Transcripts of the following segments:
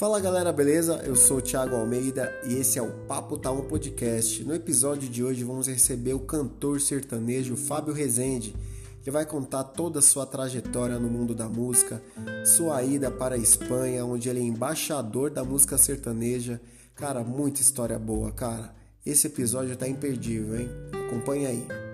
Fala galera, beleza? Eu sou o Thiago Almeida e esse é o Papo Tá Um Podcast. No episódio de hoje vamos receber o cantor sertanejo Fábio Rezende, que vai contar toda a sua trajetória no mundo da música, sua ida para a Espanha, onde ele é embaixador da música sertaneja. Cara, muita história boa, cara. Esse episódio tá imperdível, hein? Acompanha aí.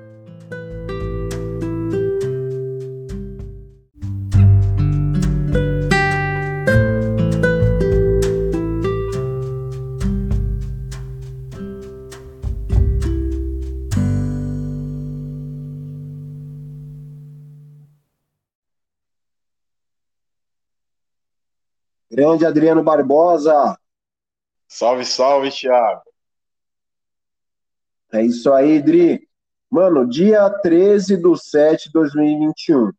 Grande Adriano Barbosa. Salve, salve, Thiago. É isso aí, Dri. Mano, dia 13 do 7 de 2021.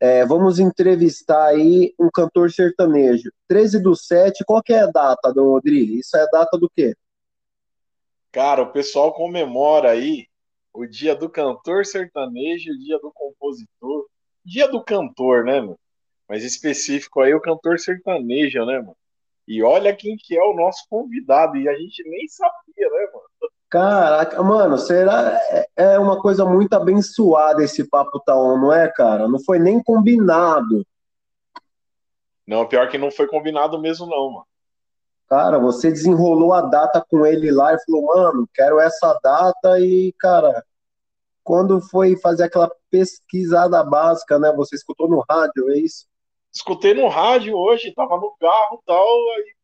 É, vamos entrevistar aí um cantor sertanejo. 13 do 7, qual que é a data, do Dri? Isso é a data do quê? Cara, o pessoal comemora aí o dia do cantor sertanejo, o dia do compositor, dia do cantor, né, mano? Mas específico aí o cantor sertanejo, né, mano? E olha quem que é o nosso convidado, e a gente nem sabia, né, mano? Caraca, mano, será é, é uma coisa muito abençoada esse papo tal, não é, cara? Não foi nem combinado. Não, pior que não foi combinado mesmo, não, mano. Cara, você desenrolou a data com ele lá e falou, mano, quero essa data e, cara, quando foi fazer aquela pesquisada básica, né? Você escutou no rádio, é isso? Escutei no rádio hoje, tava no carro e tal, aí,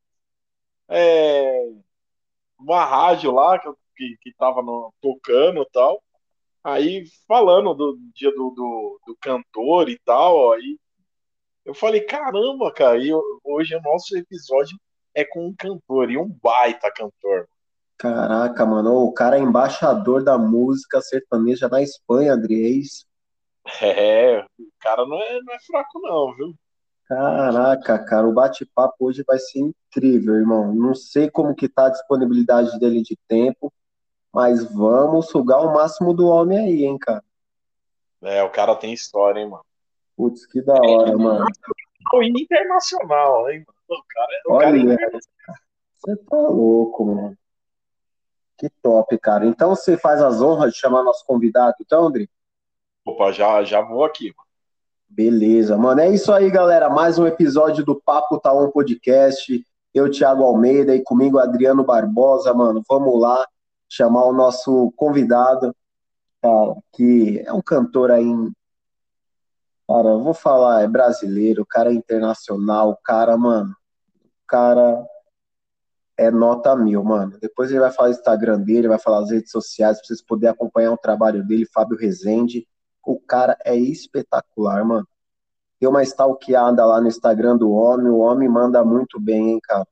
é, uma rádio lá que, que, que tava no, tocando e tal, aí falando do dia do, do, do, cantor e tal, aí eu falei, caramba, cara, e hoje o nosso episódio é com um cantor, e um baita cantor. Caraca, mano, o cara é embaixador da música sertaneja na Espanha, Andrés. É, o cara não é, não é fraco não, viu? Caraca, cara, o bate-papo hoje vai ser incrível, irmão. Não sei como que tá a disponibilidade dele de tempo, mas vamos sugar o máximo do homem aí, hein, cara. É, o cara tem história, hein, mano. Putz, que da hora, é, mano. O internacional, hein, mano. O cara, o Olha, cara é... você tá louco, mano. Que top, cara. Então você faz as honras de chamar nosso convidado, então, André? Opa, já, já vou aqui, mano. Beleza, mano. É isso aí, galera. Mais um episódio do Papo Tá On Podcast. Eu, Thiago Almeida, e comigo Adriano Barbosa, mano. Vamos lá chamar o nosso convidado, cara, que é um cantor aí. Cara, eu vou falar, é brasileiro, cara é internacional, cara, mano, cara é nota mil, mano. Depois ele vai falar o Instagram dele, vai falar as redes sociais, pra vocês poderem acompanhar o trabalho dele, Fábio Rezende. O cara é espetacular, mano. Deu uma stalkeada lá no Instagram do homem, o homem manda muito bem, hein, cara.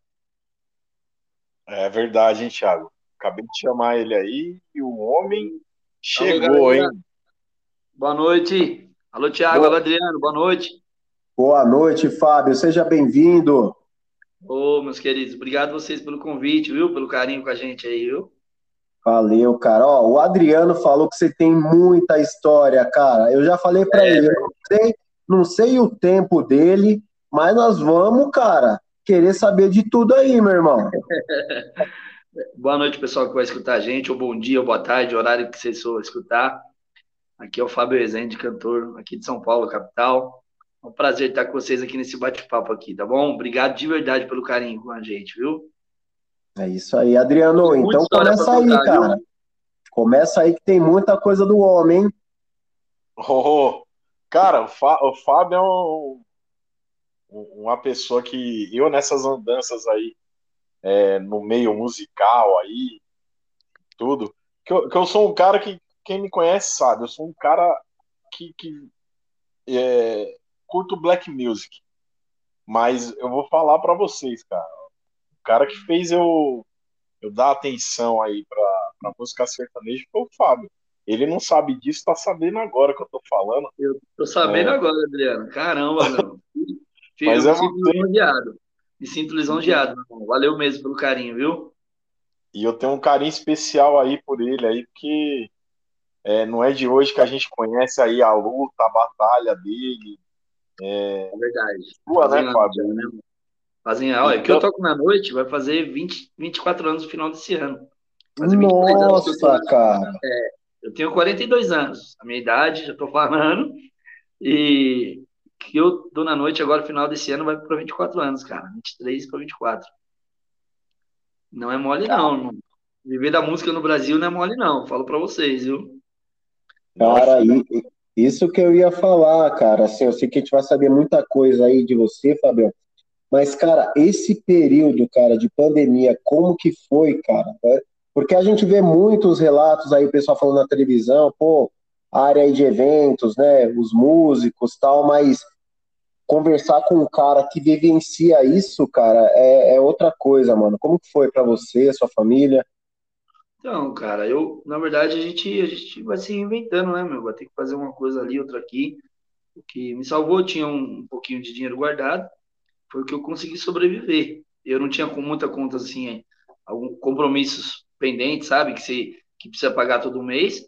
É verdade, hein, Thiago? Acabei de chamar ele aí e o homem chegou, Alô, hein? Boa noite. Alô, Thiago, boa... alô, Adriano, boa noite. Boa noite, Fábio, seja bem-vindo. Ô, meus queridos, obrigado vocês pelo convite, viu? Pelo carinho com a gente aí, viu? Valeu, cara. Ó, o Adriano falou que você tem muita história, cara. Eu já falei para é, ele, eu não sei, não sei o tempo dele, mas nós vamos, cara, querer saber de tudo aí, meu irmão. Boa noite, pessoal que vai escutar a gente, ou bom dia, ou boa tarde, horário que vocês for escutar. Aqui é o Fábio Rezende, cantor aqui de São Paulo, capital. É um prazer estar com vocês aqui nesse bate-papo aqui, tá bom? Obrigado de verdade pelo carinho com a gente, viu? É isso aí, Adriano. Então começa aí, contar, cara. Viu? Começa aí que tem muita coisa do homem, hein? Oh, cara, o, Fá, o Fábio é um, uma pessoa que eu nessas andanças aí é, no meio musical aí, tudo, que eu, que eu sou um cara que quem me conhece sabe, eu sou um cara que, que é, curto black music, mas eu vou falar para vocês, cara, cara que fez eu, eu dar atenção aí pra, pra música sertaneja foi o Fábio. Ele não sabe disso, tá sabendo agora que eu tô falando. Eu tô sabendo é. agora, Adriano. Caramba, meu. Mas eu é me sinto lisonjeado. Me sinto lisonjeado, meu. Valeu mesmo pelo carinho, viu? E eu tenho um carinho especial aí por ele aí, porque é, não é de hoje que a gente conhece aí a luta, a batalha dele. É, é verdade. Sua, né, Fábio? Né, Fazem, olha, então... que eu toco na noite, vai fazer 20, 24 anos no final desse ano. Nossa, anos, cara! É, eu tenho 42 anos, a minha idade, já tô falando, e que eu dou na noite agora, final desse ano, vai para 24 anos, cara. 23 para 24. Não é mole, não. não. Viver da música no Brasil não é mole, não. Falo para vocês, viu? Cara, isso que eu ia falar, cara. Assim, eu sei que a gente vai saber muita coisa aí de você, Fabião. Mas, cara, esse período, cara, de pandemia, como que foi, cara? É, porque a gente vê muitos relatos aí, o pessoal falando na televisão, pô, área de eventos, né, os músicos tal, mas conversar com um cara que vivencia isso, cara, é, é outra coisa, mano. Como que foi para você, sua família? Então, cara, eu, na verdade, a gente, a gente vai se reinventando, né, meu? Vai ter que fazer uma coisa ali, outra aqui. O que me salvou, tinha um, um pouquinho de dinheiro guardado, foi o que eu consegui sobreviver. Eu não tinha com muita conta, assim, alguns compromissos pendentes, sabe? Que você que precisa pagar todo mês.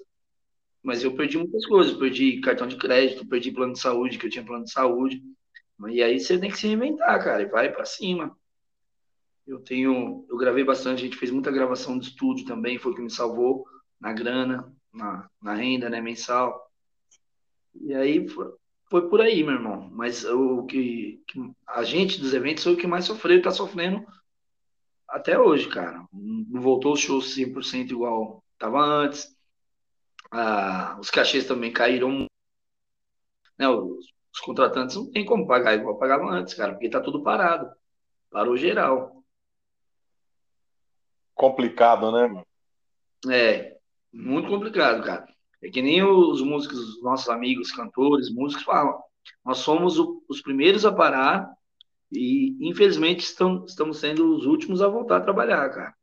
Mas eu perdi muitas coisas. Perdi cartão de crédito, perdi plano de saúde, que eu tinha plano de saúde. E aí você tem que se reinventar, cara, e vai para cima. Eu tenho, eu gravei bastante, a gente fez muita gravação de estúdio também, foi o que me salvou na grana, na, na renda, né, mensal. E aí foi, por aí, meu irmão. Mas o que, que, a gente dos eventos foi o que mais sofreu e tá sofrendo até hoje, cara. Não voltou o show 100% igual tava antes. Ah, os cachês também caíram. Né, os, os contratantes não tem como pagar igual pagavam antes, cara, porque tá tudo parado. Parou geral. Complicado, né, mano? É, muito complicado, cara. É que nem os músicos, os nossos amigos, cantores, músicos falam. Nós somos o, os primeiros a parar e, infelizmente, estão, estamos sendo os últimos a voltar a trabalhar, cara.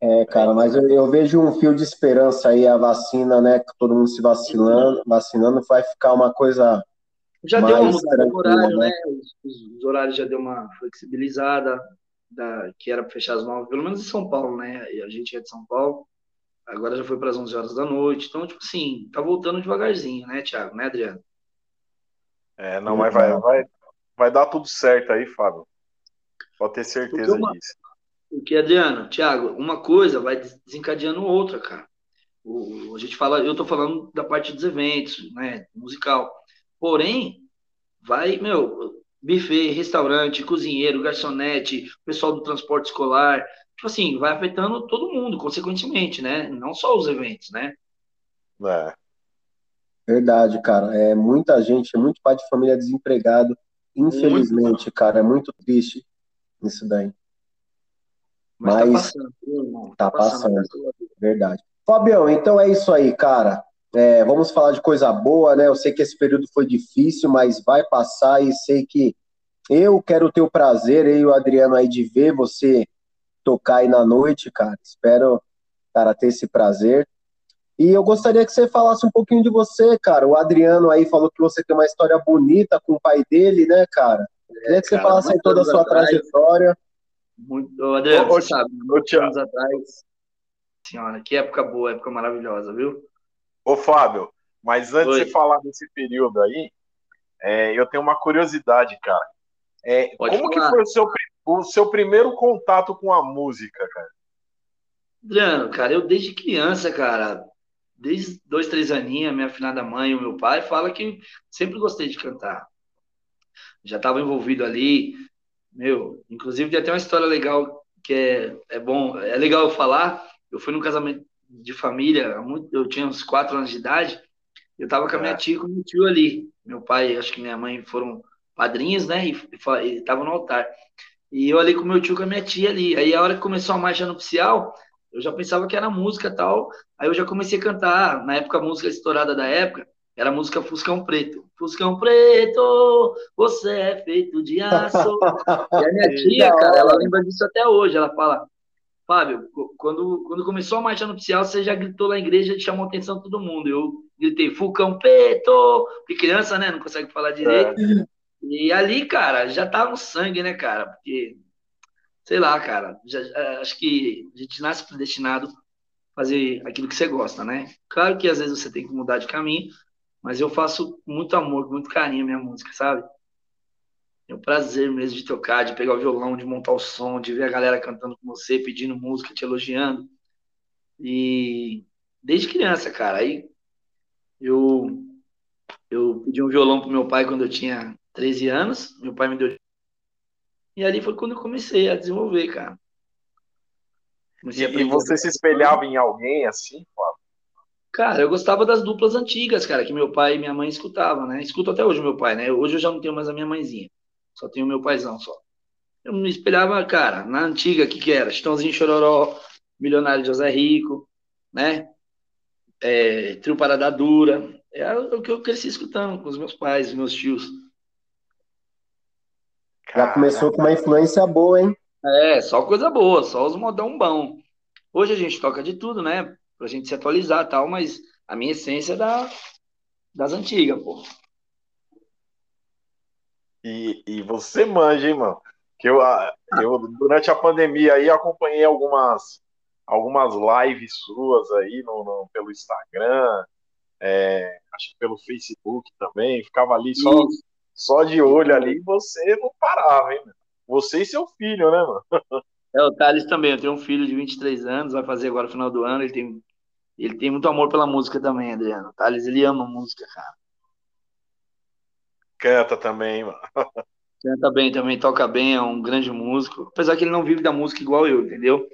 É, cara, mas eu, eu, vejo um fio de esperança aí, a vacina, né? Todo mundo se vacinando, vacinando, vai ficar uma coisa. Já deu uma mudada no horário, né? né? Os, os, horários já deu uma flexibilizada, da, que era para fechar as nove, pelo menos em São Paulo, né? E a gente é de São Paulo, agora já foi para as 11 horas da noite. Então, tipo assim, tá voltando devagarzinho, né, Thiago? Né, Adriano? É, não, mas vai, vai, vai dar tudo certo aí, Fábio. Pode ter certeza uma, disso. Porque, Adriano, Thiago, uma coisa vai desencadeando outra, cara. O, a gente fala, eu tô falando da parte dos eventos, né, musical. Porém, vai, meu, buffet, restaurante, cozinheiro, garçonete, pessoal do transporte escolar, assim, vai afetando todo mundo, consequentemente, né? Não só os eventos, né? É. Verdade, cara. É muita gente, é muito pai de família desempregado, infelizmente, muito. cara. É muito triste isso daí. Mas, tá Mas tá passando, irmão. Tá, tá passando, passando, verdade. Fabião, então é isso aí, cara. É, vamos falar de coisa boa, né? Eu sei que esse período foi difícil, mas vai passar e sei que eu quero ter o prazer, eu e o Adriano aí, de ver você tocar aí na noite, cara. Espero, cara, ter esse prazer. E eu gostaria que você falasse um pouquinho de você, cara. O Adriano aí falou que você tem uma história bonita com o pai dele, né, cara? Queria que você cara, falasse aí toda a sua atrás, trajetória. Muito, Adriano, você sabe, muitos anos atrás. Senhora, que época boa, época maravilhosa, viu? Ô, Fábio, mas antes Oi. de falar desse período aí, é, eu tenho uma curiosidade, cara. É, como falar. que foi o seu, o seu primeiro contato com a música, cara? Adriano, cara, eu desde criança, cara, desde dois, três aninhos, minha afinada mãe e o meu pai fala que sempre gostei de cantar. Já estava envolvido ali, meu, inclusive tem até uma história legal que é, é bom, é legal eu falar. Eu fui num casamento de família, eu tinha uns quatro anos de idade, eu tava com a minha é. tia e com meu tio ali. Meu pai, acho que minha mãe foram padrinhos, né? E estavam no altar. E eu ali com meu tio com a minha tia ali. Aí a hora que começou a marcha nupcial, eu já pensava que era música tal. Aí eu já comecei a cantar. Na época, a música estourada da época, era a música Fuscão Preto. Fuscão Preto, você é feito de aço. e a minha tia, cara, ela lembra disso até hoje. Ela fala, Fábio, quando, quando começou a marcha nupcial, você já gritou lá na igreja e chamou a atenção de todo mundo. Eu gritei, Fulcão Preto! Porque criança, né, não consegue falar direito. É. E ali, cara, já tá no sangue, né, cara? Porque, sei lá, cara, já, acho que a gente nasce predestinado fazer aquilo que você gosta, né? Claro que às vezes você tem que mudar de caminho, mas eu faço muito amor, muito carinho a minha música, sabe? Tenho prazer mesmo de tocar, de pegar o violão, de montar o som, de ver a galera cantando com você, pedindo música, te elogiando. E desde criança, cara, aí eu eu pedi um violão pro meu pai quando eu tinha 13 anos, meu pai me deu e ali foi quando eu comecei a desenvolver, cara. e, e você se espelhava em alguém assim, Fábio? Cara, eu gostava das duplas antigas, cara, que meu pai e minha mãe escutavam, né? Escuto até hoje meu pai, né? Hoje eu já não tenho mais a minha mãezinha. Só tenho meu paizão só. Eu me espelhava, cara, na antiga, o que que era? Chitãozinho Chororó, Milionário José Rico, né? É, Trio Parada Dura. É o que eu cresci escutando com os meus pais, meus tios. Já começou com uma influência boa, hein? É, só coisa boa, só os modão bom. Hoje a gente toca de tudo, né? Pra gente se atualizar e tal, mas a minha essência é da, das antigas, pô. E, e você manja, hein, mano? Que eu, eu, durante a pandemia aí, acompanhei algumas, algumas lives suas aí no, no pelo Instagram, é, acho que pelo Facebook também. Ficava ali só, só de olho ali você não parava, hein, mano? Você e seu filho, né, mano? É, o Thales também. Eu tenho um filho de 23 anos, vai fazer agora no final do ano. Ele tem, ele tem muito amor pela música também, Adriano. O Thales, ele ama música, cara. Canta também, mano. Canta bem também, toca bem, é um grande músico. Apesar que ele não vive da música igual eu, entendeu?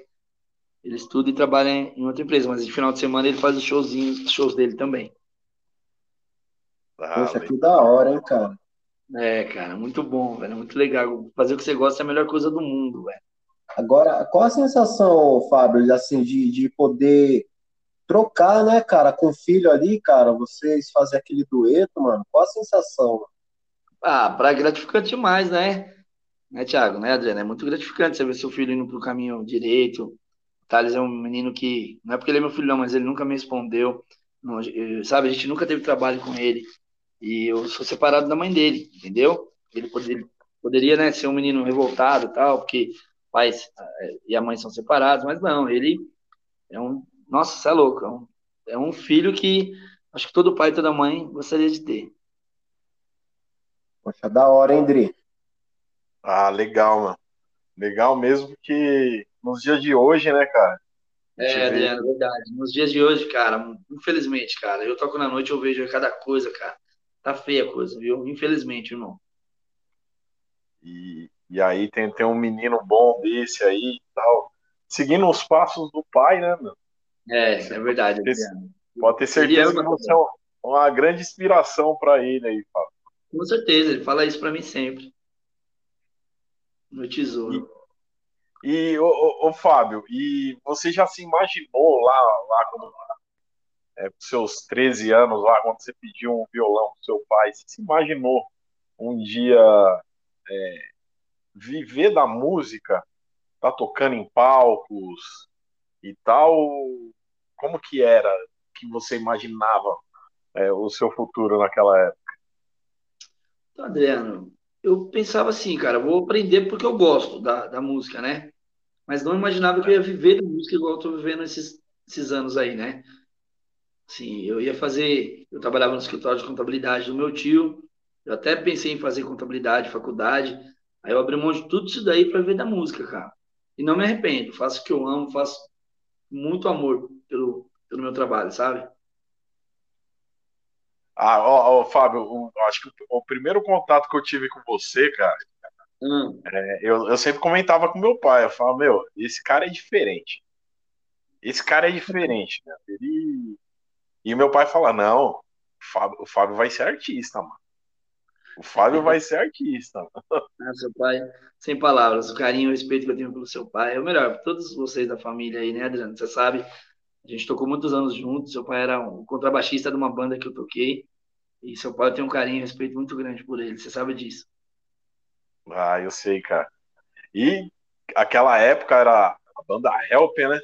Ele estuda e trabalha em outra empresa, mas de final de semana ele faz os showzinhos, os shows dele também. Ah, Poxa, que da hora, hein, cara? É, cara, muito bom, velho. Muito legal. Fazer o que você gosta é a melhor coisa do mundo, velho. Agora, qual a sensação, Fábio, assim, de, de poder trocar, né, cara, com o filho ali, cara, vocês fazem aquele dueto, mano? Qual a sensação? Ah, para gratificante demais, né? Né, Thiago, né, Adriano? É muito gratificante você ver seu filho indo pro caminho direito. O Thales é um menino que, não é porque ele é meu filho, não, mas ele nunca me respondeu. Não, sabe, a gente nunca teve trabalho com ele. E eu sou separado da mãe dele, entendeu? Ele poderia, poderia né, ser um menino revoltado e tal, porque pais eh, e a mãe são separados, mas não, ele é um. Nossa, você é louco. É um, é um filho que acho que todo pai e toda mãe gostaria de ter. Poxa, da hora, hein, Dri? Ah, legal, mano. Legal mesmo que nos dias de hoje, né, cara? É, Adriano, é verdade. Nos dias de hoje, cara, infelizmente, cara, eu toco na noite eu vejo cada coisa, cara. Tá feia a coisa, viu? Infelizmente, irmão. E, e aí tem, tem um menino bom desse aí e tal, seguindo os passos do pai, né, meu? É, é verdade, Adriano. Pode ter certeza que você é uma grande inspiração para ele aí, Fábio. Com certeza, ele fala isso para mim sempre. No tesouro. E, e ô, ô, Fábio, e você já se imaginou lá, lá quando é, seus 13 anos, lá quando você pediu um violão pro seu pai, você se imaginou um dia é, viver da música, tá tocando em palcos e tal? Como que era que você imaginava é, o seu futuro naquela época? Então, Adriano, eu pensava assim, cara, vou aprender porque eu gosto da, da música, né? Mas não imaginava que eu ia viver da música igual eu tô vivendo esses, esses anos aí, né? Sim, eu ia fazer. Eu trabalhava no escritório de contabilidade do meu tio. Eu até pensei em fazer contabilidade, faculdade. Aí eu abri mão de tudo isso daí para viver da música, cara. E não me arrependo. Faço o que eu amo, faço muito amor pelo, pelo meu trabalho, sabe? Ah, ó, ó Fábio, o, acho que o, o, primeiro contato que eu tive com você, cara, hum. é, eu, eu sempre comentava com meu pai, eu falava, meu, esse cara é diferente. Esse cara é diferente, né? Ele... E meu pai fala, não, o Fábio, o Fábio vai ser artista, mano. O Fábio vai ser artista. Ah, seu pai, sem palavras, o carinho e o respeito que eu tenho pelo seu pai é o melhor. Todos vocês da família aí, né, Adriano? Você sabe, a gente tocou muitos anos juntos. Seu pai era um contrabaixista de uma banda que eu toquei. E seu pai tem um carinho e respeito muito grande por ele. Você sabe disso. Ah, eu sei, cara. E aquela época era a banda Help, né?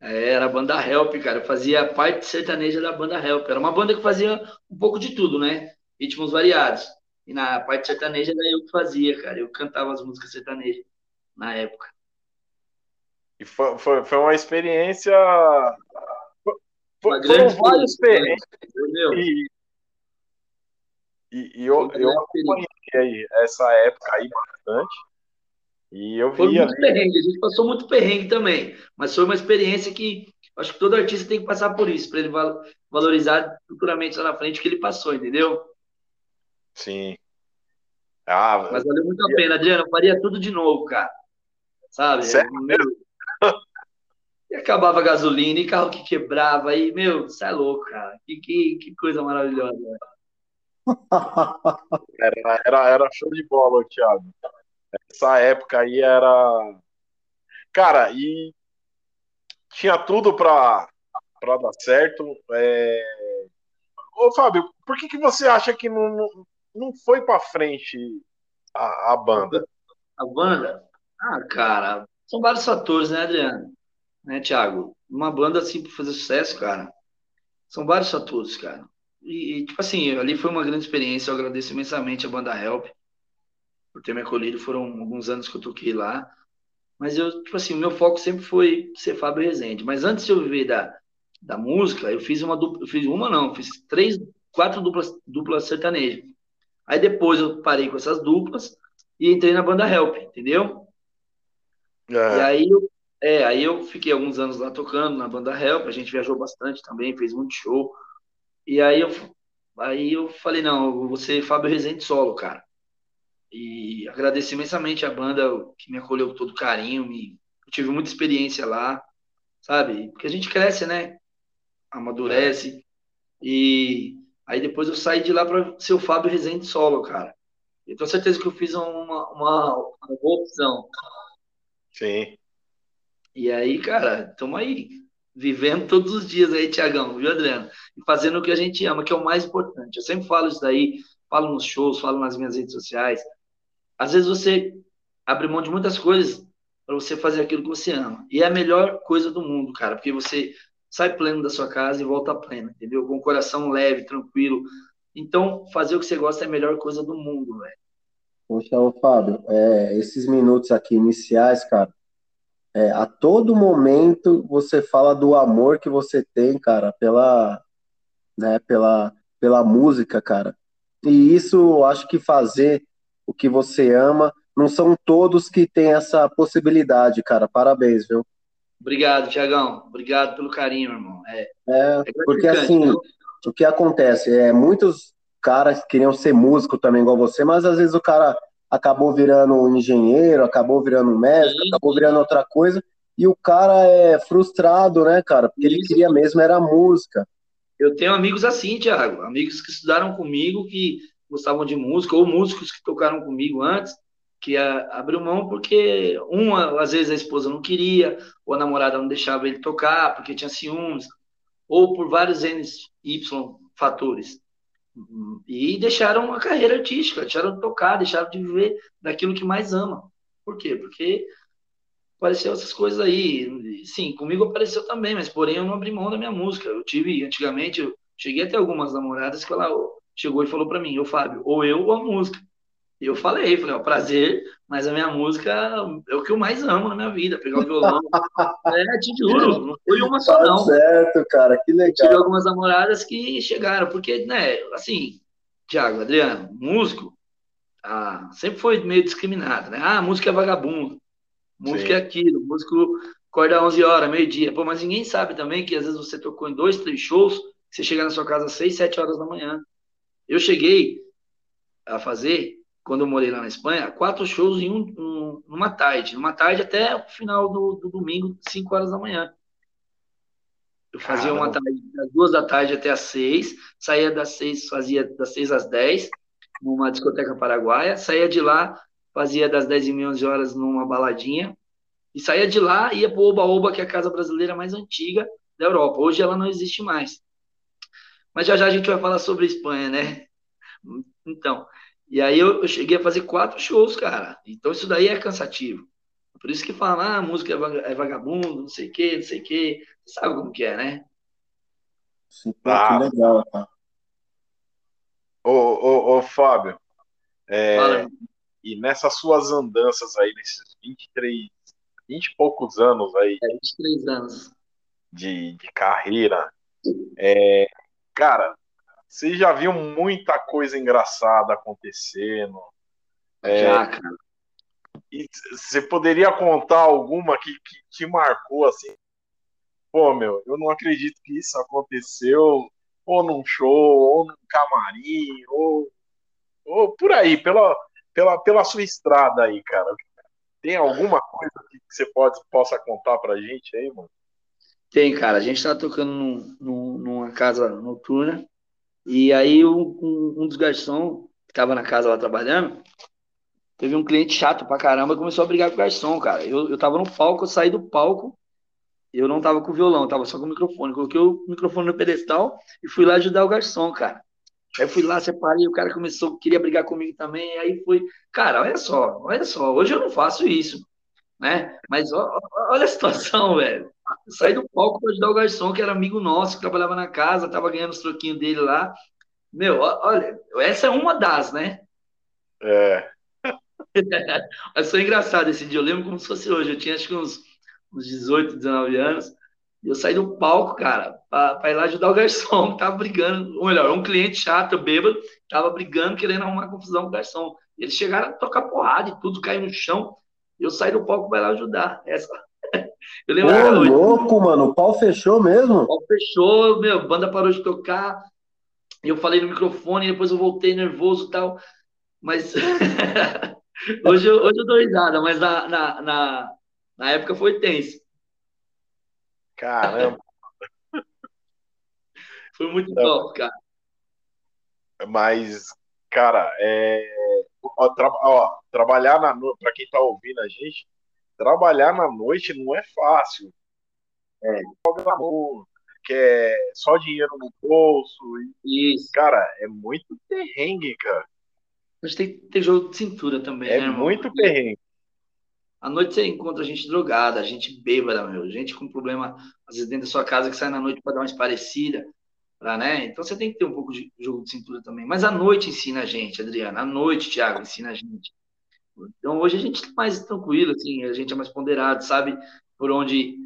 É, era a banda Help, cara. Eu fazia parte sertaneja da banda Help. Era uma banda que fazia um pouco de tudo, né? Ritmos variados. E na parte sertaneja era eu que fazia, cara. Eu cantava as músicas sertanejas na época. E foi, foi, foi uma experiência. Foi, uma grande várias experiências. E, e, e eu, eu acompanhei essa época aí bastante. E eu foi vi muito perrengue, a gente passou muito perrengue também, mas foi uma experiência que acho que todo artista tem que passar por isso, para ele valorizar futuramente lá na frente o que ele passou, entendeu? Sim. Ah, mas valeu muito a pena, Adriano. Eu faria tudo de novo, cara. Sabe? Sério? Meu, e acabava a gasolina, e carro que quebrava, e, meu, isso é louco, cara. Que, que, que coisa maravilhosa. era, era, era show de bola, Thiago. Essa época aí era. Cara, e tinha tudo pra, pra dar certo. É... Ô, Fábio, por que, que você acha que não, não, foi pra frente a, a banda? A banda? Ah, cara, são vários fatores, né, Adriano? né, Thiago? Uma banda assim para fazer sucesso, cara, são vários fatores, cara. E, tipo assim, ali foi uma grande experiência. Eu agradeço imensamente a banda Help por ter me acolhido. Foram alguns anos que eu toquei lá. Mas eu, tipo assim, o meu foco sempre foi ser Fábio Rezende. Mas antes de eu viver da, da música, eu fiz uma dupla, eu fiz uma não, fiz três, quatro duplas, duplas sertanejas. Aí depois eu parei com essas duplas e entrei na banda Help, entendeu? É. E aí eu é, aí eu fiquei alguns anos lá tocando na banda Help, a gente viajou bastante também, fez muito show. E aí eu, aí eu falei, não, eu vou ser Fábio Rezende solo, cara. E agradeço imensamente a banda que me acolheu com todo carinho, me, eu tive muita experiência lá, sabe? Porque a gente cresce, né? Amadurece. E aí depois eu saí de lá para ser o Fábio Rezende solo, cara. Eu tenho certeza que eu fiz uma, uma, uma boa opção. Sim. E aí, cara, estamos aí, vivendo todos os dias aí, Tiagão, viu, Adriano? E fazendo o que a gente ama, que é o mais importante. Eu sempre falo isso daí, falo nos shows, falo nas minhas redes sociais. Às vezes você abre mão de muitas coisas para você fazer aquilo que você ama. E é a melhor coisa do mundo, cara, porque você sai pleno da sua casa e volta pleno, entendeu? Com o coração leve, tranquilo. Então, fazer o que você gosta é a melhor coisa do mundo, velho. Poxa, ô Fábio, é, esses minutos aqui iniciais, cara, é, a todo momento você fala do amor que você tem, cara, pela, né, pela, pela música, cara. E isso, eu acho que fazer o que você ama, não são todos que têm essa possibilidade, cara. Parabéns, viu? Obrigado, Tiagão. Obrigado pelo carinho, irmão. É, é, é porque assim, o que acontece é muitos caras queriam ser músico também igual você, mas às vezes o cara acabou virando um engenheiro, acabou virando um médico, Sim. acabou virando outra coisa, e o cara é frustrado, né, cara? Porque Isso. ele queria mesmo era música. Eu tenho amigos assim, Thiago, amigos que estudaram comigo, que gostavam de música, ou músicos que tocaram comigo antes, que abriu mão porque, uma, às vezes a esposa não queria, ou a namorada não deixava ele tocar, porque tinha ciúmes, ou por vários N, Y fatores. E deixaram a carreira artística, deixaram de tocar, deixaram de viver daquilo que mais ama. Por quê? Porque apareceu essas coisas aí. Sim, comigo apareceu também, mas porém eu não abri mão da minha música. Eu tive, antigamente, eu cheguei até algumas namoradas que ela chegou e falou para mim, ô Fábio, ou eu ou a música. E eu falei, falei, ó, prazer, mas a minha música é o que eu mais amo na minha vida, pegar o violão. é, te juro, não foi uma só, tá não. certo, cara, que legal. Tive algumas namoradas que chegaram, porque, né, assim, Tiago, Adriano, músico, ah, sempre foi meio discriminado, né? Ah, música é vagabundo, música Sim. é aquilo, músico acorda 11 horas, meio-dia. Pô, mas ninguém sabe também que às vezes você tocou em dois, três shows, você chega na sua casa às 6, 7 horas da manhã. Eu cheguei a fazer quando eu morei lá na Espanha, quatro shows em um, um, numa tarde. Numa tarde até o final do, do domingo, 5 horas da manhã. Eu fazia Caramba. uma tarde das duas da tarde até as seis, saía das seis, fazia das seis às dez, numa discoteca paraguaia, saía de lá, fazia das dez e meia, onze horas numa baladinha, e saía de lá ia para o Oba-Oba, que é a casa brasileira mais antiga da Europa. Hoje ela não existe mais. Mas já já a gente vai falar sobre a Espanha, né? Então, e aí eu, eu, cheguei a fazer quatro shows, cara. Então isso daí é cansativo. Por isso que falam, ah, a música é, é vagabundo, não sei o quê, não sei o quê. Você sabe como que é, né? Sim, ah. que legal, tá? Ô, ô, ô Fábio, é, e nessas suas andanças aí, nesses 23, 20 e poucos anos aí. É, 23 anos. De, de carreira, é, cara, você já viu muita coisa engraçada acontecendo, É, Já, cara. E você poderia contar alguma que, que te marcou assim? Pô, meu, eu não acredito que isso aconteceu, ou num show, ou num camarim, ou, ou por aí, pela, pela, pela sua estrada aí, cara. Tem alguma coisa que você pode, possa contar pra gente aí, mano? Tem, cara. A gente tá tocando num, num, numa casa noturna, e aí um, um dos garçons que tava na casa lá trabalhando, teve um cliente chato pra caramba começou a brigar com o garçom, cara. Eu, eu tava no palco, eu saí do palco, eu não tava com o violão, tava só com o microfone. Coloquei o microfone no pedestal e fui lá ajudar o garçom, cara. Aí fui lá, separei, o cara começou, queria brigar comigo também, aí foi, cara, olha só, olha só, hoje eu não faço isso, né? Mas ó, olha a situação, velho. Eu saí do palco para ajudar o garçom, que era amigo nosso, que trabalhava na casa, tava ganhando os troquinhos dele lá. Meu, olha, essa é uma das, né? É. Mas foi engraçado esse dia, eu lembro como se fosse hoje. Eu tinha acho que uns, uns 18, 19 anos. E eu saí do palco, cara, para ir lá ajudar o garçom, que tava brigando. Ou melhor, um cliente chato, bêbado, tava brigando, querendo arrumar confusão com o garçom. Eles chegaram a tocar porrada e tudo caiu no chão. E eu saí do palco para ir lá ajudar. Essa. Eu lembro Ô, louco, mano, o pau fechou mesmo? O pau fechou, meu, a banda parou de tocar. Eu falei no microfone, depois eu voltei nervoso e tal. Mas hoje, eu, hoje eu dou risada, mas na, na, na, na época foi tenso. Caramba. foi muito Não. top, cara. Mas, cara, é... ó, tra... ó, trabalhar na para quem tá ouvindo a gente, trabalhar na noite não é fácil. É, que é só dinheiro no bolso. E, Isso. Cara, é muito perrengue, cara. A gente tem que ter jogo de cintura também, é né, muito perrengue. À noite você encontra gente drogada, gente bêbada, meu, gente com problema, às vezes dentro da sua casa que sai na noite para dar uma esparecida, pra, né? Então você tem que ter um pouco de jogo de cintura também. Mas a noite ensina a gente, Adriana. A noite, Thiago, ensina a gente. Então hoje a gente tá mais tranquilo, assim, a gente é mais ponderado, sabe por onde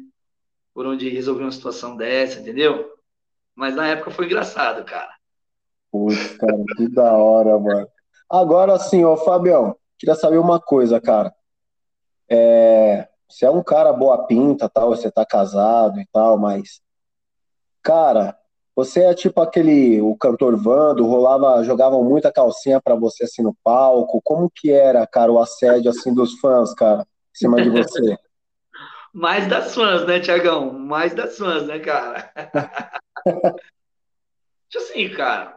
por onde resolver uma situação dessa, entendeu? Mas na época foi engraçado, cara. Putz, cara, que da hora, mano. Agora sim, ô Fabião, queria saber uma coisa, cara. É, você é um cara boa pinta, tal, você tá casado e tal, mas cara, você é tipo aquele o cantor Vando, rolava, jogavam muita calcinha para você assim no palco. Como que era, cara, o assédio assim dos fãs, cara, em cima de você? Mais das fãs, né, Tiagão? Mais das fãs, né, cara? Tipo assim, cara,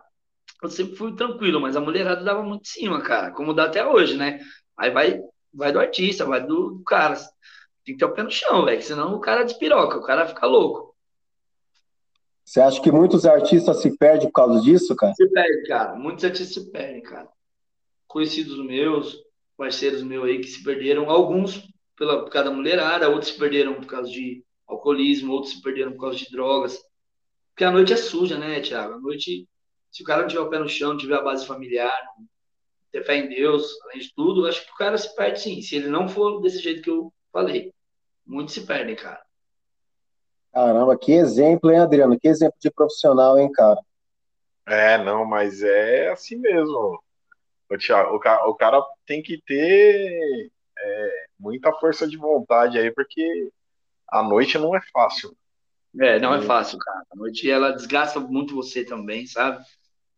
eu sempre fui tranquilo, mas a mulherada dava muito em cima, cara, como dá até hoje, né? Aí vai, vai do artista, vai do, do cara. Tem que ter o pé no chão, velho, senão o cara despiroca, o cara fica louco. Você acha que muitos artistas se perdem por causa disso, cara? Se perdem, cara. Muitos artistas se perdem, cara. Conhecidos meus, parceiros meus aí que se perderam, alguns pela, por causa da mulherada, outros se perderam por causa de alcoolismo, outros se perderam por causa de drogas. Porque a noite é suja, né, Tiago? A noite, se o cara não tiver o pé no chão, não tiver a base familiar, ter fé em Deus, além de tudo, acho que o cara se perde sim. Se ele não for desse jeito que eu falei. Muitos se perdem, cara. Caramba, que exemplo, hein, Adriano? Que exemplo de profissional, hein, cara? É, não, mas é assim mesmo. O, Thiago, o, cara, o cara tem que ter é, muita força de vontade aí, porque a noite não é fácil. É, não é fácil, cara. A noite ela desgasta muito você também, sabe?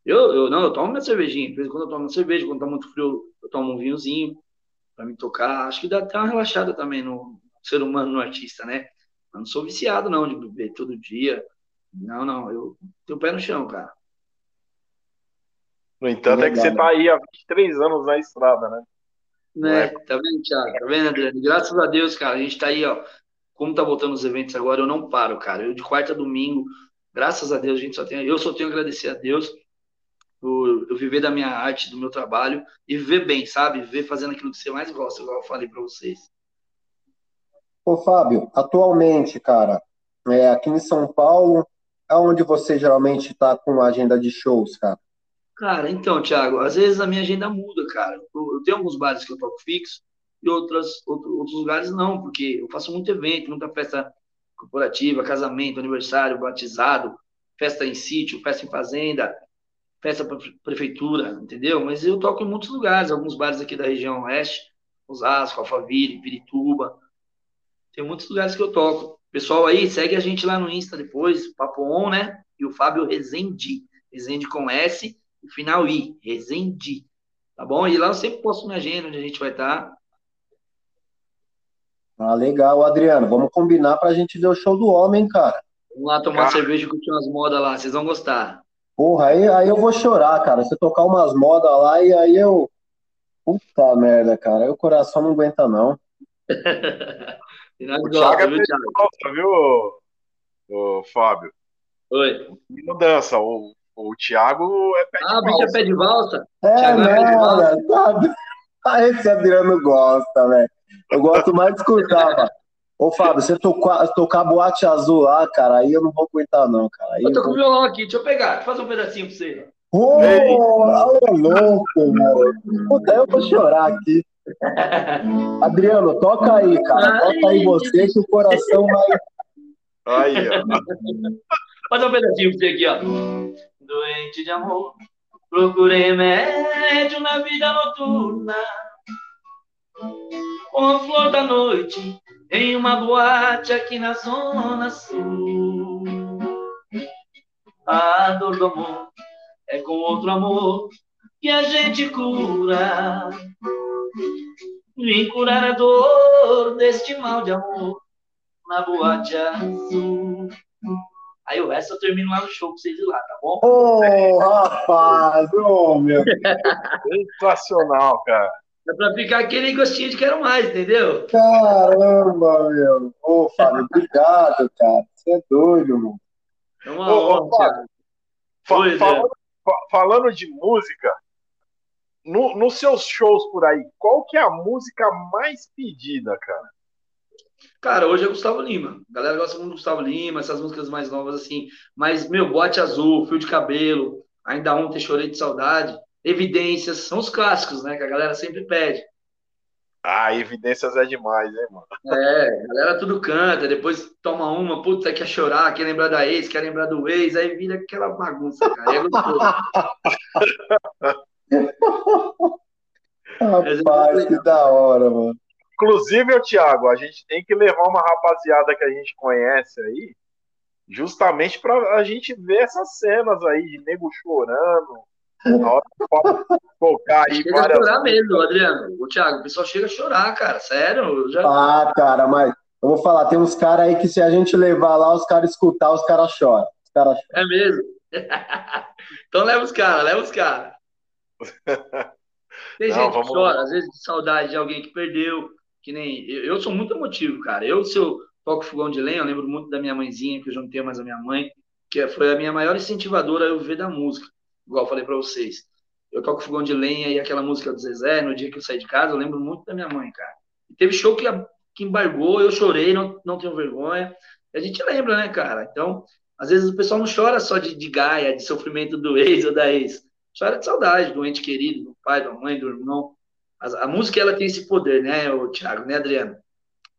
Eu, eu não, eu tomo minha cervejinha. De vez em quando eu tomo uma cerveja, quando tá muito frio, eu tomo um vinhozinho para me tocar. Acho que dá até uma relaxada também no ser humano, no artista, né? Eu não sou viciado, não, de beber todo dia. Não, não, eu tenho o pé no chão, cara. No entanto, é que você tá aí há 23 anos na estrada, né? Né? É. Tá vendo, Thiago? Tá vendo, Adriano? Graças a Deus, cara, a gente tá aí, ó. Como tá voltando os eventos agora, eu não paro, cara. Eu de quarta a domingo, graças a Deus, a gente só tem. Eu só tenho a agradecer a Deus por eu viver da minha arte, do meu trabalho e viver bem, sabe? Viver fazendo aquilo que você mais gosta, igual eu falei para vocês. Ô, Fábio, atualmente, cara, é, aqui em São Paulo, aonde você geralmente está com a agenda de shows, cara? Cara, então, Thiago, às vezes a minha agenda muda, cara. Eu, eu tenho alguns bares que eu toco fixo e outras, outro, outros lugares não, porque eu faço muito evento, muita festa corporativa, casamento, aniversário, batizado, festa em sítio, festa em fazenda. festa para prefeitura, entendeu? Mas eu toco em muitos lugares, alguns bares aqui da região oeste, Osasco, Alphaville, Pirituba. Tem muitos lugares que eu toco. Pessoal aí, segue a gente lá no Insta depois, Papo On, né? E o Fábio Rezende. Rezende com S e final I. Rezende. Tá bom? E lá eu sempre posto minha agenda, onde a gente vai estar. Ah, legal, Adriano. Vamos combinar pra gente ver o show do homem, cara. Vamos lá tomar cara. cerveja e curtir umas modas lá. Vocês vão gostar. Porra, aí, aí eu vou chorar, cara. Você tocar umas modas lá e aí eu. Puta merda, cara. Aí o coração não aguenta, não. e nós o gosta, Thiago viu, Thiago? Gosta, viu, o Fábio? Oi. Não dança. O, o Thiago é pé de ah, valsa. Ah, o bicho é pé de valsa? É, Thiago né, é pé de valsa. Sabe? Ah, esse Adriano gosta, velho. Eu gosto mais de escutar, mano. Ô, Fábio, você tocar, tocar boate azul lá, cara, aí eu não vou aguentar, não, cara. Aí eu tô com o violão aqui, deixa eu pegar, deixa eu fazer um pedacinho pra você. Ô, oh, louco, mano. Puta, eu vou chorar aqui. Adriano, toca aí, cara. Ai, toca aí você que o coração vai. Aí, ó. Fazer um pedacinho pra você aqui, ó. Doente de amor, procurei remédio na vida noturna. Com a flor da noite, em uma boate aqui na Zona Sul. A dor do amor é com outro amor que a gente cura. Vim curar a dor deste mal de amor na boate azul. Aí o resto eu termino lá no show pra vocês ir lá, tá bom? Ô, oh, rapaz! Ô, oh, meu Sensacional, cara. É pra ficar aquele gostinho de quero mais, entendeu? Caramba, meu. Ô, Fábio, obrigado, cara. Você é doido, mano. É uma honra, Fábio, fa falando, fa falando, de música, no, nos seus shows por aí, qual que é a música mais pedida, cara? Cara, hoje é Gustavo Lima. A galera gosta muito do Gustavo Lima, essas músicas mais novas assim. Mas, meu, Bote Azul, Fio de Cabelo, Ainda Ontem Chorei de Saudade evidências, são os clássicos, né? Que a galera sempre pede. Ah, evidências é demais, hein, mano? É, a galera tudo canta, depois toma uma, puta, quer chorar, quer lembrar da ex, quer lembrar do ex, aí vira aquela bagunça, cara. É gostoso. Rapaz, que da hora, mano. Inclusive, Thiago, a gente tem que levar uma rapaziada que a gente conhece aí, justamente para a gente ver essas cenas aí de nego chorando, na hora focar aí. Chega a chorar mesmo, Adriano. O Thiago, o pessoal chega a chorar, cara. Sério. Já... Ah, cara, mas eu vou falar, tem uns caras aí que se a gente levar lá, os caras escutar, os caras choram. Cara choram. É mesmo? então leva os caras, leva os caras. Tem gente que chora, às vezes de saudade de alguém que perdeu, que nem. Eu, eu sou muito emotivo, cara. Eu, se eu toco fogão de lenha, eu lembro muito da minha mãezinha, que eu já não tenho mais a minha mãe, que foi a minha maior incentivadora a eu ver da música igual eu falei para vocês. Eu toco fogão de lenha e aquela música do Zezé, no dia que eu saí de casa, eu lembro muito da minha mãe, cara. E teve show que, que embargou, eu chorei, não, não tenho vergonha. A gente lembra, né, cara? Então, às vezes o pessoal não chora só de, de gaia, de sofrimento do ex ou da ex. Chora de saudade do ente querido, do pai, da mãe, do irmão. A, a música, ela tem esse poder, né, o Thiago, né, Adriano?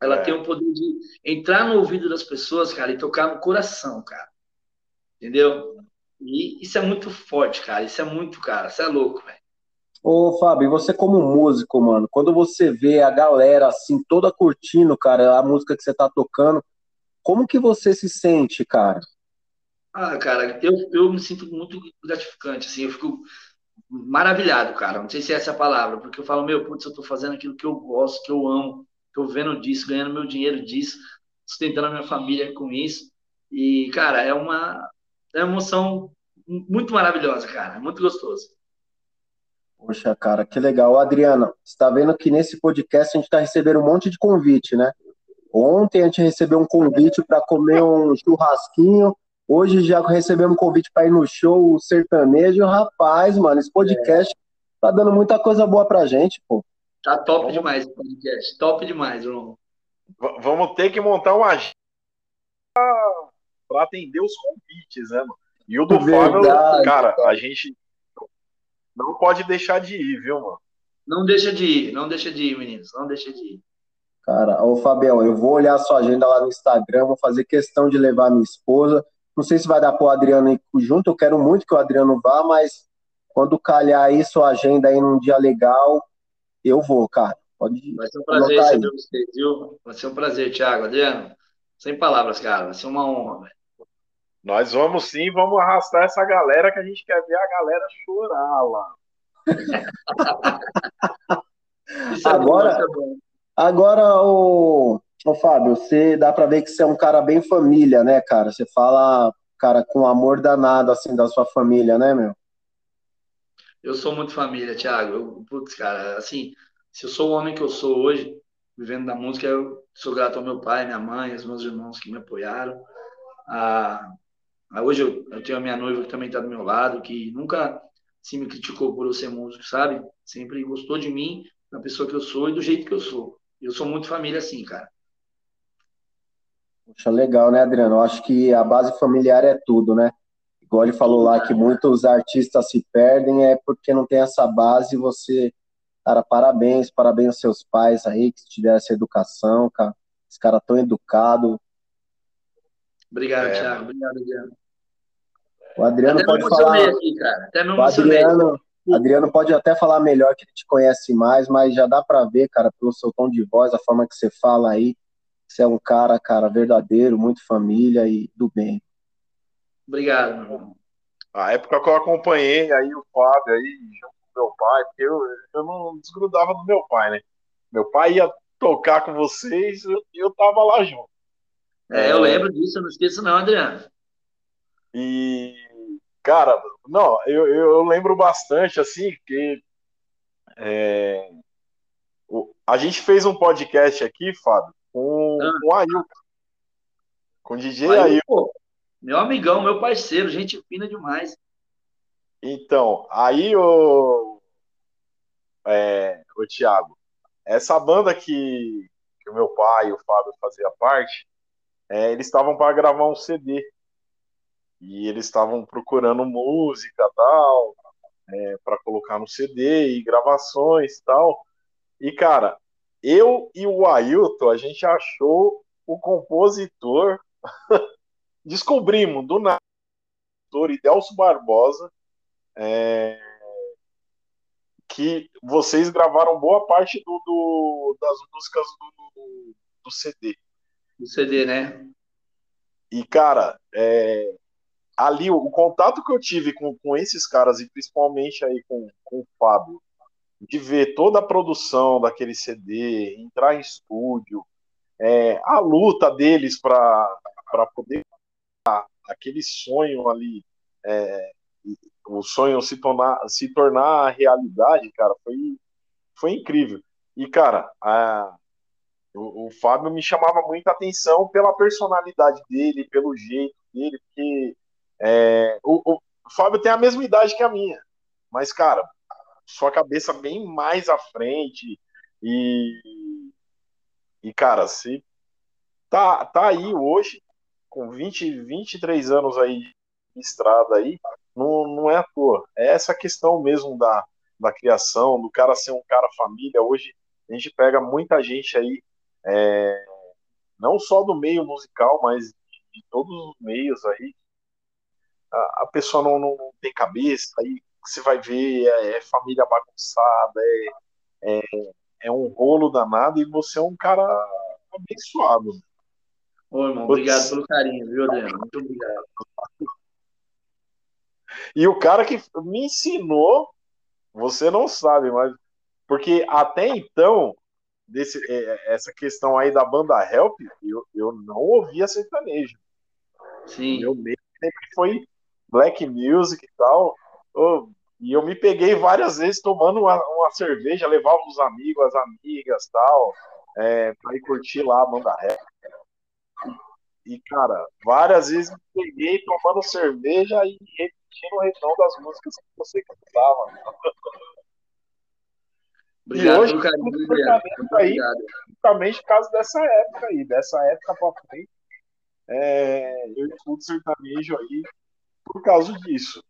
Ela é. tem o poder de entrar no ouvido das pessoas, cara, e tocar no coração, cara. Entendeu? E isso é muito forte, cara. Isso é muito, cara. Isso é louco, velho. Ô, Fábio, você como músico, mano, quando você vê a galera assim, toda curtindo, cara, a música que você tá tocando, como que você se sente, cara? Ah, cara, eu, eu me sinto muito gratificante, assim, eu fico maravilhado, cara. Não sei se é essa a palavra, porque eu falo, meu, putz, eu tô fazendo aquilo que eu gosto, que eu amo, tô vendo disso, ganhando meu dinheiro disso, sustentando a minha família com isso. E, cara, é uma, é uma emoção muito maravilhosa, cara. É muito gostoso. Poxa, cara, que legal. Adriana, você está vendo que nesse podcast a gente está recebendo um monte de convite, né? Ontem a gente recebeu um convite para comer um churrasquinho. Hoje já recebemos um convite para ir no show sertanejo. Rapaz, mano, esse podcast é. tá dando muita coisa boa pra gente, pô. Tá top demais esse podcast. Top demais, irmão. V vamos ter que montar uma agenda para atender os convites, né, mano? E o do Fábio, cara, a gente não pode deixar de ir, viu, mano? Não deixa de ir, não deixa de ir, meninos, não deixa de ir. Cara, ô Fabião, eu vou olhar a sua agenda lá no Instagram, vou fazer questão de levar minha esposa. Não sei se vai dar pro Adriano ir junto, eu quero muito que o Adriano vá, mas quando calhar aí sua agenda aí num dia legal, eu vou, cara. Pode Vai ser um prazer receber vocês, viu? Vai ser um prazer, Thiago. Adriano, sem palavras, cara. Vai ser uma honra, velho. Nós vamos sim, vamos arrastar essa galera que a gente quer ver a galera chorar lá. é agora, bom, é agora o, o Fábio, você dá para ver que você é um cara bem família, né, cara? Você fala, cara, com amor danado assim da sua família, né, meu? Eu sou muito família, Thiago. Eu, putz, cara, assim, se eu sou o homem que eu sou hoje, vivendo da música, eu sou grato ao meu pai, minha mãe, aos meus irmãos que me apoiaram. Ah, hoje eu, eu, tenho a minha noiva que também está do meu lado, que nunca se me criticou por eu ser músico, sabe? Sempre gostou de mim, da pessoa que eu sou e do jeito que eu sou. Eu sou muito família assim, cara. Poxa, legal, né, Adriano? Eu acho que a base familiar é tudo, né? Igual ele falou lá que muitos artistas se perdem é porque não tem essa base. Você, cara, parabéns, parabéns aos seus pais aí que te deram essa educação, cara. Esse cara tão educado. Obrigado, é. Thiago. Obrigado, Adriano. O Adriano até pode falar. Aqui, cara. Até o Adriano, Adriano pode até falar melhor que ele te conhece mais, mas já dá para ver, cara, pelo seu tom de voz, a forma que você fala aí, você é um cara, cara, verdadeiro, muito família e do bem. Obrigado, meu irmão. A época que eu acompanhei aí o Fábio aí, junto com meu pai, porque eu, eu não desgrudava do meu pai, né? Meu pai ia tocar com vocês e eu, eu tava lá junto. É, eu lembro disso, eu não esqueço não, Adriano. E, cara, não, eu, eu lembro bastante, assim, que é, a gente fez um podcast aqui, Fábio, com. Com o Ailton. Com o DJ Ailton. Meu amigão, meu parceiro, gente fina demais. Então, aí o, é, o Thiago, essa banda que, que o meu pai e o Fábio fazia parte, é, eles estavam para gravar um CD. E eles estavam procurando música tal, é, para colocar no CD e gravações tal. E, cara, eu e o Ailton, a gente achou o compositor descobrimos do nada o Idelso Barbosa é, que vocês gravaram boa parte do, do das músicas do, do, CD. Do CD, né? E, cara, é, ali o, o, contato que eu tive com, com esses caras, e principalmente aí com, com o Fábio, de ver toda a produção daquele CD, entrar em estúdio, é, a luta deles para poder aquele sonho ali, é, o sonho se tornar, se tornar realidade, cara, foi, foi incrível. E, cara, a, o, o, Fábio me chamava muita atenção pela personalidade dele, pelo jeito dele, porque é, o, o, Fábio tem a mesma idade que a minha, mas, cara, sua cabeça bem mais à frente e, e cara, se tá, tá aí hoje, com 20, 23 anos aí de estrada aí, não, não é à toa. É essa questão mesmo da, da criação, do cara ser um cara família. Hoje a gente pega muita gente aí, é, não só do meio musical, mas de, de todos os meios aí. A, a pessoa não, não, não, tem cabeça, aí você vai ver, é, é família bagunçada, é, é, é um rolo danado, e você é um cara abençoado. Ô, irmão, obrigado pelo carinho, viu, Adriano? Muito obrigado. E o cara que me ensinou, você não sabe, mas. Porque até então, desse, é, essa questão aí da banda Help, eu, eu não ouvia sertanejo. Sim. Meu meio sempre foi black music e tal. E eu me peguei várias vezes tomando uma, uma cerveja, levava os amigos, as amigas tal, é, pra ir curtir lá a banda Help. E, cara, várias vezes me peguei tomando cerveja e repetindo o refrão das músicas que você cantava. Obrigado, e hoje, carinho, muito aí, justamente por causa dessa época aí, dessa época pra frente, é, eu escuto sertanejo aí por causa disso.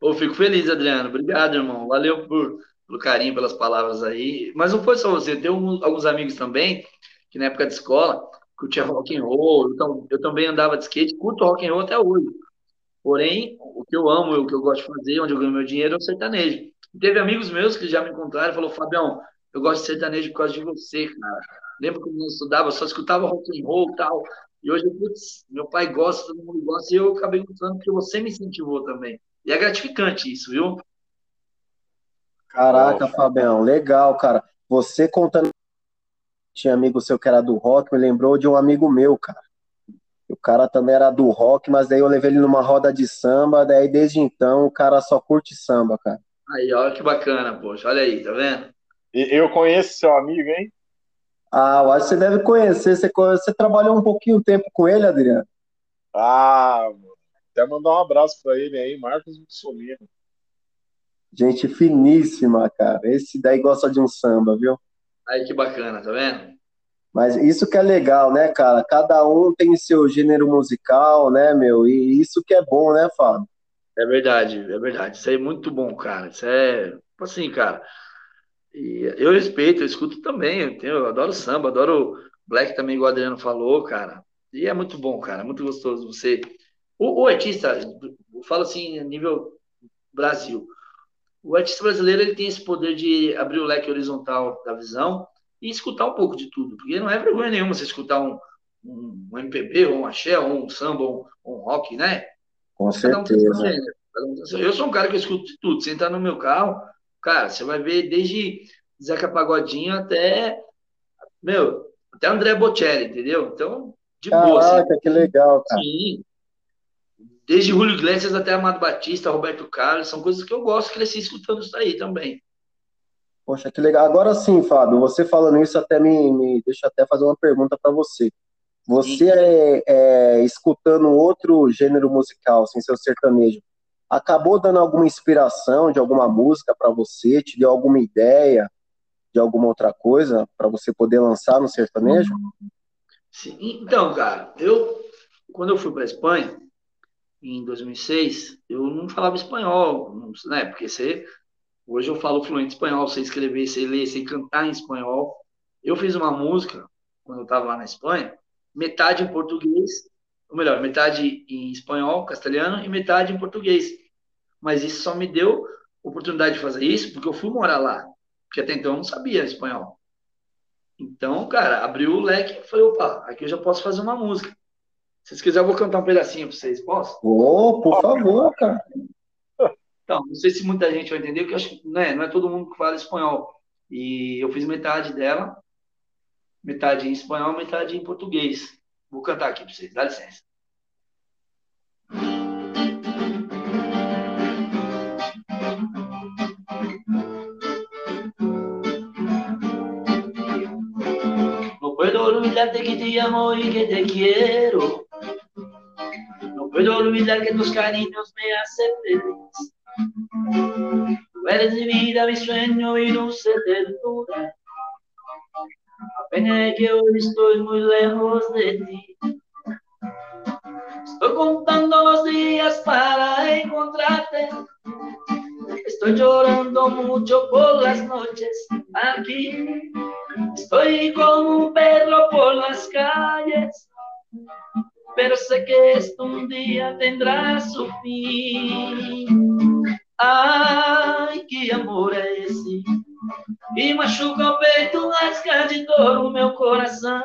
Eu fico feliz, Adriano. Obrigado, irmão. Valeu por, pelo carinho, pelas palavras aí. Mas não foi só você, tem alguns amigos também que na época de escola curtia rock and roll, então eu também andava de skate, curto rock and roll até hoje. Porém, o que eu amo, o que eu gosto de fazer, onde eu ganho meu dinheiro é o sertanejo. teve amigos meus que já me encontraram e falaram, Fabião, eu gosto de sertanejo por causa de você, cara. Lembra quando eu estudava, só escutava rock and roll e tal. E hoje, putz, meu pai gosta, todo mundo gosta, e eu acabei gostando porque você me incentivou também. E é gratificante isso, viu? Caraca, Fabião, legal, cara. Você contando tinha amigo seu que era do rock, me lembrou de um amigo meu, cara. O cara também era do rock, mas daí eu levei ele numa roda de samba, daí desde então o cara só curte samba, cara. Aí, olha que bacana, poxa, olha aí, tá vendo? Eu conheço seu amigo, hein? Ah, eu acho que você deve conhecer. Você, você trabalhou um pouquinho tempo com ele, Adriano? Ah, até mandar um abraço para ele aí, Marcos Mussolini. Gente finíssima, cara. Esse daí gosta de um samba, viu? Aí que bacana, tá vendo? Mas isso que é legal, né, cara? Cada um tem seu gênero musical, né, meu? E isso que é bom, né, Fábio? É verdade, é verdade. Isso aí é muito bom, cara. Isso é, tipo assim, cara. E eu respeito, eu escuto também. Eu, tenho, eu adoro samba, adoro black também, igual o Adriano falou, cara. E é muito bom, cara. É muito gostoso você. O, o artista, eu falo assim, a nível Brasil o artista brasileiro ele tem esse poder de abrir o leque horizontal da visão e escutar um pouco de tudo, porque não é vergonha nenhuma você escutar um, um, um MPB, ou um axé, ou um samba, ou um, um rock, né? Com certeza. Um eu sou um cara que escuto de tudo. Você entrar no meu carro, cara, você vai ver desde Zeca Pagodinho até, meu, até André Bocelli, entendeu? Então, de Caraca, boa. Caraca, que legal, cara. Sim, Desde Julio Iglesias até Amado Batista, Roberto Carlos, são coisas que eu gosto, cresci escutando isso aí também. Poxa, que legal. Agora sim, Fábio, você falando isso até me, me deixa até fazer uma pergunta para você. Você é, é, escutando outro gênero musical, sem ser o sertanejo, acabou dando alguma inspiração de alguma música para você? Te deu alguma ideia de alguma outra coisa para você poder lançar no sertanejo? Sim. Então, cara, eu quando eu fui para Espanha, em 2006, eu não falava espanhol, né? Porque você, hoje eu falo fluente espanhol, sei escrever, sei ler, sei cantar em espanhol. Eu fiz uma música quando eu estava lá na Espanha, metade em português, ou melhor, metade em espanhol, castelhano e metade em português. Mas isso só me deu oportunidade de fazer isso porque eu fui morar lá, porque até então eu não sabia espanhol. Então, cara, abriu o leque e falei, opa, aqui eu já posso fazer uma música. Se vocês quiserem, eu vou cantar um pedacinho para vocês, posso? Oh, por favor, cara. Então, não sei se muita gente vai entender, porque acho que né, não é todo mundo que fala espanhol. E eu fiz metade dela, metade em espanhol, metade em português. Vou cantar aqui para vocês, dá licença. No puedo olvidarte que te amo y que te quiero. Puedo olvidar que tus cariños me hacen feliz. Tú eres mi vida, mi sueño y dulce ternura. Pena que hoy estoy muy lejos de ti. Estoy contando los días para encontrarte. Estoy llorando mucho por las noches aquí. Estoy como un perro por las calles pero sé que esto un día tendrá su fin. Ai, que amor é esse? E machuca o peito, lasca de dor o meu coração.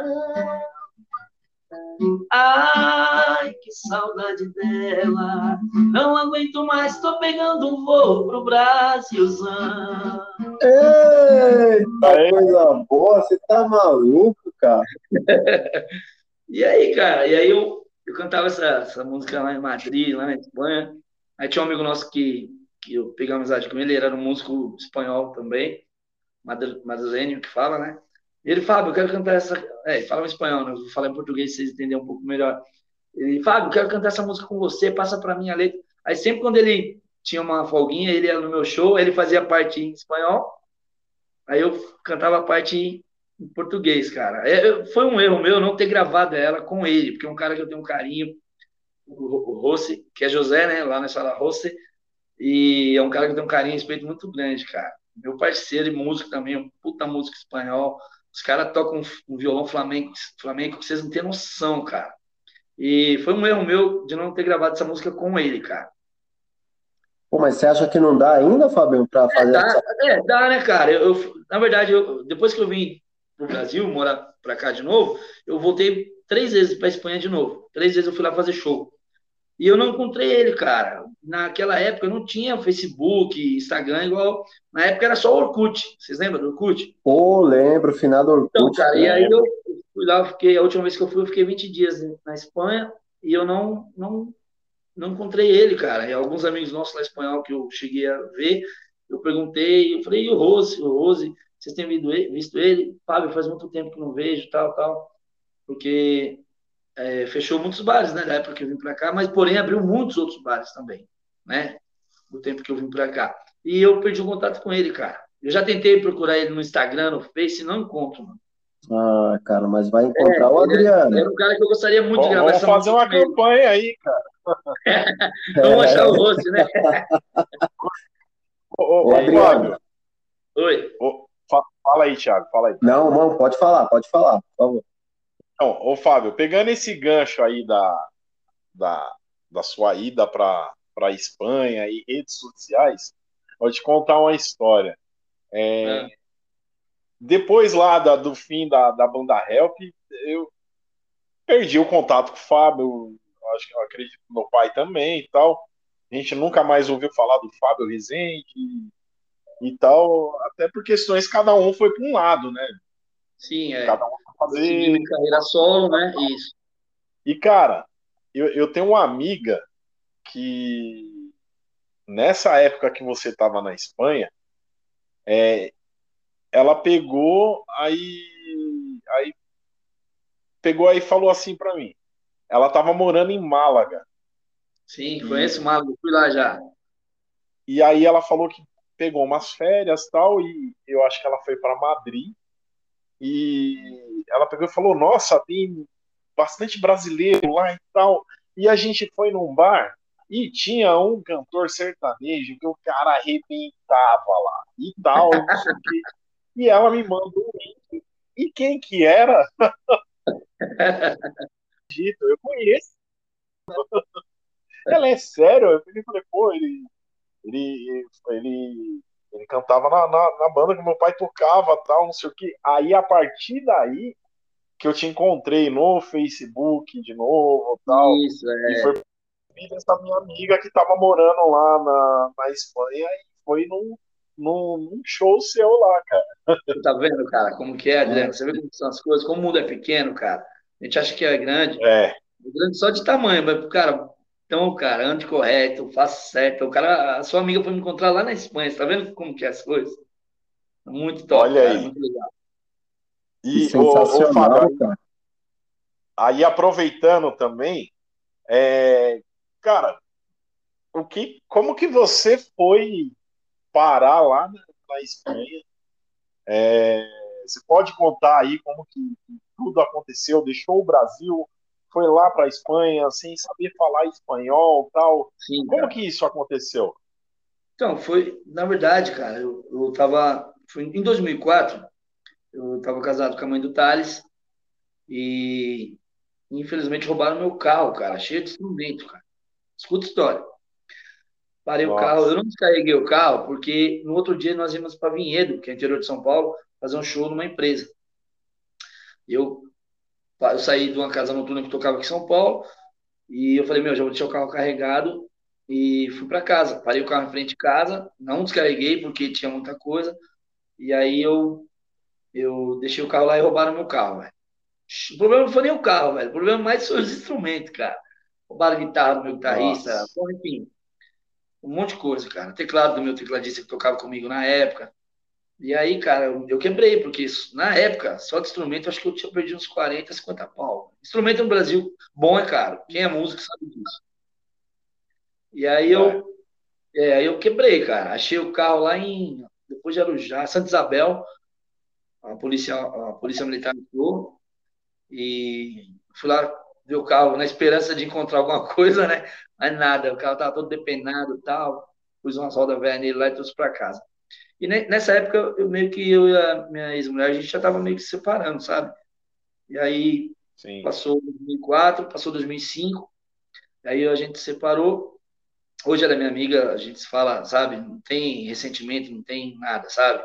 Ai, que saudade dela. Não aguento mais, tô pegando um voo pro Brasilzão. Eita, coisa boa, você tá maluco, cara? e aí, cara, e aí eu eu cantava essa, essa música lá em Madrid, lá na Espanha. Aí tinha um amigo nosso que, que eu peguei amizade com ele, ele era um músico espanhol também, madrilenho que fala, né? E ele, Fábio, eu quero cantar essa. É, fala em espanhol, né? Eu vou falar em português pra vocês entenderem um pouco melhor. Ele, Fábio, eu quero cantar essa música com você, passa para mim a letra. Aí sempre quando ele tinha uma folguinha, ele ia no meu show, ele fazia parte em espanhol, aí eu cantava a parte em português, cara. É, foi um erro meu não ter gravado ela com ele, porque é um cara que eu tenho um carinho, o, Rossi, que é José, né, lá na sala Rossi, e é um cara que eu tenho um carinho e respeito muito grande, cara. Meu parceiro e músico também, um puta músico espanhol. Os caras tocam um violão flamenco, flamenco que vocês não têm noção, cara. E foi um erro meu de não ter gravado essa música com ele, cara. Pô, mas você acha que não dá ainda, Fabinho, para fazer é, dá, essa... é, dá, né, cara? Eu, eu na verdade, eu, depois que eu vim pro Brasil, morar para cá de novo, eu voltei três vezes para Espanha de novo. Três vezes eu fui lá fazer show. E eu não encontrei ele, cara. Naquela época não tinha Facebook, Instagram igual. Na época era só Orkut. Vocês lembram do Orkut? Pô, lembro, final do Orkut. Então, cara, e aí eu fui lá, fiquei, a última vez que eu fui, eu fiquei 20 dias na Espanha e eu não, não, não encontrei ele, cara. E alguns amigos nossos lá espanhol que eu cheguei a ver, eu perguntei, eu falei, e o Rose? O Rose, vocês têm visto ele? Fábio, faz muito tempo que não vejo, tal, tal. Porque é, fechou muitos bares, né, na época que eu vim para cá, mas porém abriu muitos outros bares também, né, no tempo que eu vim para cá. E eu perdi o contato com ele, cara. Eu já tentei procurar ele no Instagram, no Face, não encontro, mano. Ah, cara, mas vai encontrar é, o Adriano. É um cara que eu gostaria muito Bom, de gravar Vamos fazer uma campanha aí, cara. vamos achar o rosto, né? ô, ô, ô, Adriano. Oi. Ô, fala aí, Thiago, fala aí. Não, não, pode falar, pode falar, por favor. Então, ô Fábio, pegando esse gancho aí da, da, da sua ida para a Espanha e redes sociais, vou te contar uma história. É, é. Depois lá da, do fim da, da banda Help, eu perdi o contato com o Fábio, acho que eu acredito que meu pai também e tal. A gente nunca mais ouviu falar do Fábio Rezende e, tal, até por questões cada um foi para um lado, né? Sim, é. Cada um fazer. carreira solo, né? Isso. E, cara, eu, eu tenho uma amiga que nessa época que você estava na Espanha, é, ela pegou aí, aí pegou aí e falou assim para mim. Ela estava morando em Málaga. Sim, conheço Málaga, fui lá já. E aí ela falou que pegou umas férias tal e eu acho que ela foi para Madrid e ela pegou e falou: Nossa, tem bastante brasileiro lá e tal. E a gente foi num bar e tinha um cantor sertanejo que o cara arrebentava lá e tal, não sei o quê. E ela me mandou um link. E quem que era? eu conheço. Ela é sério? Eu falei, pô, ele, ele, ele ele cantava na, na, na, banda que meu pai tocava, tal, não sei o que. Aí, a partir daí, que eu te encontrei no Facebook de novo, tal. Isso, é. E foi essa minha amiga que tava morando lá na, na Espanha e foi num, num, num show seu lá, cara. Tá vendo, cara, como que é, Adriano? Você vê como são as coisas, como o mundo é pequeno, cara. A gente acha que é grande. É. É grande só de tamanho, mas, cara, então, cara, ande correto, faça certo. O cara, a sua amiga foi me encontrar lá na Espanha, você tá vendo como que é as coisas? Muito top, Olha cara, aí. muito legal. E, o, o Fábio, aí aproveitando também, é, cara, o que, como que você foi parar lá na, na Espanha? É, você pode contar aí como que tudo aconteceu? Deixou o Brasil, foi lá para a Espanha sem saber falar espanhol tal. Sim, Como que isso aconteceu? Então, foi, na verdade, cara, eu, eu tava, foi em 2004, eu estava casado com a mãe do Thales e infelizmente roubaram meu carro, cara, cheio de instrumento, cara. Escuta a história. Parei Nossa. o carro, eu não descarreguei o carro porque no outro dia nós íamos para Vinhedo, que é interior de São Paulo, fazer um show numa empresa. Eu eu saí de uma casa noturna que tocava aqui em São Paulo e eu falei, meu, já vou deixar o carro carregado e fui para casa. Parei o carro em frente de casa, não descarreguei porque tinha muita coisa. E aí eu eu deixei o carro lá e roubaram meu carro, velho. O problema não foi nem o carro, velho. O problema mais foi os instrumentos, cara. Roubaram guitarra do meu guitarrista, enfim. Um monte de coisa, cara. Teclado do meu tecladista que tocava comigo na época. E aí, cara, eu quebrei, porque na época, só de instrumento, acho que eu tinha perdido uns 40, 50 pau. Instrumento no Brasil, bom é caro. Quem é músico sabe disso. E aí eu, é, aí eu quebrei, cara. Achei o carro lá em, depois de Arujá, Santa Isabel. A polícia, a polícia militar entrou e fui lá ver o carro na esperança de encontrar alguma coisa, né? Mas nada, o carro tava todo depenado e tal. Pus umas rodas velhas nele lá e trouxe para casa. E nessa época, eu meio que eu e a minha ex-mulher, a gente já tava meio que se separando, sabe? E aí Sim. Passou 2004, passou 2005, aí a gente separou. Hoje ela é minha amiga, a gente se fala, sabe? Não tem ressentimento, não tem nada, sabe?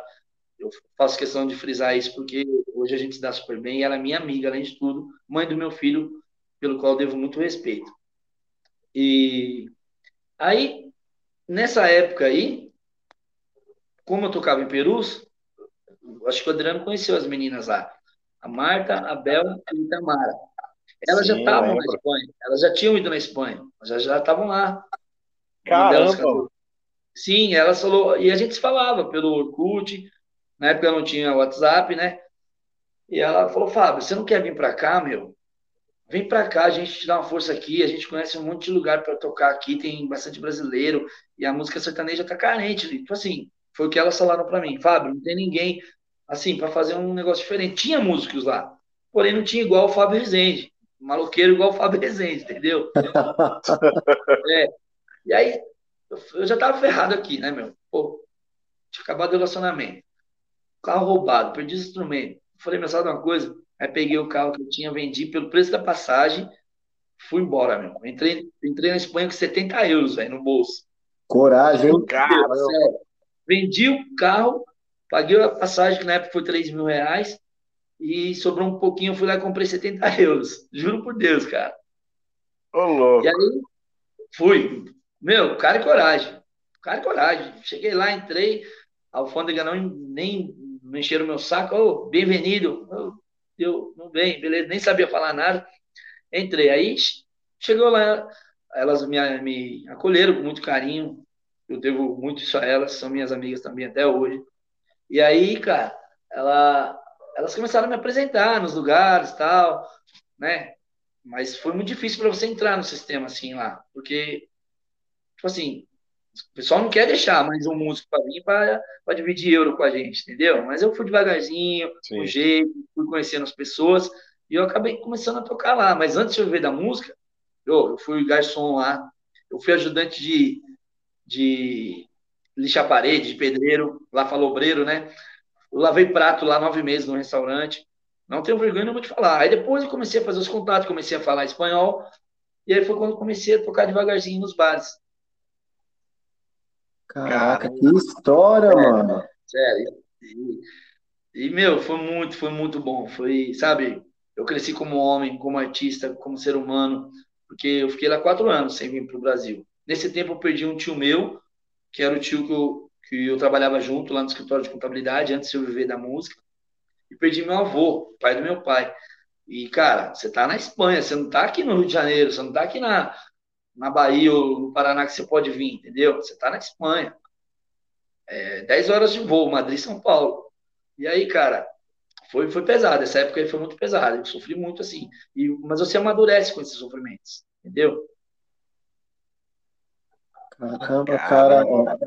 Eu faço questão de frisar isso porque hoje a gente se dá super bem e ela é minha amiga, além de tudo, mãe do meu filho, pelo qual devo muito respeito. E aí, nessa época aí, como eu tocava em Perus, acho que o Adriano conheceu as meninas lá. A Marta, a Bel e a Itamara. Elas Sim, já estavam na Espanha. Elas já tinham ido na Espanha. Elas já estavam lá. Caramba! Sim, elas falou. E a gente se falava pelo Orkut. Na época não tinha WhatsApp, né? E ela falou: Fábio, você não quer vir para cá, meu? Vem para cá, a gente te dá uma força aqui. A gente conhece um monte de lugar para tocar aqui. Tem bastante brasileiro. E a música sertaneja tá carente. Tipo assim, foi o que elas falaram para mim. Fábio, não tem ninguém assim, para fazer um negócio diferente. Tinha músicos lá, porém não tinha igual o Fábio Rezende, maloqueiro igual o Fábio Rezende, entendeu? é. E aí, eu já tava ferrado aqui, né, meu? Pô, tinha acabado o relacionamento. Carro roubado, perdi os instrumentos. Falei, meu, sabe uma coisa? Aí peguei o carro que eu tinha, vendi pelo preço da passagem, fui embora, meu. Entrei, entrei na Espanha com 70 euros, velho, no bolso. Coragem, cara. Vendi o carro, Paguei a passagem, que na época foi 3 mil reais, e sobrou um pouquinho, eu fui lá e comprei 70 euros. Juro por Deus, cara. Ô, louco. E aí, fui. Meu, cara e coragem. Cara e coragem. Cheguei lá, entrei, a alfândega não nem me encheram meu saco. Ô, oh, bem-vindo. Eu, não bem, beleza, nem sabia falar nada. Entrei. Aí, chegou lá, elas me, me acolheram com muito carinho. Eu devo muito isso a elas, são minhas amigas também até hoje. E aí, cara, ela, elas começaram a me apresentar nos lugares tal, né? Mas foi muito difícil para você entrar no sistema assim lá, porque, tipo assim, o pessoal não quer deixar mais um músico para vir para dividir euro com a gente, entendeu? Mas eu fui devagarzinho, com jeito, fui conhecendo as pessoas e eu acabei começando a tocar lá. Mas antes de eu ver da música, eu, eu fui garçom lá, eu fui ajudante de, de lixar parede, de pedreiro, lá falobreiro, né? Eu lavei prato lá nove meses no restaurante. Não tenho vergonha, não vou te falar. Aí depois eu comecei a fazer os contatos, comecei a falar espanhol. E aí foi quando comecei a tocar devagarzinho nos bares. Caraca, que história, é, mano. Sério. E, e, meu, foi muito, foi muito bom. Foi, sabe, eu cresci como homem, como artista, como ser humano, porque eu fiquei lá quatro anos sem vir para o Brasil. Nesse tempo eu perdi um tio meu, que era o tio que eu, que eu trabalhava junto lá no escritório de contabilidade, antes de eu viver da música. E perdi meu avô, pai do meu pai. E, cara, você tá na Espanha, você não tá aqui no Rio de Janeiro, você não tá aqui na, na Bahia ou no Paraná que você pode vir, entendeu? Você tá na Espanha. É, 10 horas de voo, Madrid, São Paulo. E aí, cara, foi, foi pesado. Essa época aí foi muito pesada. Eu sofri muito assim. E, mas você amadurece com esses sofrimentos, entendeu? Caramba, cara,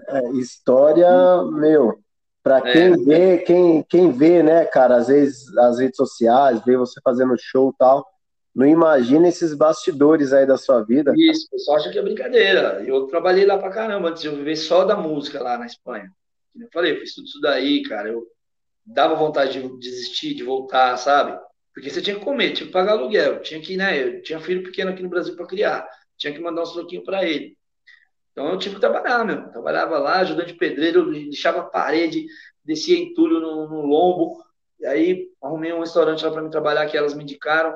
é, é, história, meu, para é. quem é. vê, quem, quem vê, né, cara, às vezes as redes sociais, vê você fazendo show e tal, não imagina esses bastidores aí da sua vida. Isso, o pessoal acha que é brincadeira. Eu trabalhei lá pra caramba antes de eu viver só da música lá na Espanha. Eu falei, eu fiz tudo isso daí, cara. Eu dava vontade de desistir, de voltar, sabe? Porque você tinha que comer, tinha que pagar aluguel, tinha que, né? Eu tinha filho pequeno aqui no Brasil para criar, tinha que mandar um troquinho para ele. Então eu tive que trabalhar, meu. Trabalhava lá, ajudante de pedreiro, lixava a parede, descia entulho no, no lombo. E aí arrumei um restaurante lá para me trabalhar que elas me indicaram.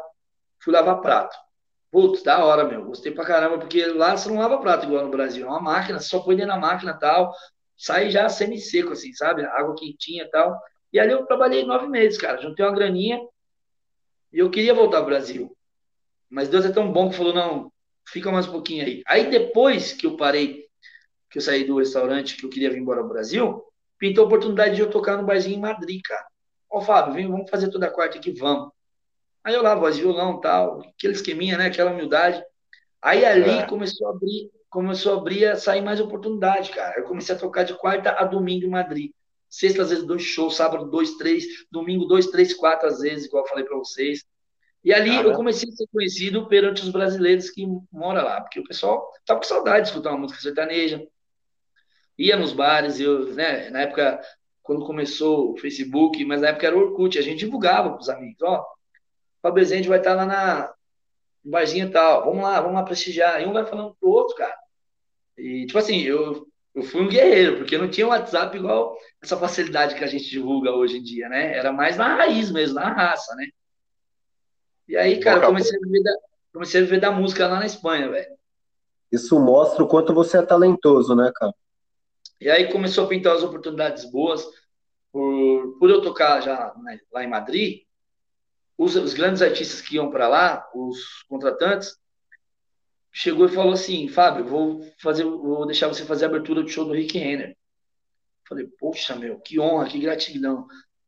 Fui lavar prato. Putz, da hora, meu. Gostei pra caramba, porque lá você não lava prato igual no Brasil. É uma máquina, só põe dentro da máquina tal. Sai já semi-seco, assim, sabe? Água quentinha e tal. E ali eu trabalhei nove meses, cara. Juntei uma graninha e eu queria voltar ao Brasil. Mas Deus é tão bom que falou: não, fica mais um pouquinho aí. Aí depois que eu parei, que eu saí do restaurante, que eu queria vir embora ao Brasil, pintou a oportunidade de eu tocar no barzinho em Madrid, cara. Ó, Fábio, vem, vamos fazer toda quarta aqui, vamos. Aí eu lá, voz violão tal, aquele esqueminha, né? Aquela humildade. Aí ali é. começou a abrir, começou a abrir, a sair mais oportunidade, cara. Eu comecei a tocar de quarta a domingo em Madrid. Sexta, às vezes, dois shows, sábado, dois, três, domingo, dois, três, quatro, às vezes, igual eu falei para vocês. E ali eu comecei a ser conhecido perante os brasileiros que moram lá, porque o pessoal estava com saudade de escutar uma música sertaneja. Ia nos bares, eu, né, na época, quando começou o Facebook, mas na época era o Orkut, a gente divulgava para os amigos, ó, Fábio Rezende vai estar lá na no barzinho e tal, vamos lá, vamos lá prestigiar. E um vai falando pro outro, cara. E, tipo assim, eu, eu fui um guerreiro, porque não tinha WhatsApp igual essa facilidade que a gente divulga hoje em dia, né? Era mais na raiz mesmo, na raça, né? E aí, cara, eu comecei a viver da, comecei a viver da música lá na Espanha, velho. Isso mostra o quanto você é talentoso, né, cara? E aí começou a pintar as oportunidades boas. Por, por eu tocar já né, lá em Madrid, os, os grandes artistas que iam para lá, os contratantes, chegou e falou assim, Fábio, vou fazer, vou deixar você fazer a abertura do show do Rick Renner. Falei, poxa, meu, que honra, que gratidão.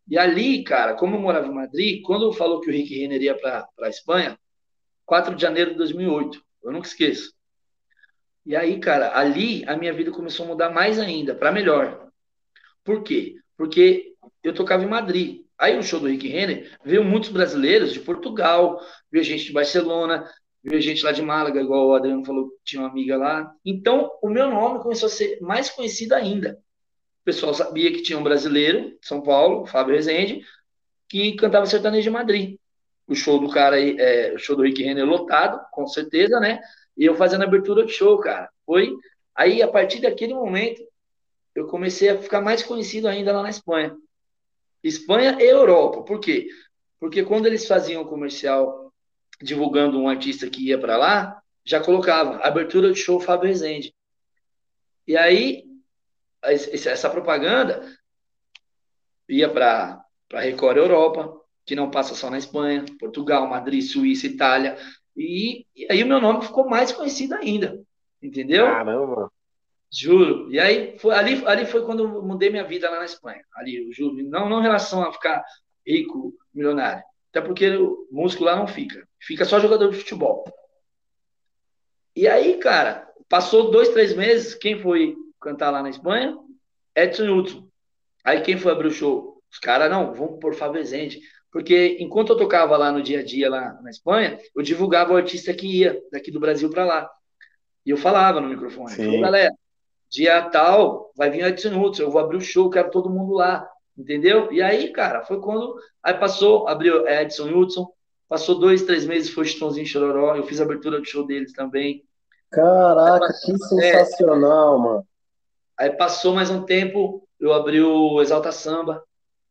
E ali, cara, como eu morava em Madrid, quando falou que o Rick Renner ia para a Espanha, 4 de janeiro de 2008, eu nunca esqueço. E aí, cara, ali a minha vida começou a mudar mais ainda, para melhor. Por quê? Porque eu tocava em Madrid. Aí no show do Rick Renner, veio muitos brasileiros de Portugal, veio gente de Barcelona, veio gente lá de Málaga, igual o Adriano falou, tinha uma amiga lá. Então, o meu nome começou a ser mais conhecido ainda. Pessoal sabia que tinha um brasileiro, São Paulo, Fábio Rezende, que cantava sertanejo de Madrid. O show do cara é, o show do Rick Renner lotado, com certeza, né? E eu fazendo abertura de show, cara. Foi. Aí, a partir daquele momento, eu comecei a ficar mais conhecido ainda lá na Espanha. Espanha e Europa. Por quê? Porque quando eles faziam o comercial divulgando um artista que ia para lá, já colocava abertura de show Fábio Rezende. E aí, essa propaganda ia para Record Europa, que não passa só na Espanha, Portugal, Madrid, Suíça, Itália. E, e aí o meu nome ficou mais conhecido ainda. Entendeu? Caramba! Juro. E aí, foi, ali, ali foi quando eu mudei minha vida lá na Espanha. Ali, juro. Não, não em relação a ficar rico, milionário. Até porque o músico lá não fica. Fica só jogador de futebol. E aí, cara, passou dois, três meses. Quem foi cantar lá na Espanha? Edson Hudson. Aí quem foi abrir o show? Os caras, não, vamos por Favesente. Porque enquanto eu tocava lá no dia a dia, lá na Espanha, eu divulgava o artista que ia daqui do Brasil para lá. E eu falava no microfone. Falei, galera, dia tal, vai vir Edson Hudson, eu vou abrir o show, quero todo mundo lá, entendeu? E aí, cara, foi quando, aí passou, abriu Edson Hudson, passou dois, três meses, foi Chitãozinho Chororó, eu fiz a abertura do show deles também. Caraca, passou, que sensacional, é, mano. Aí passou mais um tempo, eu abri o Exalta Samba,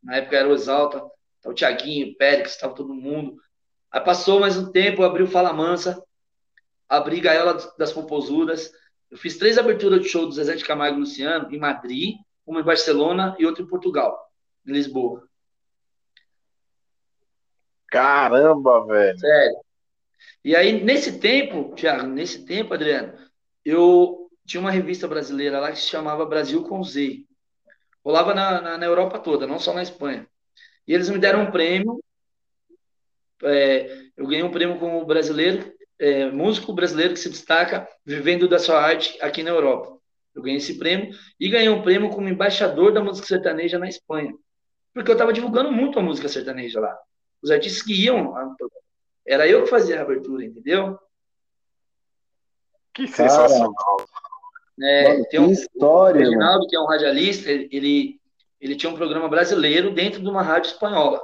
na época era o Exalta, tá o Tiaguinho, o Pérez, estava todo mundo. Aí passou mais um tempo, eu abri o Fala Mansa, abri Gaiola das Popozudas, eu fiz três aberturas de show do Zezé de Camargo e Luciano em Madrid, uma em Barcelona e outra em Portugal, em Lisboa. Caramba, velho. Sério. E aí, nesse tempo, Thiago, nesse tempo, Adriano, eu tinha uma revista brasileira lá que se chamava Brasil com Z. Rolava na, na, na Europa toda, não só na Espanha. E eles me deram um prêmio. É, eu ganhei um prêmio como brasileiro é, músico brasileiro que se destaca vivendo da sua arte aqui na Europa. Eu ganhei esse prêmio e ganhei um prêmio como embaixador da música sertaneja na Espanha. Porque eu estava divulgando muito a música sertaneja lá. Os artistas que iam, era eu que fazia a abertura, entendeu? Que sensacional. É, Mano, tem um, história, o Reginaldo, que é um radialista, ele, ele tinha um programa brasileiro dentro de uma rádio espanhola.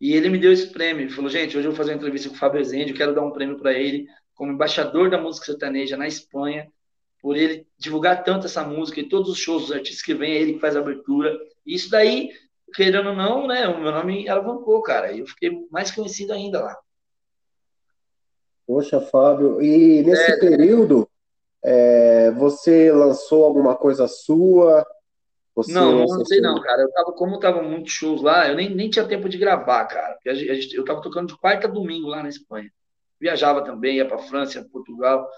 E ele me deu esse prêmio. Ele falou: gente, hoje eu vou fazer uma entrevista com o Fábio Rezende, eu quero dar um prêmio para ele, como embaixador da música sertaneja na Espanha, por ele divulgar tanto essa música e todos os shows dos artistas que vêm, é ele que faz a abertura. E isso daí, querendo ou não, né, o meu nome alavancou, cara. E eu fiquei mais conhecido ainda lá. Poxa, Fábio, e nesse é, período, é, você lançou alguma coisa sua? Você, não, não sei não, cara. Eu tava, como tava muitos shows lá, eu nem, nem tinha tempo de gravar, cara. Eu tava tocando de quarta a domingo lá na Espanha. Viajava também, ia para França, Portugal,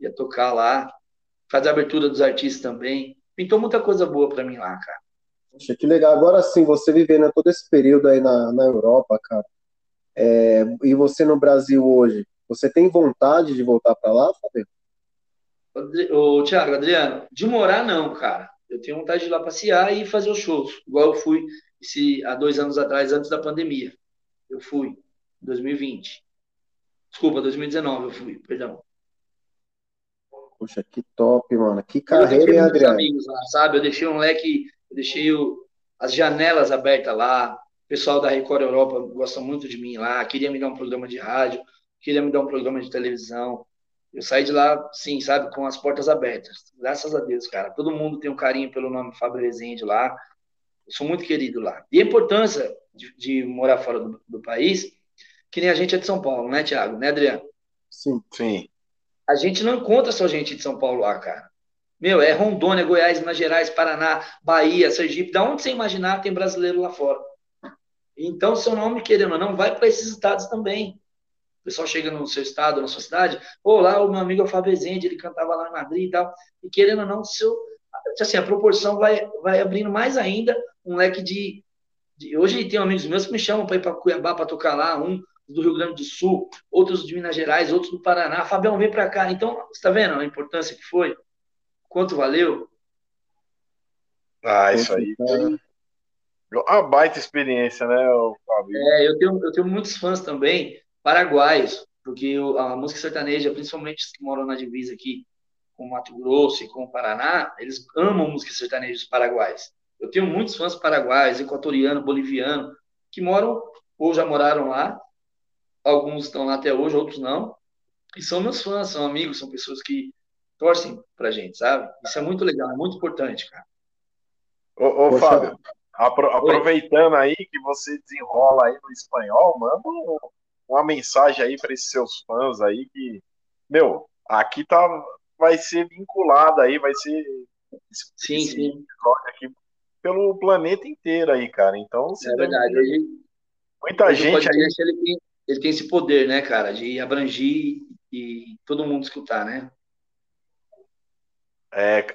ia tocar lá, fazer a abertura dos artistas também. Pintou muita coisa boa para mim lá, cara. Poxa, que legal. Agora sim, você vivendo todo esse período aí na, na Europa, cara, é, e você no Brasil hoje, você tem vontade de voltar para lá, Fabio? Ô, Thiago, Adriano, de morar não, cara. Eu tenho vontade de ir lá passear e fazer os shows, igual eu fui esse, há dois anos atrás, antes da pandemia. Eu fui, em 2020. Desculpa, 2019 eu fui, perdão. Poxa, que top, mano. Que carreira, hein, Adriano? amigos lá, sabe? Eu deixei um leque, eu deixei o, as janelas abertas lá. pessoal da Record Europa gosta muito de mim lá, queria me dar um programa de rádio, queria me dar um programa de televisão. Eu saí de lá, sim, sabe, com as portas abertas. Graças a Deus, cara. Todo mundo tem um carinho pelo nome Fábio Rezende lá. Eu sou muito querido lá. E a importância de, de morar fora do, do, país, que nem a gente é de São Paulo, né, Thiago? Né, Adriano? Sim. Sim. A gente não encontra só gente de São Paulo lá, cara. Meu, é Rondônia, Goiás, Minas Gerais, Paraná, Bahia, Sergipe. Da onde você imaginar, tem brasileiro lá fora. Então, seu nome, querendo ou não, vai para esses estados também. Pessoal chega no seu estado, na sua cidade, ou lá o meu amigo é o Fábio ele cantava lá em Madrid e tal. E querendo ou não, seu, assim, a proporção vai, vai abrindo mais ainda um leque de, de. Hoje tem amigos meus que me chamam para ir para Cuiabá para tocar lá, um do Rio Grande do Sul, outros de Minas Gerais, outros do Paraná. Fabião, vem para cá. Então, você está vendo a importância que foi? Quanto valeu? Ah, isso aí. Uma baita experiência, né, Fábio? É, eu tenho, eu tenho muitos fãs também, paraguaios, porque a música sertaneja, principalmente os que moram na divisa aqui com Mato Grosso e com o Paraná, eles amam música sertaneja dos paraguaios. Eu tenho muitos fãs paraguaios, equatoriano, boliviano, que moram ou já moraram lá. Alguns estão lá até hoje, outros não. E são meus fãs, são amigos, são pessoas que torcem pra gente, sabe? Isso é muito legal, é muito importante, cara. Ô, ô Fábio, apro aproveitando aí que você desenrola aí no espanhol, manda uma mensagem aí para esses seus fãs aí que, meu, aqui tá vai ser vinculada aí, vai ser sim, sim. aqui pelo planeta inteiro aí, cara. Então, é verdade. muita gente aí. Ele tem, ele tem esse poder, né, cara, de abrangir e todo mundo escutar, né? É,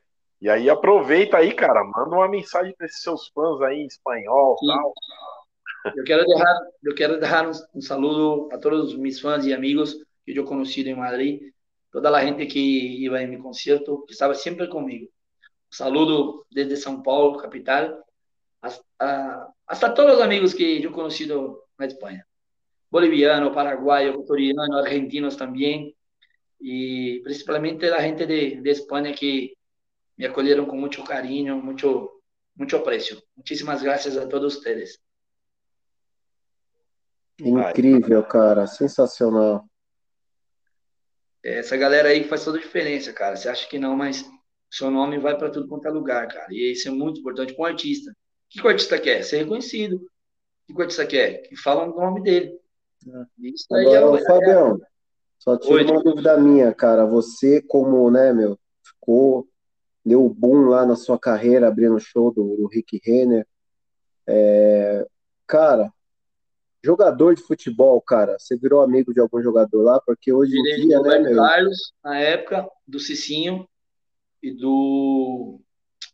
e aí aproveita aí, cara, manda uma mensagem para esses seus fãs aí em espanhol, Sim. tal. Eu quero deixar, um, saludo a todos os meus fãs e amigos que eu conheci em Madrid toda a gente que ia em meu concerto, que estava sempre comigo. Um saludo desde São Paulo, capital, hasta todos os amigos que eu conheci na Espanha. Boliviano, paraguaio, ecuatoriano, argentinos também, e principalmente a gente de, de que me acolheram com muito carinho, muito, muito apreço. Muitíssimas graças a todos vocês. Incrível, cara, sensacional. Essa galera aí faz toda a diferença, cara. Você acha que não, mas seu nome vai para tudo quanto é lugar, cara. E isso é muito importante para um artista. O que o artista quer? Ser reconhecido. O que o artista quer? Que falam o nome dele. É. Isso aí Agora, é, Fabião, é... só tira Oi, uma dúvida minha, cara. Você, como, né, meu, ficou, deu boom lá na sua carreira, abrindo o show do, do Rick Renner. É, cara, Jogador de futebol, cara, você virou amigo de algum jogador lá? Porque hoje em dia, né, meu? Carlos, na época, do Cicinho e do.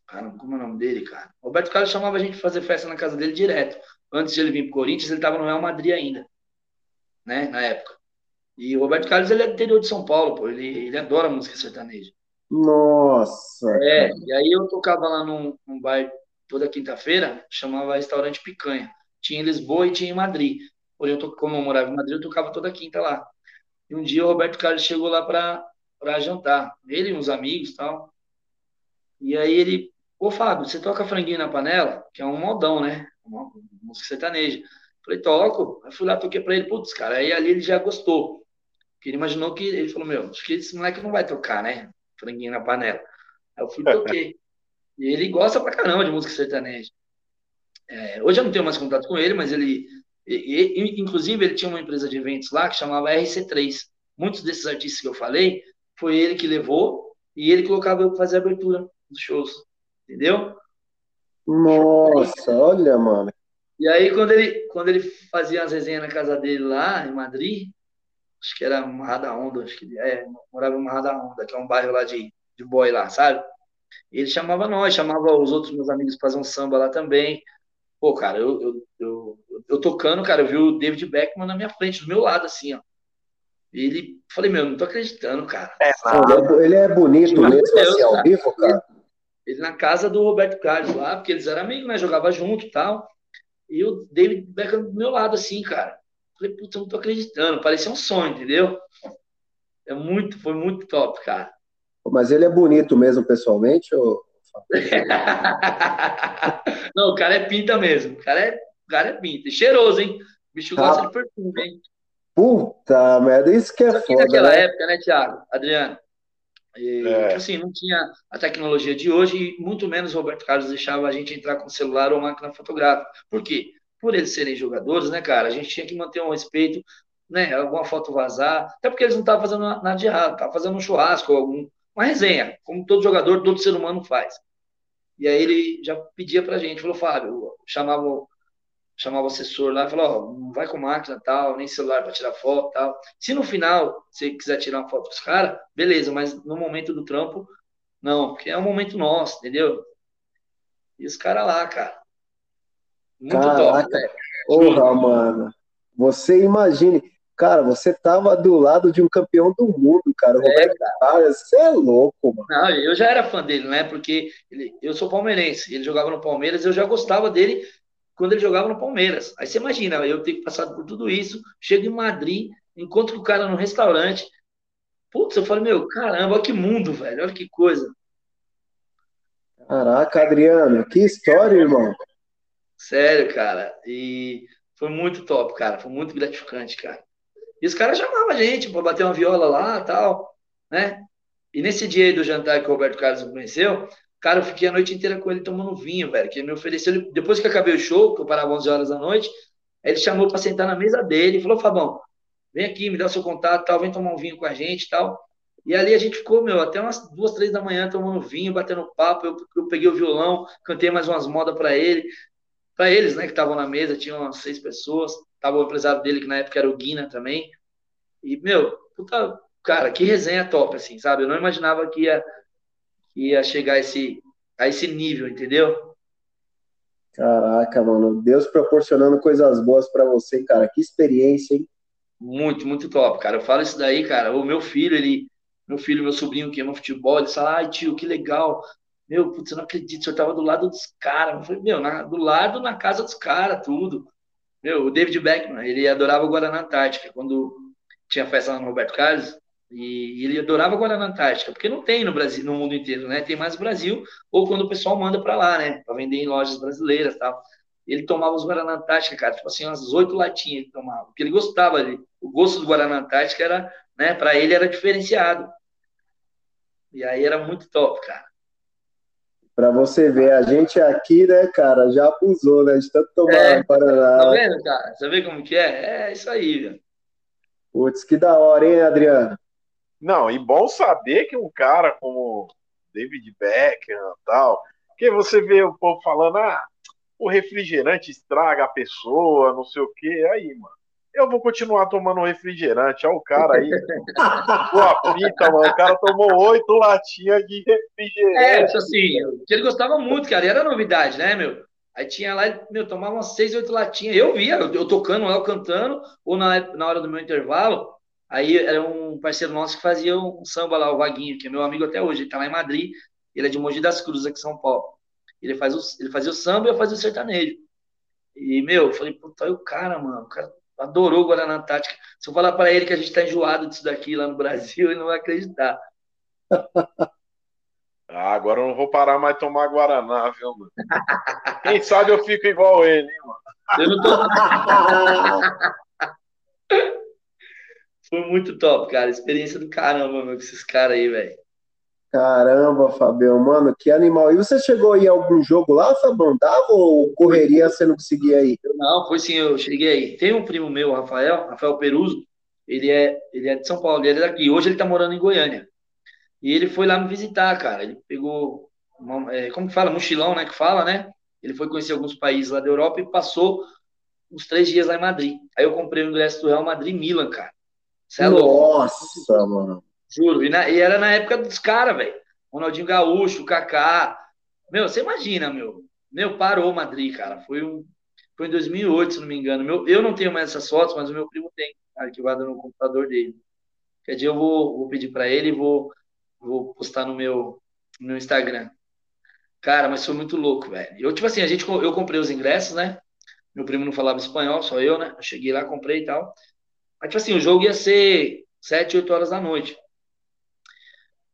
Cara, como é o nome dele, cara? Roberto Carlos chamava a gente pra fazer festa na casa dele direto. Antes de ele vir pro Corinthians, ele tava no Real Madrid ainda, né, na época. E o Roberto Carlos, ele é do interior de São Paulo, pô. Ele, ele adora música sertaneja. Nossa! É, e aí eu tocava lá num, num bar toda quinta-feira, chamava Restaurante Picanha. Tinha em Lisboa e tinha em Madrid. Porém, eu, como eu morava em Madrid, eu tocava toda quinta lá. E um dia o Roberto Carlos chegou lá para jantar. Ele e uns amigos tal. E aí ele, ô Fábio, você toca franguinho na panela? Que é um modão, né? Uma música sertaneja. Falei, toco. Aí fui lá, toquei para ele. Putz, cara, aí ali ele já gostou. Porque ele imaginou que, ele falou, meu, acho que esse moleque não vai tocar, né? Franguinho na panela. Aí eu fui e toquei. e ele gosta pra caramba de música sertaneja. É, hoje eu não tenho mais contato com ele, mas ele, inclusive, ele tinha uma empresa de eventos lá que chamava RC3. Muitos desses artistas que eu falei, foi ele que levou e ele colocava eu para fazer a abertura dos shows, entendeu? Nossa, olha, mano. E aí, quando ele, quando ele fazia as resenhas na casa dele lá, em Madrid, acho que era Marra da Onda, acho que é, morava em Marra da Onda, que é um bairro lá de, de boy lá, sabe? Ele chamava nós, chamava os outros meus amigos para fazer um samba lá também. Pô, cara, eu, eu, eu, eu, tocando, cara, eu vi o David Beckman na minha frente, do meu lado, assim, ó. Ele, falei, meu, não tô acreditando, cara. É, não, ele é bonito mesmo, Deus, assim, ao vivo, cara. Ele, ele, na casa do Roberto Carlos lá, porque eles eram amigos, né? Jogava junto e tal. E o David Beckham do meu lado, assim, cara. Falei, puta, não tô acreditando. Parecia um sonho, entendeu? É muito, foi muito top, cara. Mas ele é bonito mesmo pessoalmente? Ou... Não, o cara é pinta mesmo. O cara é O cara é pinta. cheiroso, hein? O bicho gosta ah, de perfume, hein? Puta merda, isso que é Só que foda. naquela né? época, né, Thiago? Adriano? E, é. Tipo assim, não tinha a tecnologia de hoje e muito menos Roberto Carlos deixava a gente entrar com celular ou máquina fotográfica. Por quê? Por eles serem jogadores, né, cara? A gente tinha que manter um respeito, né? Alguma foto vazar, até porque eles não estavam fazendo nada de errado, estavam fazendo um churrasco, algum, uma resenha, como todo jogador, todo ser humano faz. E aí ele já pedia pra gente, falou, Fábio, chamava chamava o assessor lá e falou, ó, não vai com máquina tal, nem celular para tirar foto tal. Se no final você quiser tirar uma foto com os caras, beleza, mas no momento do trampo, não, porque é um momento nosso, entendeu? E os caras lá, cara. Muito Caraca. top, velho. Porra, mano. Você imagine, cara, você tava do lado de um campeão do mundo, cara. O é, Roberto Carlos, você é louco, mano. Não, eu já era fã dele, né? Porque ele, eu sou palmeirense, ele jogava no Palmeiras, eu já gostava dele quando ele jogava no Palmeiras. Aí você imagina, eu ter passado por tudo isso, chego em Madrid, encontro o cara no restaurante. Putz, eu falei, meu, caramba, olha que mundo, velho, olha que coisa. Caraca, Adriano, que história, irmão. Sério, cara. E foi muito top, cara. Foi muito gratificante, cara. E os caras chamavam a gente para bater uma viola lá tal, né? E nesse dia aí do jantar que o Roberto Carlos me conheceu, Cara, eu fiquei a noite inteira com ele tomando vinho, velho. Que ele me ofereceu. Depois que acabei o show, que eu parava 11 horas da noite, ele chamou para sentar na mesa dele e falou: Fabão, vem aqui, me dá o seu contato, tal, vem tomar um vinho com a gente tal. E ali a gente ficou, meu, até umas duas, três da manhã tomando vinho, batendo papo. Eu, eu peguei o violão, cantei mais umas modas para ele, para eles, né, que estavam na mesa, tinham umas seis pessoas. Tava o empresário dele, que na época era o Guina também. E, meu, puta, cara, que resenha top, assim, sabe? Eu não imaginava que ia ia chegar a esse, a esse nível, entendeu? Caraca, mano, Deus proporcionando coisas boas para você, cara. Que experiência, hein? Muito, muito top, cara. Eu falo isso daí, cara. O meu filho, ele, meu filho, meu sobrinho que ama futebol, ele fala, ai tio, que legal. Meu, putz, eu não acredito, eu tava do lado dos caras. Eu falei, meu, na, do lado na casa dos caras, tudo. Meu, o David Beckman, ele adorava o Guaraná Antártica. Quando tinha festa lá no Roberto Carlos, e, ele adorava Guaraná Antártica, porque não tem no Brasil, no mundo inteiro, né? Tem mais no Brasil, ou quando o pessoal manda para lá, né? Para vender em lojas brasileiras tal. Ele tomava os Guaraná Antártica, cara, tipo assim, umas oito latinhas ele tomava, porque ele gostava ali. O gosto do Guaraná Antártica era, né, para ele era diferenciado. E aí era muito top, cara. Para você ver, a gente aqui, né, cara, já abusou, né, de tanto tomar é, Guaraná. Tá vendo, cara? Você vê como que é? É isso aí, velho. Putz, que da hora, hein, Adriano? Não, e bom saber que um cara como David Beckham e tal, que você vê o povo falando, ah, o refrigerante estraga a pessoa, não sei o quê. Aí, mano, eu vou continuar tomando refrigerante. Olha o cara aí. Pô, pita, mano. O cara tomou oito latinhas de refrigerante. É, isso assim, que ele gostava muito, cara. E era novidade, né, meu? Aí tinha lá, meu, tomava umas seis, oito latinhas. Eu via, eu, tocando lá, eu cantando, ou na, na hora do meu intervalo, Aí era um parceiro nosso que fazia um samba lá, o Vaguinho, que é meu amigo até hoje. Ele tá lá em Madrid, ele é de Mogi das Cruzes, aqui em São Paulo. Ele, faz o, ele fazia o samba e eu fazia o sertanejo. E, meu, eu falei, puta, aí o cara, mano, o cara adorou o Guaraná Tática. Se eu falar para ele que a gente tá enjoado disso daqui lá no Brasil, ele não vai acreditar. Ah, agora eu não vou parar mais de tomar Guaraná, viu, mano? Quem sabe eu fico igual ele, hein, mano? Eu não tô. Foi muito top, cara. Experiência do caramba, meu, com esses caras aí, velho. Caramba, Fabião, mano, que animal. E você chegou aí a algum jogo lá, Fabião? Dava ou correria você não conseguia ir? Não, foi sim, eu cheguei aí. Tem um primo meu, Rafael, Rafael Peruso, ele é, ele é de São Paulo, ele é daqui. Hoje ele tá morando em Goiânia. E ele foi lá me visitar, cara. Ele pegou, uma, é, como que fala? Mochilão, né? Que fala, né? Ele foi conhecer alguns países lá da Europa e passou uns três dias lá em Madrid. Aí eu comprei o ingresso do Real Madrid Milan, cara. Você é Nossa, mano. Juro. E, na, e, era na época dos caras, velho. Ronaldinho Gaúcho, Kaká. Meu, você imagina, meu. Meu, parou Madrid, cara. Foi, um, foi em 2008, se não me engano. Meu, eu não tenho mais essas fotos, mas o meu primo tem, arquivado no computador dele. Quer dia eu vou, vou pedir para ele e vou, vou postar no meu, no meu Instagram. Cara, mas foi muito louco, velho. Eu, tipo assim, a gente, eu comprei os ingressos, né? Meu primo não falava espanhol, só eu, né? Eu cheguei lá, comprei e tal. Mas, tipo assim, o jogo ia ser 7, 8 horas da noite.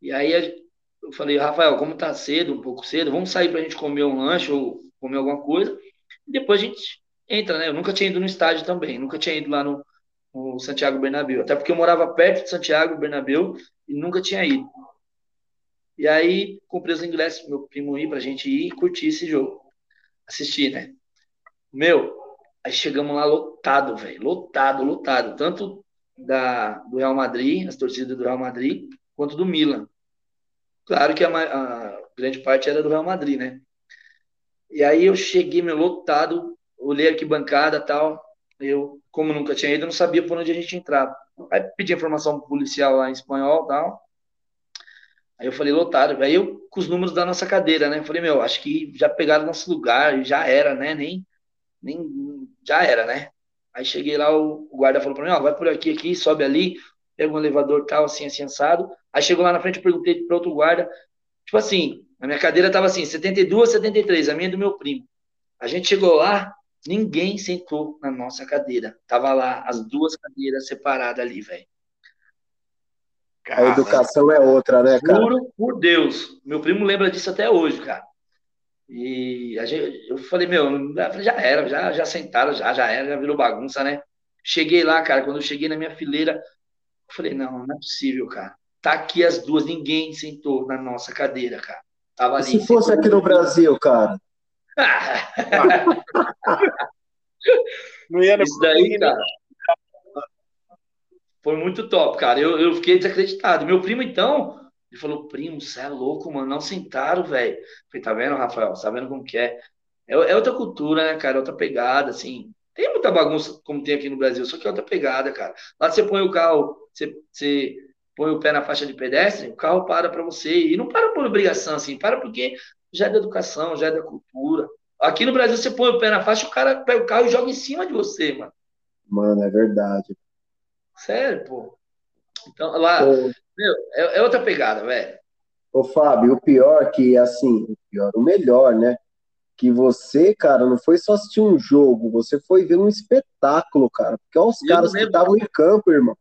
E aí eu falei, Rafael, como tá cedo, um pouco cedo, vamos sair pra gente comer um lanche ou comer alguma coisa. E depois a gente entra, né? Eu nunca tinha ido no estádio também, nunca tinha ido lá no, no Santiago Bernabéu, até porque eu morava perto de Santiago Bernabéu e nunca tinha ido. E aí comprei os ingressos pro meu primo ir pra gente ir e curtir esse jogo. Assistir, né? Meu, aí chegamos lá lotado, velho. Lotado, lotado. Tanto da, do Real Madrid, as torcidas do Real Madrid, quanto do Milan. Claro que a, a grande parte era do Real Madrid, né? E aí eu cheguei, meu, lotado, olhei aqui bancada tal. Eu, como nunca tinha ido, não sabia por onde a gente entrava. Aí pedi informação policial lá em espanhol tal. Aí eu falei, lotado. Aí eu, com os números da nossa cadeira, né? Falei, meu, acho que já pegaram nosso lugar, já era, né? Nem, nem, já era, né? Aí cheguei lá, o, guarda falou pra mim, ó, vai por aqui, aqui, sobe ali, pega um elevador tal, assim, assim, assado. Aí chegou lá na frente, eu perguntei para outro guarda, tipo assim, a minha cadeira tava assim, 72, 73, a minha é do meu primo. A gente chegou lá, ninguém sentou na nossa cadeira. Tava lá as duas cadeiras separadas ali, velho. A educação é outra, né, cara? Juro por Deus. Meu primo lembra disso até hoje, cara. E gente, eu falei, meu, já era, já, já sentaram, já, já era, já virou bagunça, né? Cheguei lá, cara, quando eu cheguei na minha fileira, falei, não, não é possível, cara. Tá aqui as duas, ninguém sentou na nossa cadeira, cara. Tava ali, se fosse aqui no Brasil, cara? não ia Isso daí, cara. Foi muito top, cara. Eu, eu fiquei desacreditado. Meu primo, então, ele falou, primo, você é louco, mano. Não sentaram, velho. Falei, tá vendo, Rafael? Tá vendo como que é? é? é? outra cultura, né, cara? É outra pegada, assim. Tem muita bagunça como tem aqui no Brasil, só que é outra pegada, cara. Lá você põe o carro, você, você põe o pé na faixa de pedestre, o carro para para você. E não para por obrigação, assim. Para porque já é da educação, já é da cultura. Aqui no Brasil, você põe o pé na faixa, o cara pega o carro e joga em cima de você, mano. Mano, é verdade. Sério, pô. Então, lá, meu, é, é, outra pegada, velho. Ô, Fábio, o pior que, assim, o pior, o melhor, né? Que você, cara, não foi só assistir um jogo, você foi ver um espetáculo, cara. Porque olha os Eu caras que estavam em campo, irmão.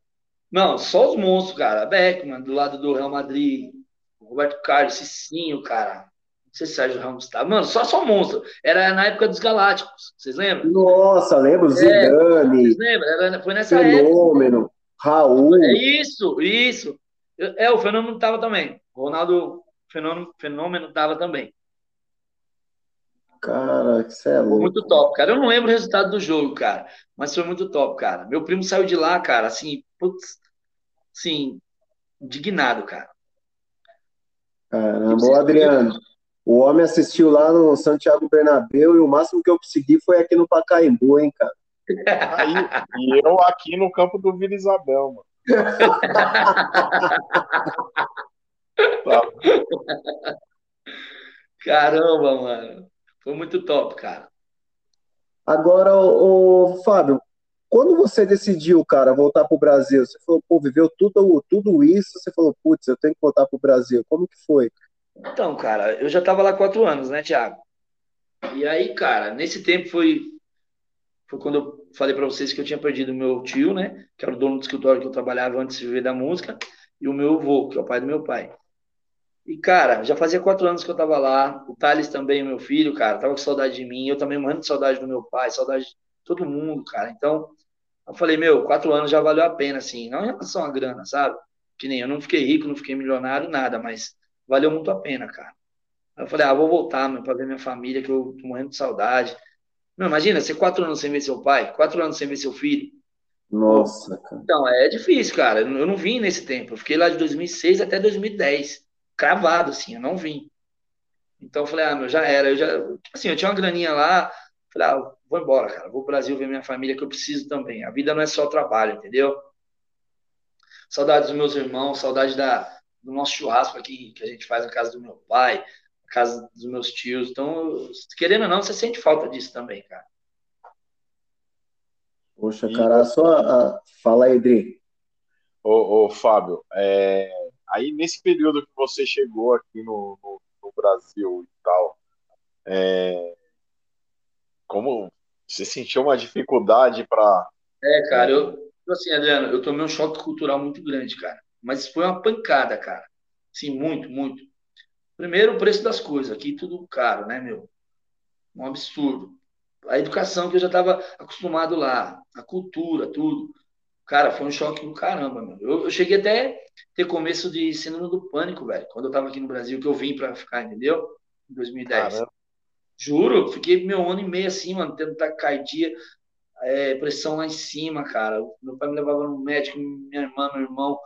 Não, só os monstros, cara. Beckman, do lado do Real Madrid, Roberto Carlos, Cicinho, cara. Não sei se Sérgio Ramos tá. Mano, só só monstro. Era na época dos Galácticos. Vocês lembram? Nossa, lembro. É, Zidane. Vocês lembram? Era, foi nessa fenômeno, época. Fenômeno. Raul. É isso, isso. É, o fenômeno tava também. Ronaldo fenômeno, fenômeno tava também. Cara, que é louco. Foi muito top, cara. Eu não lembro o resultado do jogo, cara. Mas foi muito top, cara. Meu primo saiu de lá, cara, assim, putz, assim, indignado, cara. Caramba, ô Adriano. O homem assistiu lá no Santiago Bernabéu e o máximo que eu consegui foi aqui no Pacaembu, hein, cara. Aí, e eu aqui no campo do Vila Isabel, mano. Caramba, mano. Foi muito top, cara. Agora, o, Fábio, quando você decidiu, cara, voltar pro Brasil, você falou, pô, viveu tudo, tudo isso, você falou, putz, eu tenho que voltar pro Brasil. Como que foi? Então, cara, eu já estava lá quatro anos, né, Thiago? E aí, cara, nesse tempo foi, foi quando eu falei para vocês que eu tinha perdido meu tio, né, que era o dono do escritório que eu trabalhava antes de viver da música, e o meu avô, que é o pai do meu pai. E, cara, já fazia quatro anos que eu tava lá, o Thales também, meu filho, cara, tava com saudade de mim, eu também morrendo de saudade do meu pai, saudade de todo mundo, cara. Então, eu falei, meu, quatro anos já valeu a pena, assim, não em relação à grana, sabe? Que nem eu não fiquei rico, não fiquei milionário, nada, mas valeu muito a pena, cara. Aí eu falei, ah, vou voltar, meu, pra ver minha família, que eu tô morrendo de saudade. Não, imagina, ser quatro anos sem ver seu pai, quatro anos sem ver seu filho. Nossa, cara. Então, é difícil, cara. Eu não vim nesse tempo. Eu fiquei lá de 2006 até 2010. Cravado, assim, eu não vim. Então, eu falei, ah, meu, já era. Eu já, assim, eu tinha uma graninha lá. Falei, ah, vou embora, cara. Vou pro Brasil ver minha família, que eu preciso também. A vida não é só trabalho, entendeu? Saudade dos meus irmãos, saudade da, do nosso churrasco aqui que a gente faz na casa do meu pai, na casa dos meus tios. Então, querendo ou não, você sente falta disso também, cara. Poxa, cara, só a... fala aí, Dri. Ô, ô Fábio, é... aí nesse período que você chegou aqui no, no, no Brasil e tal, é... como você sentiu uma dificuldade para. É, cara, eu, assim, Adriano, eu tomei um choque cultural muito grande, cara. Mas foi uma pancada, cara. Sim, muito, muito. Primeiro, o preço das coisas. Aqui tudo caro, né, meu? Um absurdo. a educação que eu já estava acostumado lá, a cultura, tudo. Cara, foi um choque do caramba, mano. Eu, eu cheguei até ter começo de síndrome do pânico, velho, quando eu tava aqui no Brasil, que eu vim para ficar, entendeu? Em 2010. Caramba. Juro, fiquei meu ano e meio assim, mano, tendo taquicardia, é, pressão lá em cima, cara. Meu pai me levava no médico, minha irmã, meu irmão,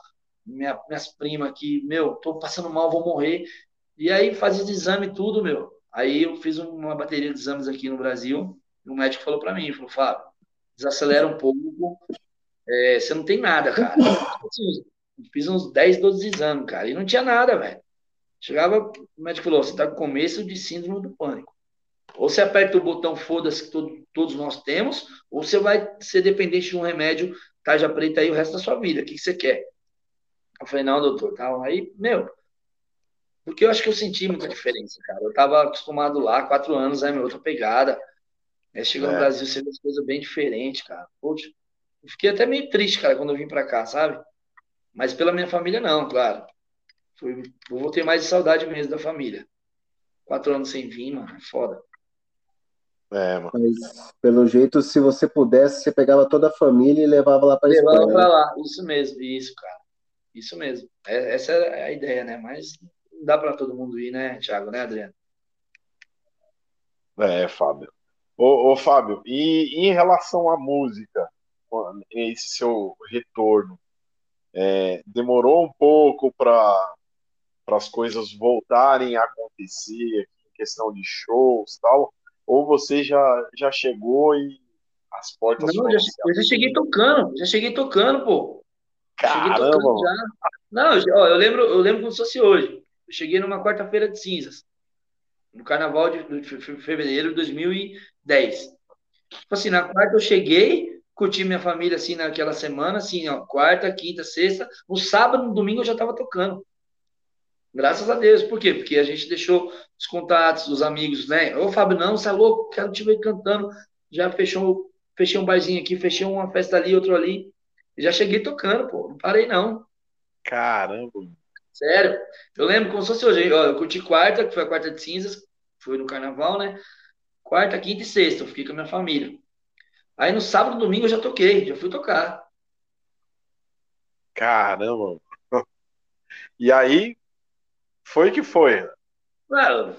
minha, minhas primas aqui, meu, tô passando mal, vou morrer. E aí fazia exame tudo, meu. Aí eu fiz uma bateria de exames aqui no Brasil, e o médico falou para mim, falou, Fábio, desacelera um pouco, é, você não tem nada, cara. Fiz uns 10, 12 exames, cara, e não tinha nada, velho. Chegava, o médico falou, você tá com começo de síndrome do pânico. Ou você aperta o botão foda-se que todo, todos nós temos, ou você vai ser dependente de um remédio tarja preta aí o resto da sua vida. O que, que você quer? Eu falei, não, doutor, tal. Aí, meu, porque eu acho que eu senti muita diferença, cara. Eu tava acostumado lá, quatro anos, aí, meu, outra pegada. Aí chegou é. no Brasil, você vê as coisas bem diferentes, cara. Poxa, eu fiquei até meio triste, cara, quando eu vim pra cá, sabe? Mas pela minha família, não, claro. Foi, eu vou ter mais de saudade mesmo da família. Quatro anos sem vir, mano, é foda. É, mano. Mas, pelo jeito, se você pudesse, você pegava toda a família e levava lá para Levava Espanha. pra lá, isso mesmo, isso, cara. Isso mesmo. É, essa é a ideia, né? Mas não dá para todo mundo ir, né, Thiago, né, Adriano? É, Fábio. Ô, ô Fábio, e, e, em relação à música, esse seu retorno, é, demorou um pouco para as coisas voltarem a acontecer, em questão de shows tal? Ou você já, já chegou e as portas Não, já, eu já cheguei tocando, já cheguei tocando, pô. Caramba! Cheguei tocando já. Não, ó, eu lembro, eu lembro como se fosse hoje. Eu cheguei numa quarta-feira de cinzas, no carnaval de, de, fevereiro de 2010. Tipo assim, na quarta eu cheguei, curti minha família assim naquela semana, assim, ó, quarta, quinta, sexta. No sábado, no domingo eu já tava tocando. Graças a Deus. Por quê? Porque a gente deixou os contatos, os amigos, né? Ô, Fábio, não, você é louco, quero te ver cantando. Já fechou, fechei um barzinho aqui, fechei uma festa ali, outro ali. Já cheguei tocando, pô. Não parei, não. Caramba. Sério. Eu lembro como se fosse hoje. Ó, eu curti quarta, que foi a quarta de cinzas, foi no carnaval, né? Quarta, quinta e sexta, eu fiquei com a minha família. Aí no sábado, domingo eu já toquei, já fui tocar. Caramba. E aí, foi que foi. Claro,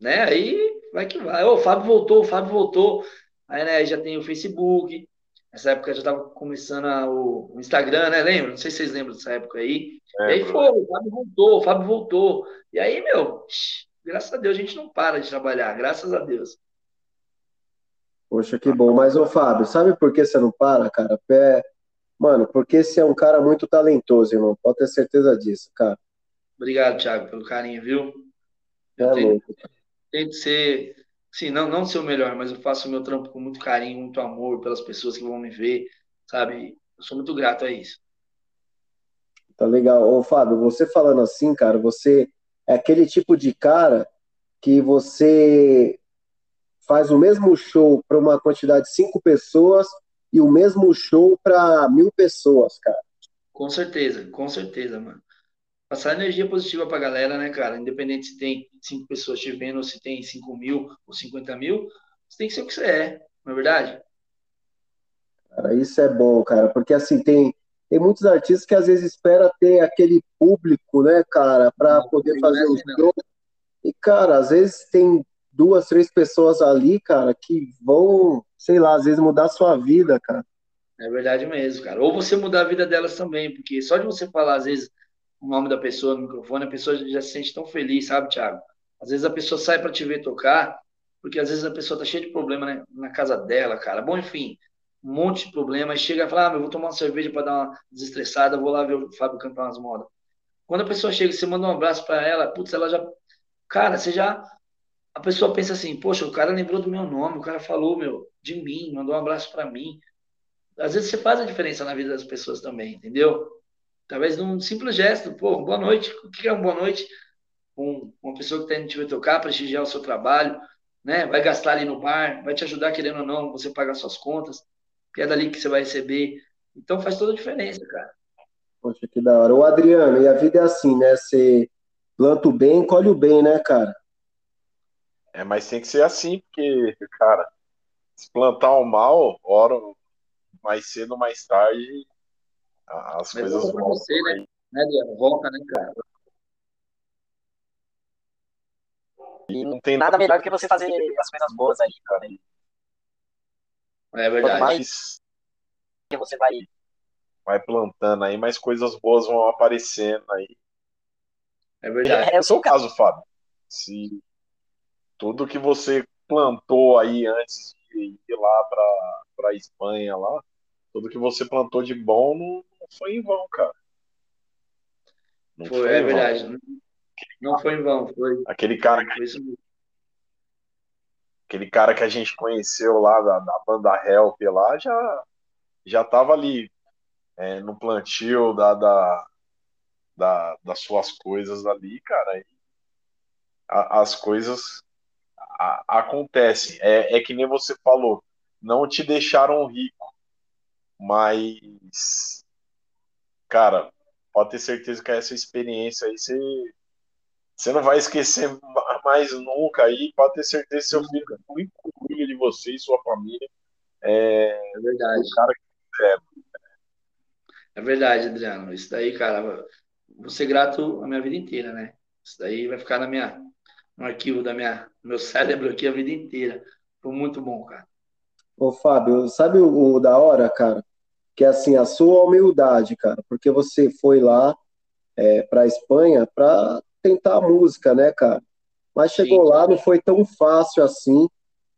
né? Aí vai que vai. o Fábio voltou, o Fábio voltou. Aí, né, já tem o Facebook. Nessa época já estava começando a, o, o, Instagram, né? Lembra? Não sei se vocês lembram dessa época aí. É, e aí foi, o Fábio voltou, o Fábio voltou. E aí, meu, graças a Deus a gente não para de trabalhar, graças a Deus. Poxa, que bom. Mas, ô Fábio, sabe por que você não para, cara? Pé... Mano, porque você é um cara muito talentoso, irmão. Pode ter certeza disso, cara. Obrigado, Thiago, pelo carinho, viu? Eu é tento, tento ser, sim, não, não ser o melhor, mas eu faço o meu trampo com muito carinho, muito amor pelas pessoas que vão me ver, sabe? Eu sou muito grato a isso. Tá legal. Ô, Fábio, você falando assim, cara, você é aquele tipo de cara que você faz o mesmo show para uma quantidade de cinco pessoas e o mesmo show para mil pessoas, cara. Com certeza, com certeza, mano passar energia positiva para a galera, né, cara? Independente se tem cinco pessoas te vendo, ou se tem cinco mil ou cinquenta mil, você tem que ser o que você é, não é verdade? Cara, isso é bom, cara, porque assim, tem, tem muitos artistas que às vezes espera ter aquele público, né, cara, para poder fazer o show. E, cara, às vezes tem duas, três pessoas ali, cara, que vão, sei lá, às vezes mudar a sua vida, cara. É verdade mesmo, cara. Ou você mudar a vida delas também, porque só de você falar, às vezes, o nome da pessoa no microfone, a pessoa já se sente tão feliz, sabe, Thiago? Às vezes a pessoa sai para te ver tocar, porque às vezes a pessoa tá cheia de problema né, na casa dela, cara. Bom, enfim, um monte de problema. Aí chega e fala, ah, eu vou tomar uma cerveja para dar uma desestressada, vou lá ver o Fábio cantar umas modas. Quando a pessoa chega e você manda um abraço para ela, putz, ela já. Cara, você já. A pessoa pensa assim, poxa, o cara lembrou do meu nome, o cara falou, meu, de mim, mandou um abraço para mim. Às vezes você faz a diferença na vida das pessoas também, entendeu? Talvez num simples gesto, pô, boa noite. O que é uma boa noite? Um, uma pessoa que está indo te ver tocar, prestigiar o seu trabalho, né? Vai gastar ali no bar, vai te ajudar, querendo ou não, você pagar suas contas, que é dali que você vai receber. Então faz toda a diferença, cara. Poxa, que da hora. O Adriano, e a vida é assim, né? Você planta o bem, colhe o bem, né, cara? É, mas tem que ser assim, porque, cara, se plantar o mal, hora mais cedo ou mais tarde, as Mas coisas vão. Você, né? né, Volta, né, cara? E não tem nada melhor do que você fazer as coisas boas aí, cara. É verdade. Quanto mais você vai vai plantando aí, mais coisas boas vão aparecendo aí. É verdade. É, é o seu caso, Fábio. Se tudo que você plantou aí antes de ir lá para a Espanha lá, tudo que você plantou de bom não foi em vão, cara. Não foi, foi é verdade. Não foi em vão, foi. Aquele cara que, aquele cara que a gente conheceu lá da, da banda Help lá já já tava ali é, no plantio da, da, da, das suas coisas ali, cara. E a, as coisas a, acontecem. É, é que nem você falou, não te deixaram rico, mas, cara, pode ter certeza que essa experiência aí você, você não vai esquecer mais nunca aí, pode ter certeza que seu filho muito orgulho de você e sua família. É, é verdade. O cara que é, é verdade, Adriano. Isso daí, cara, vou ser grato a minha vida inteira, né? Isso daí vai ficar na minha, no arquivo da minha, meu cérebro aqui a vida inteira. Foi muito bom, cara. Ô, Fábio, sabe o, o da hora, cara? Que é assim, a sua humildade, cara, porque você foi lá é, para Espanha para tentar a música, né, cara? Mas chegou Sim. lá, não foi tão fácil assim,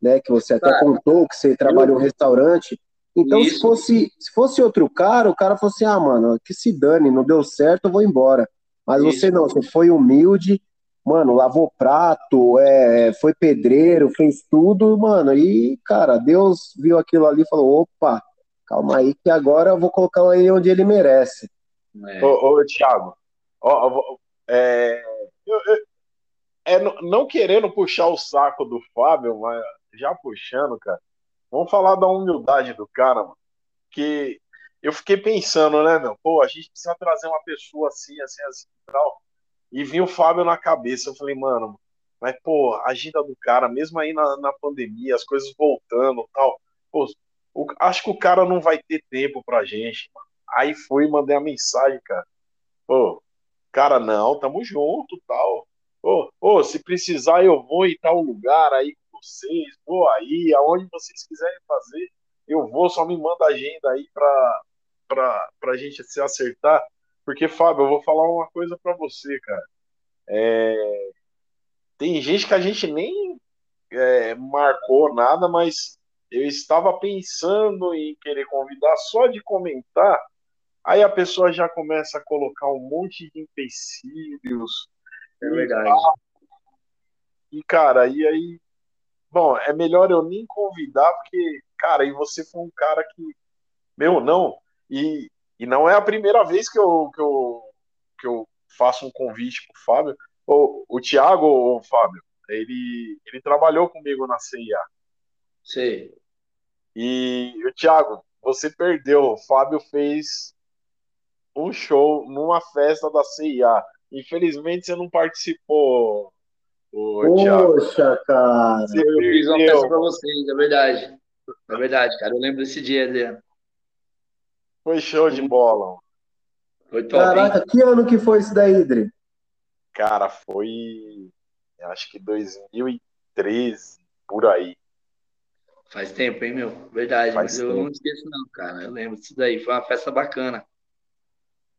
né? Que você até cara, contou que você trabalhou em um restaurante. Então, se fosse, se fosse outro cara, o cara fosse, ah, mano, que se dane, não deu certo, eu vou embora. Mas Isso. você não, você foi humilde, mano, lavou prato, é, foi pedreiro, fez tudo, mano, e, cara, Deus viu aquilo ali e falou, opa, calma aí que agora eu vou colocar ele onde ele merece. É. Ô, ô Thiago, ó, é, eu, eu, é, não querendo puxar o saco do Fábio, mas já puxando, cara, Vamos falar da humildade do cara, mano. Que eu fiquei pensando, né, meu? Pô, a gente precisa trazer uma pessoa assim, assim, assim tal. E vi o Fábio na cabeça. Eu falei, mano, mas, pô, a agenda do cara, mesmo aí na, na pandemia, as coisas voltando tal. Pô, o, acho que o cara não vai ter tempo pra gente. Aí fui e mandei a mensagem, cara. Pô, cara, não, tamo junto tal. Pô, pô, se precisar eu vou em tal lugar aí vocês, vou aí, aonde vocês quiserem fazer, eu vou, só me manda agenda aí para pra, gente se acertar. Porque, Fábio, eu vou falar uma coisa para você, cara. É, tem gente que a gente nem é, marcou nada, mas eu estava pensando em querer convidar só de comentar. Aí a pessoa já começa a colocar um monte de empecilhos. É verdade. E, cara, e aí Bom, é melhor eu nem convidar, porque, cara, e você foi um cara que. Meu, não. E, e não é a primeira vez que eu, que eu, que eu faço um convite pro Fábio. O, o Thiago, o Fábio, ele, ele trabalhou comigo na CIA. Sim. E o Thiago, você perdeu. O Fábio fez um show numa festa da CIA. Infelizmente você não participou, Poxa, cara. Eu fiz uma peça pra vocês, é verdade. É verdade, cara. Eu lembro desse dia, Adriano. Foi show de bola. Foi top. Caraca, hein? que ano que foi isso daí, Dri? Cara, foi. Acho que 2013, por aí. Faz tempo, hein, meu? Verdade, Faz mas tempo. eu não esqueço, não, cara. Eu lembro disso daí. Foi uma festa bacana.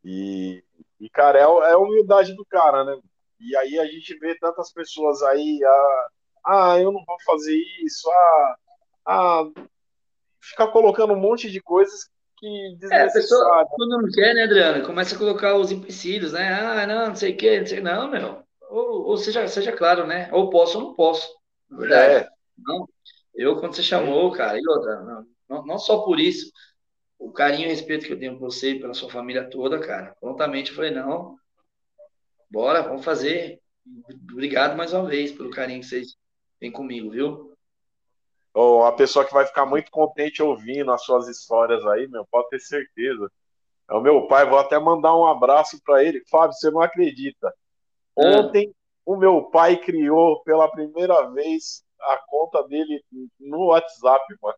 E, e cara, é, é a humildade do cara, né? E aí a gente vê tantas pessoas aí, ah, ah eu não vou fazer isso, ah, ah, fica colocando um monte de coisas que É, a pessoa, quando não quer, né, Adriano, começa a colocar os empecilhos, né, ah, não, não sei o que, não sei, não, meu, ou, ou seja, seja claro, né, ou posso ou não posso, na verdade. É. Não, eu, quando você chamou, cara, e outra, não, não, só por isso, o carinho e o respeito que eu tenho por você e pela sua família toda, cara, prontamente eu falei, não, Bora, vamos fazer. Obrigado mais uma vez pelo carinho que vocês têm comigo, viu? Oh, a pessoa que vai ficar muito contente ouvindo as suas histórias aí, meu, pode ter certeza. É o meu pai, vou até mandar um abraço para ele. Fábio, você não acredita. Ah. Ontem o meu pai criou pela primeira vez a conta dele no WhatsApp, mano.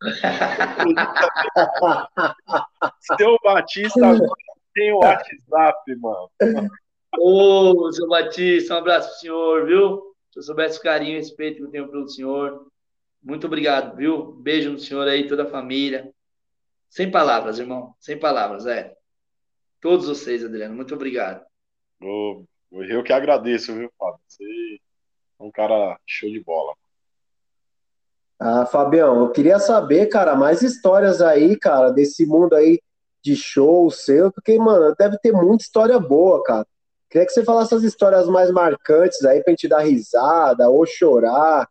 Seu Batista tem o WhatsApp, mano. Ô, seu Batista, um abraço pro senhor, viu? Se eu soubesse o carinho e respeito que eu tenho pelo senhor, muito obrigado, viu? Beijo no senhor aí, toda a família. Sem palavras, irmão. Sem palavras, é. Todos vocês, Adriano, muito obrigado. Eu que agradeço, viu, Fábio? Você um cara show de bola. Ah, Fabião, eu queria saber, cara, mais histórias aí, cara, desse mundo aí de show seu, porque, mano, deve ter muita história boa, cara. Queria que você falasse as histórias mais marcantes aí pra gente dar risada ou chorar.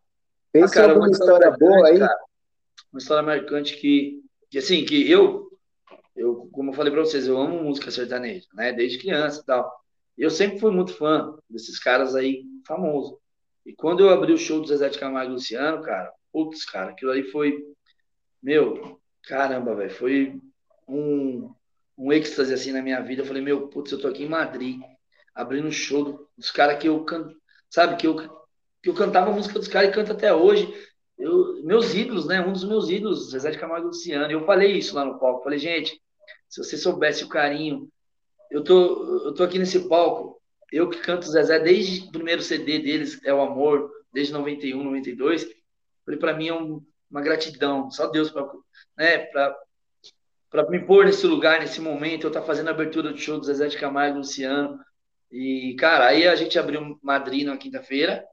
Pensa ah, cara, alguma história, história boa aí. Cara, uma história marcante que, que, assim, que eu, eu, como eu falei pra vocês, eu amo música sertaneja, né, desde criança e tal. Eu sempre fui muito fã desses caras aí famosos. E quando eu abri o show do Zezé de Camargo e Luciano, cara, putz, cara, aquilo aí foi, meu, caramba, velho, foi um, um êxtase assim na minha vida. Eu falei, meu, putz, eu tô aqui em Madrid, abrindo o show dos caras que eu canto, sabe, que eu, que eu cantava a música dos caras e canto até hoje. Eu, meus ídolos, né? Um dos meus ídolos, Zezé de Camargo e Luciano. Eu falei isso lá no palco. Falei, gente, se você soubesse o carinho, eu tô, eu tô aqui nesse palco, eu que canto Zezé desde o primeiro CD deles, É o Amor, desde 91, 92. Falei, para mim é um, uma gratidão, só Deus para né, me pôr nesse lugar, nesse momento. Eu estar tá fazendo a abertura do show do Zezé de Camargo Luciano. E, cara, aí a gente abriu Madrid na quinta-feira,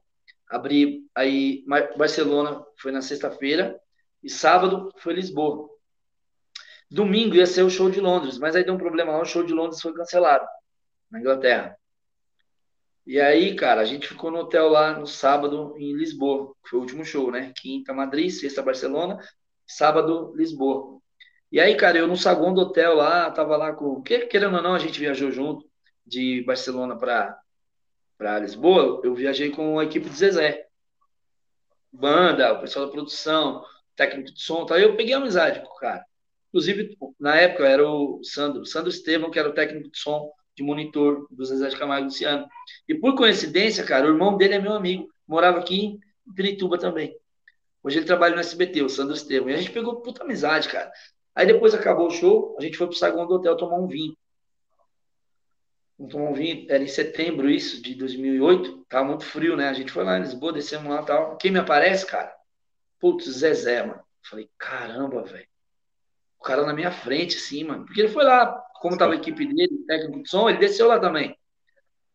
abri aí Barcelona foi na sexta-feira e sábado foi Lisboa. Domingo ia ser o show de Londres, mas aí deu um problema lá, o show de Londres foi cancelado na Inglaterra. E aí, cara, a gente ficou no hotel lá no sábado em Lisboa, foi o último show, né? Quinta Madrid, sexta Barcelona, sábado Lisboa. E aí, cara, eu no saguão do hotel lá, tava lá com, querendo ou não, a gente viajou junto de Barcelona para para Lisboa, eu viajei com a equipe de Zezé. Banda, o pessoal da produção, técnico de som, tá? eu peguei amizade com o cara. Inclusive, na época, era o Sandro, Sandro Estevam, que era o técnico de som de monitor do Zezé de Camargo Luciano. E por coincidência, cara, o irmão dele é meu amigo, morava aqui em Pirituba também. Hoje ele trabalha no SBT, o Sandro Estevam. E a gente pegou puta amizade, cara. Aí depois acabou o show, a gente foi pro saguão do hotel tomar um vinho tomar um vinho, era em setembro isso, de 2008, tava muito frio, né? A gente foi lá em Lisboa, descemos lá e tal. Quem me aparece, cara? Putz, Zezé, mano. Falei, caramba, velho. O cara na minha frente, assim, mano. Porque ele foi lá, como tava a equipe dele, técnico de som, ele desceu lá também.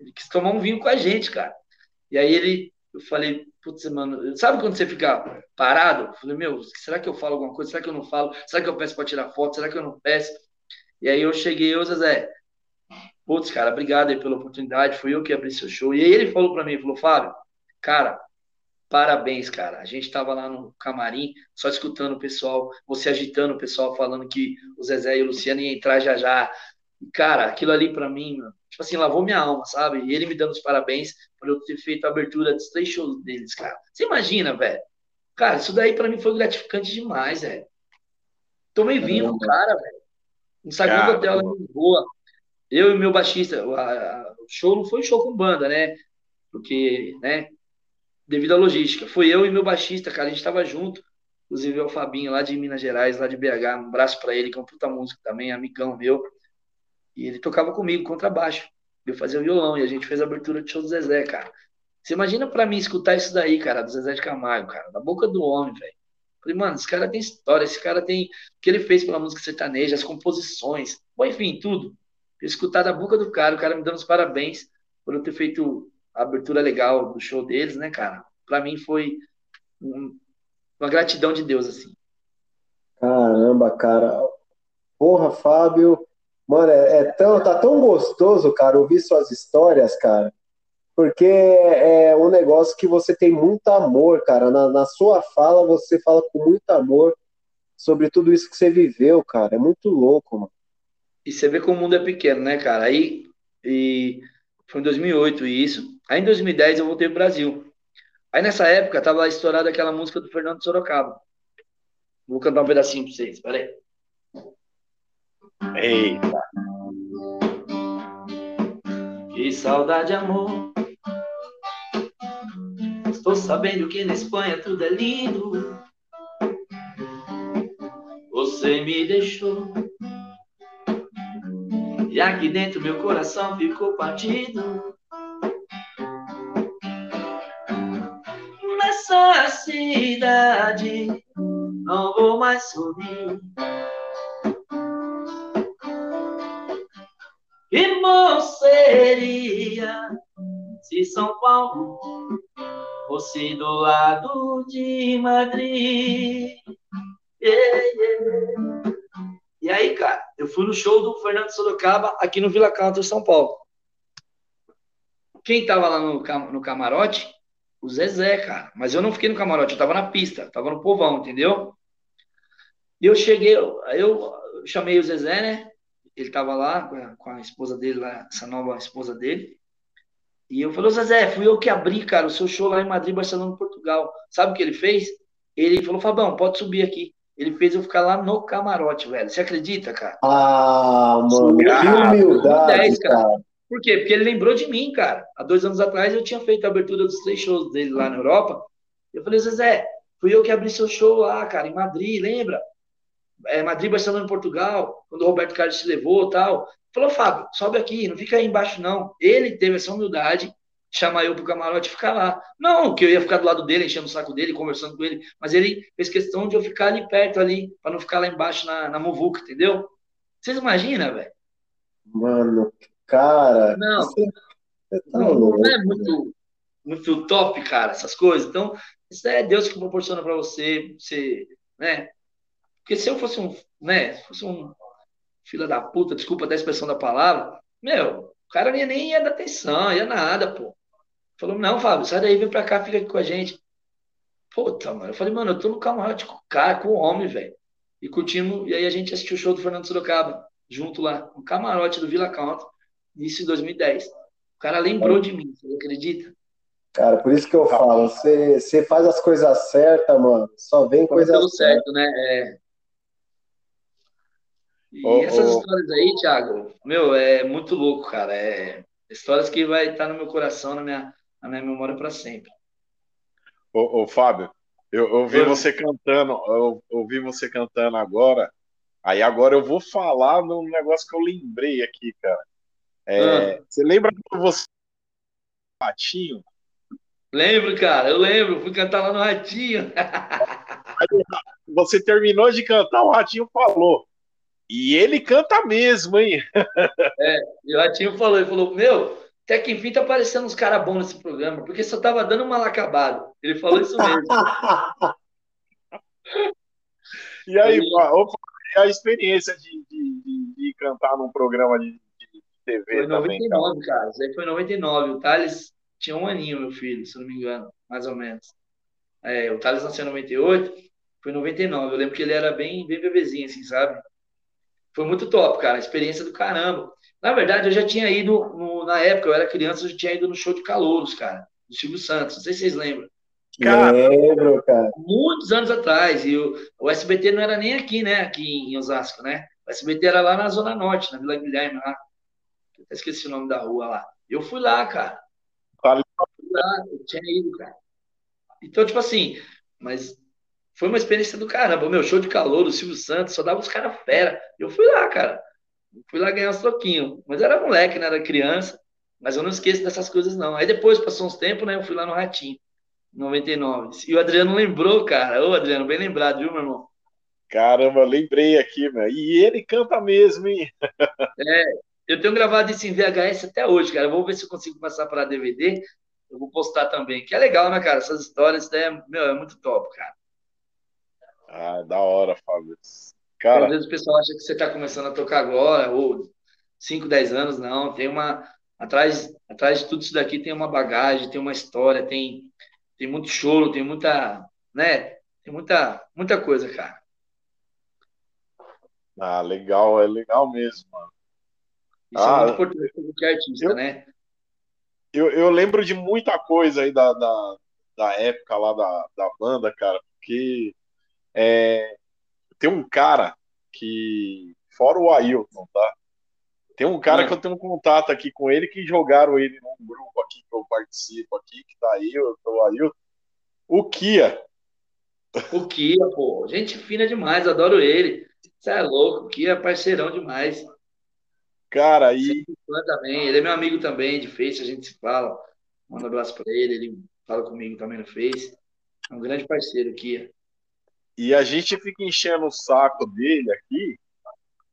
Ele quis tomar um vinho com a gente, cara. E aí ele, eu falei, putz, mano, sabe quando você fica parado? Eu falei, meu, será que eu falo alguma coisa? Será que eu não falo? Será que eu peço para tirar foto? Será que eu não peço? E aí eu cheguei, ô Zezé, Putz, cara, obrigado aí pela oportunidade. Fui eu que abri seu show. E aí ele falou para mim, falou, Fábio, cara, parabéns, cara. A gente tava lá no camarim, só escutando o pessoal, você agitando o pessoal, falando que o Zezé e o Luciano iam entrar já já. E, cara, aquilo ali para mim, mano, tipo assim, lavou minha alma, sabe? E ele me dando os parabéns por eu ter feito a abertura dos três shows deles, cara. Você imagina, velho? Cara, isso daí para mim foi gratificante demais, velho. Tomei vinho com cara, velho. No saguão do hotel lá em Lisboa eu e meu baixista, o show não foi show com banda, né? Porque, né? Devido à logística. Foi eu e meu baixista, cara, a gente tava junto. Inclusive é o Fabinho, lá de Minas Gerais, lá de BH. Um abraço para ele, que é um puta músico também, amigão meu. E ele tocava comigo, contrabaixo. Eu fazia violão e a gente fez a abertura de show do Zezé, cara. Você imagina para mim escutar isso daí, cara, do Zezé de Camargo, cara, da boca do homem, velho. Falei, mano, esse cara tem história, esse cara tem o que ele fez pela música sertaneja, as composições, bom, enfim, tudo escutar da boca do cara, o cara me dando os parabéns por eu ter feito a abertura legal do show deles, né, cara? Para mim foi um, uma gratidão de Deus, assim. Caramba, cara. Porra, Fábio. Mano, é, é, tão, tá tão gostoso, cara, ouvir suas histórias, cara. Porque é um negócio que você tem muito amor, cara. Na, na sua fala, você fala com muito amor sobre tudo isso que você viveu, cara. É muito louco, mano. E você vê como o mundo é pequeno, né, cara? Aí, e foi em 2008 isso. Aí em 2010 eu voltei pro Brasil. Aí nessa época tava estourada aquela música do Fernando Sorocaba. Vou cantar um pedacinho pra vocês, peraí. Eita. Que saudade, amor. Estou sabendo que na Espanha tudo é lindo. Você me deixou. E aqui dentro meu coração ficou partido. Nessa cidade não vou mais sorrir. Que bom seria se São Paulo fosse do lado de Madrid. Yeah, yeah. E aí, cara, eu fui no show do Fernando Sorocaba aqui no Vila Country, São Paulo. Quem tava lá no, no camarote? O Zezé, cara. Mas eu não fiquei no camarote, eu tava na pista, tava no povão, entendeu? E eu cheguei, eu, eu chamei o Zezé, né? ele estava lá com a, com a, esposa dele, lá, essa nova esposa dele. E eu falei, Zezé, fui eu que abri, cara, o seu show lá em Madrid, Barcelona, Portugal. Sabe o que ele fez? Ele falou, Fabão, pode subir aqui. Ele fez eu ficar lá no camarote, velho. Você acredita, cara? Ah, mano, que humildade, 10, cara. cara. Por quê? Porque ele lembrou de mim, cara. Há dois anos atrás eu tinha feito a abertura dos três shows dele lá na Europa. Eu falei, Zezé, fui eu que abri seu show lá, cara, em Madrid, lembra? é, Madrid, Barcelona, Portugal, quando o Roberto Carlos se levou tal. Falou, Fábio, sobe aqui, não fica aí embaixo, não. Ele teve essa humildade, chamar eu pro camarote e ficar lá. Não, que eu ia ficar do lado dele, enchendo o saco dele, conversando com ele, mas ele fez questão de eu ficar ali perto, ali, para não ficar lá embaixo na, na entendeu? Vocês imaginam, velho? Mano, cara. Não, você, tá não, não é muito, muito top, cara, essas coisas. Então, isso é Deus que proporciona para você, você, né? Porque se eu fosse um, né, fosse um filho da puta, desculpa da expressão da palavra, meu, o cara nem, nem ia dar atenção, ia nada, pô. Falou, não, Fábio, sai daí, vem pra cá, fica aqui com a gente. Puta, mano. Eu falei, mano, eu tô no camarote com o cara, com o homem, velho. E curtimos, e aí a gente assistiu o show do Fernando Sorocaba, junto lá, no camarote do Vila Country, início de 2010. O cara lembrou de mim, você acredita? Cara, por isso que eu falo, você, você faz as coisas certas, mano, só vem coisa certa. certo, né? É, e oh, essas oh. histórias aí, Thiago, meu, é muito louco, cara. É histórias que vai estar no meu coração, na minha, na minha memória para sempre. Ô, ô, Fábio, eu, eu ouvi você cantando, eu ouvi você cantando agora. Aí agora eu vou falar num negócio que eu lembrei aqui, cara. É, ah. Você lembra quando você Ratinho? Lembro, cara, eu lembro, fui cantar lá no Ratinho. você terminou de cantar, o Ratinho falou. E ele canta mesmo, hein? É, e o Ratinho falou, ele falou, meu, até que enfim tá aparecendo uns caras bons nesse programa, porque só tava dando mal acabado. Ele falou isso mesmo. e aí, opa, a experiência de, de, de, de, cantar num programa de TV foi 99, também, cara. cara. Isso aí foi 99. O Thales tinha um aninho, meu filho, se não me engano, mais ou menos. É, o Thales nasceu em 98, foi 99. Eu lembro que ele era bem, bem bebezinho, assim, sabe? Foi muito top, cara. Experiência do caramba. Na verdade, eu já tinha ido, no, na época, eu era criança, eu já tinha ido no show de calouros, cara, do Silvio Santos. Não sei se vocês lembram. Cara, Lembro, cara. Muitos anos atrás. E o, o SBT não era nem aqui, né? Aqui em Osasco, né? O SBT era lá na Zona Norte, na Vila Guilherme, lá. Eu até esqueci o nome da rua lá. Eu fui lá, cara. Fui lá, eu tinha ido, cara. Então, tipo assim, mas foi uma experiência do caramba. O meu show de calor, do Silvio Santos, só dava os caras fera. Eu fui lá, cara. Fui lá ganhar uns troquinhos. Mas era moleque, né? Era criança. Mas eu não esqueço dessas coisas, não. Aí depois, passou uns tempos, né? Eu fui lá no Ratinho, 99. E o Adriano lembrou, cara. Ô, Adriano, bem lembrado, viu, meu irmão? Caramba, lembrei aqui, meu. E ele canta mesmo, hein? é, eu tenho gravado isso em VHS até hoje, cara. vou ver se eu consigo passar para DVD. Eu vou postar também. Que é legal, né, cara? Essas histórias, né? Meu, é muito top, cara. Ah, da hora, Fábio. Cara, Às vezes o pessoal acha que você está começando a tocar agora, ou 5, 10 anos, não. Tem uma. Atrás, atrás de tudo isso daqui tem uma bagagem, tem uma história, tem, tem muito choro, tem muita. Né? Tem muita, muita coisa, cara. Ah, legal, é legal mesmo, mano. Isso ah, é muito importante para qualquer artista, eu, né? Eu, eu lembro de muita coisa aí da, da, da época lá da, da banda, cara, porque é, tem um cara que, fora o Ailton, tá? Tem um cara hum. que eu tenho um contato aqui com ele que jogaram ele num grupo aqui que eu participo aqui, que tá aí, eu tô Ailton. O Kia. O Kia, pô. Gente fina demais, adoro ele. Você é louco, o Kia é parceirão demais. Cara, e. também. Ele é meu amigo também, de Face, a gente se fala. Manda um abraço pra ele, ele fala comigo também no Face. É um grande parceiro, Kia. E a gente fica enchendo o saco dele aqui.